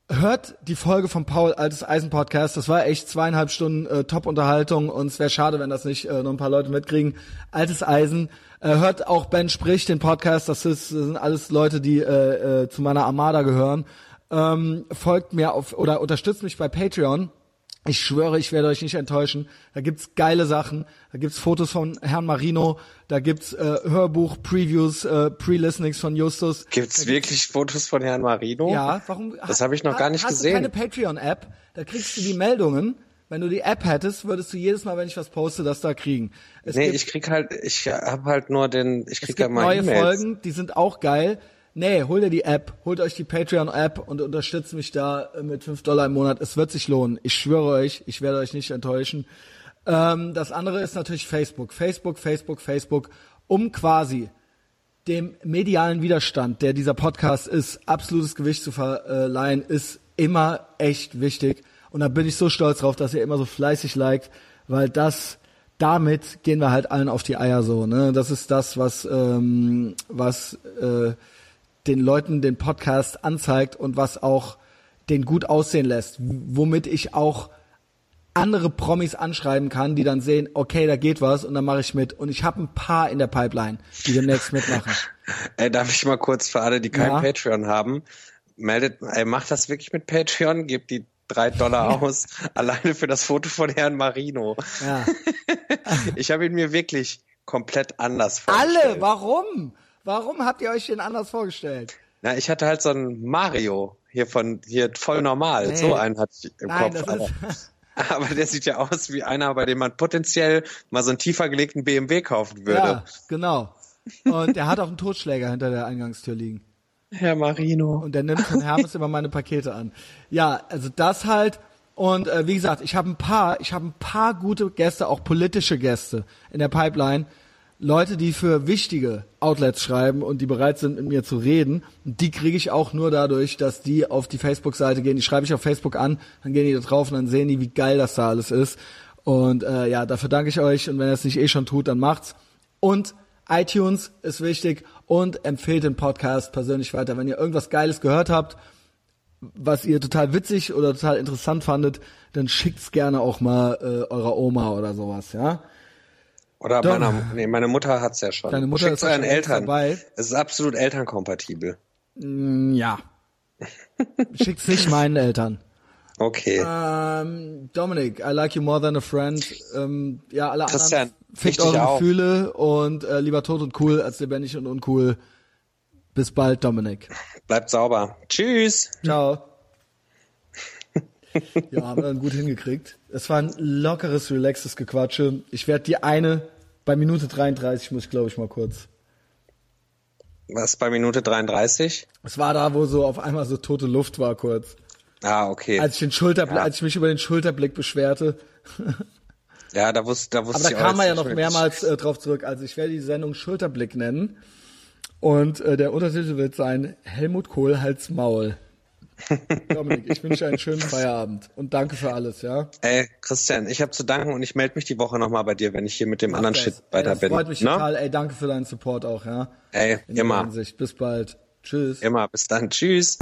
Hört die Folge vom Paul Altes Eisen Podcast. Das war echt zweieinhalb Stunden äh, Top-Unterhaltung und es wäre schade, wenn das nicht äh, noch ein paar Leute mitkriegen. Altes Eisen. Äh, hört auch Ben spricht den Podcast. Das, ist, das sind alles Leute, die äh, äh, zu meiner Armada gehören. Ähm, folgt mir auf oder unterstützt mich bei Patreon. Ich schwöre, ich werde euch nicht enttäuschen. Da gibt's geile Sachen. Da gibt's Fotos von Herrn Marino. Da gibt's äh, Hörbuch, Previews, äh, Pre-Listenings von Justus. Gibt's wirklich Fotos von Herrn Marino? Ja, warum? Das habe ich noch ha- gar nicht hast gesehen. Du keine Patreon-App, da kriegst du die Meldungen. Wenn du die App hättest, würdest du jedes Mal, wenn ich was poste, das da kriegen. Es Nee, ich krieg halt, ich habe halt nur den, ich es krieg ja gibt mal neue E-Mails. Folgen, die sind auch geil. Nee, hol dir die App, holt euch die Patreon-App und unterstützt mich da äh, mit 5 Dollar im Monat. Es wird sich lohnen. Ich schwöre euch, ich werde euch nicht enttäuschen. Ähm, das andere ist natürlich Facebook. Facebook, Facebook, Facebook, um quasi dem medialen Widerstand, der dieser Podcast ist, absolutes Gewicht zu verleihen, ist immer echt wichtig. Und da bin ich so stolz drauf, dass ihr immer so fleißig liked, weil das, damit gehen wir halt allen auf die Eier so. Ne? Das ist das, was, ähm, was äh, den Leuten den Podcast anzeigt und was auch den gut aussehen lässt, womit ich auch andere Promis anschreiben kann, die dann sehen, okay, da geht was und dann mache ich mit. Und ich habe ein paar in der Pipeline, die demnächst mitmachen. Ey, darf ich mal kurz für alle, die kein ja. Patreon haben, meldet, ey, macht das wirklich mit Patreon, gebt die drei Dollar aus, alleine für das Foto von Herrn Marino. Ja. ich habe ihn mir wirklich komplett anders vorgestellt. Alle, warum? Warum habt ihr euch den anders vorgestellt? Na, ich hatte halt so einen Mario hier von hier voll normal. Nee. So einen hatte ich im Nein, Kopf. Aber, aber, der sieht ja aus wie einer, bei dem man potenziell mal so einen tiefer gelegten BMW kaufen würde. Ja, genau. Und der hat auch einen Totschläger hinter der Eingangstür liegen. Herr Marino. Und der nimmt von Hermes immer meine Pakete an. Ja, also das halt. Und äh, wie gesagt, ich habe ein paar, ich habe ein paar gute Gäste, auch politische Gäste in der Pipeline. Leute, die für wichtige Outlets schreiben und die bereit sind, mit mir zu reden, die kriege ich auch nur dadurch, dass die auf die Facebook-Seite gehen. Die schreibe ich auf Facebook an, dann gehen die da drauf und dann sehen die, wie geil das da alles ist. Und äh, ja, dafür danke ich euch. Und wenn ihr es nicht eh schon tut, dann macht's. Und iTunes ist wichtig und empfehlt den Podcast persönlich weiter. Wenn ihr irgendwas Geiles gehört habt, was ihr total witzig oder total interessant fandet, dann schickt's gerne auch mal äh, eurer Oma oder sowas, ja. Oder Doch. meiner, nee, meine Mutter hat's ja schon. Deine Mutter Schickt's ist euren Eltern. Dabei. Es ist absolut elternkompatibel. Mm, ja. Schickt's nicht meinen Eltern. Okay. Ähm, Dominic, I like you more than a friend. Ähm, ja, alle Christian, anderen fickt eure auch. Gefühle und äh, lieber tot und cool als lebendig und uncool. Bis bald, Dominic. Bleibt sauber. Tschüss. Ciao. Ja, haben wir dann gut hingekriegt. Es war ein lockeres, relaxes Gequatsche. Ich werde die eine, bei Minute 33 muss ich glaube ich mal kurz. Was bei Minute 33? Es war da, wo so auf einmal so tote Luft war kurz. Ah, okay. Als ich den Schulterblick, ja. als ich mich über den Schulterblick beschwerte. ja, da wusste, da wusste Aber da kam man ja noch mehrmals äh, drauf zurück. Also ich werde die Sendung Schulterblick nennen. Und äh, der Untertitel wird sein Helmut Kohl Hals Maul. Dominik, ich wünsche einen schönen Feierabend und danke für alles, ja? Ey, Christian, ich habe zu danken und ich melde mich die Woche nochmal bei dir, wenn ich hier mit dem Mach anderen das. Shit weiter ey, das bin. Freut mich no? Ne? total, ey, danke für deinen Support auch, ja? Ey, In immer. Bis bald. Tschüss. Immer, bis dann. Tschüss.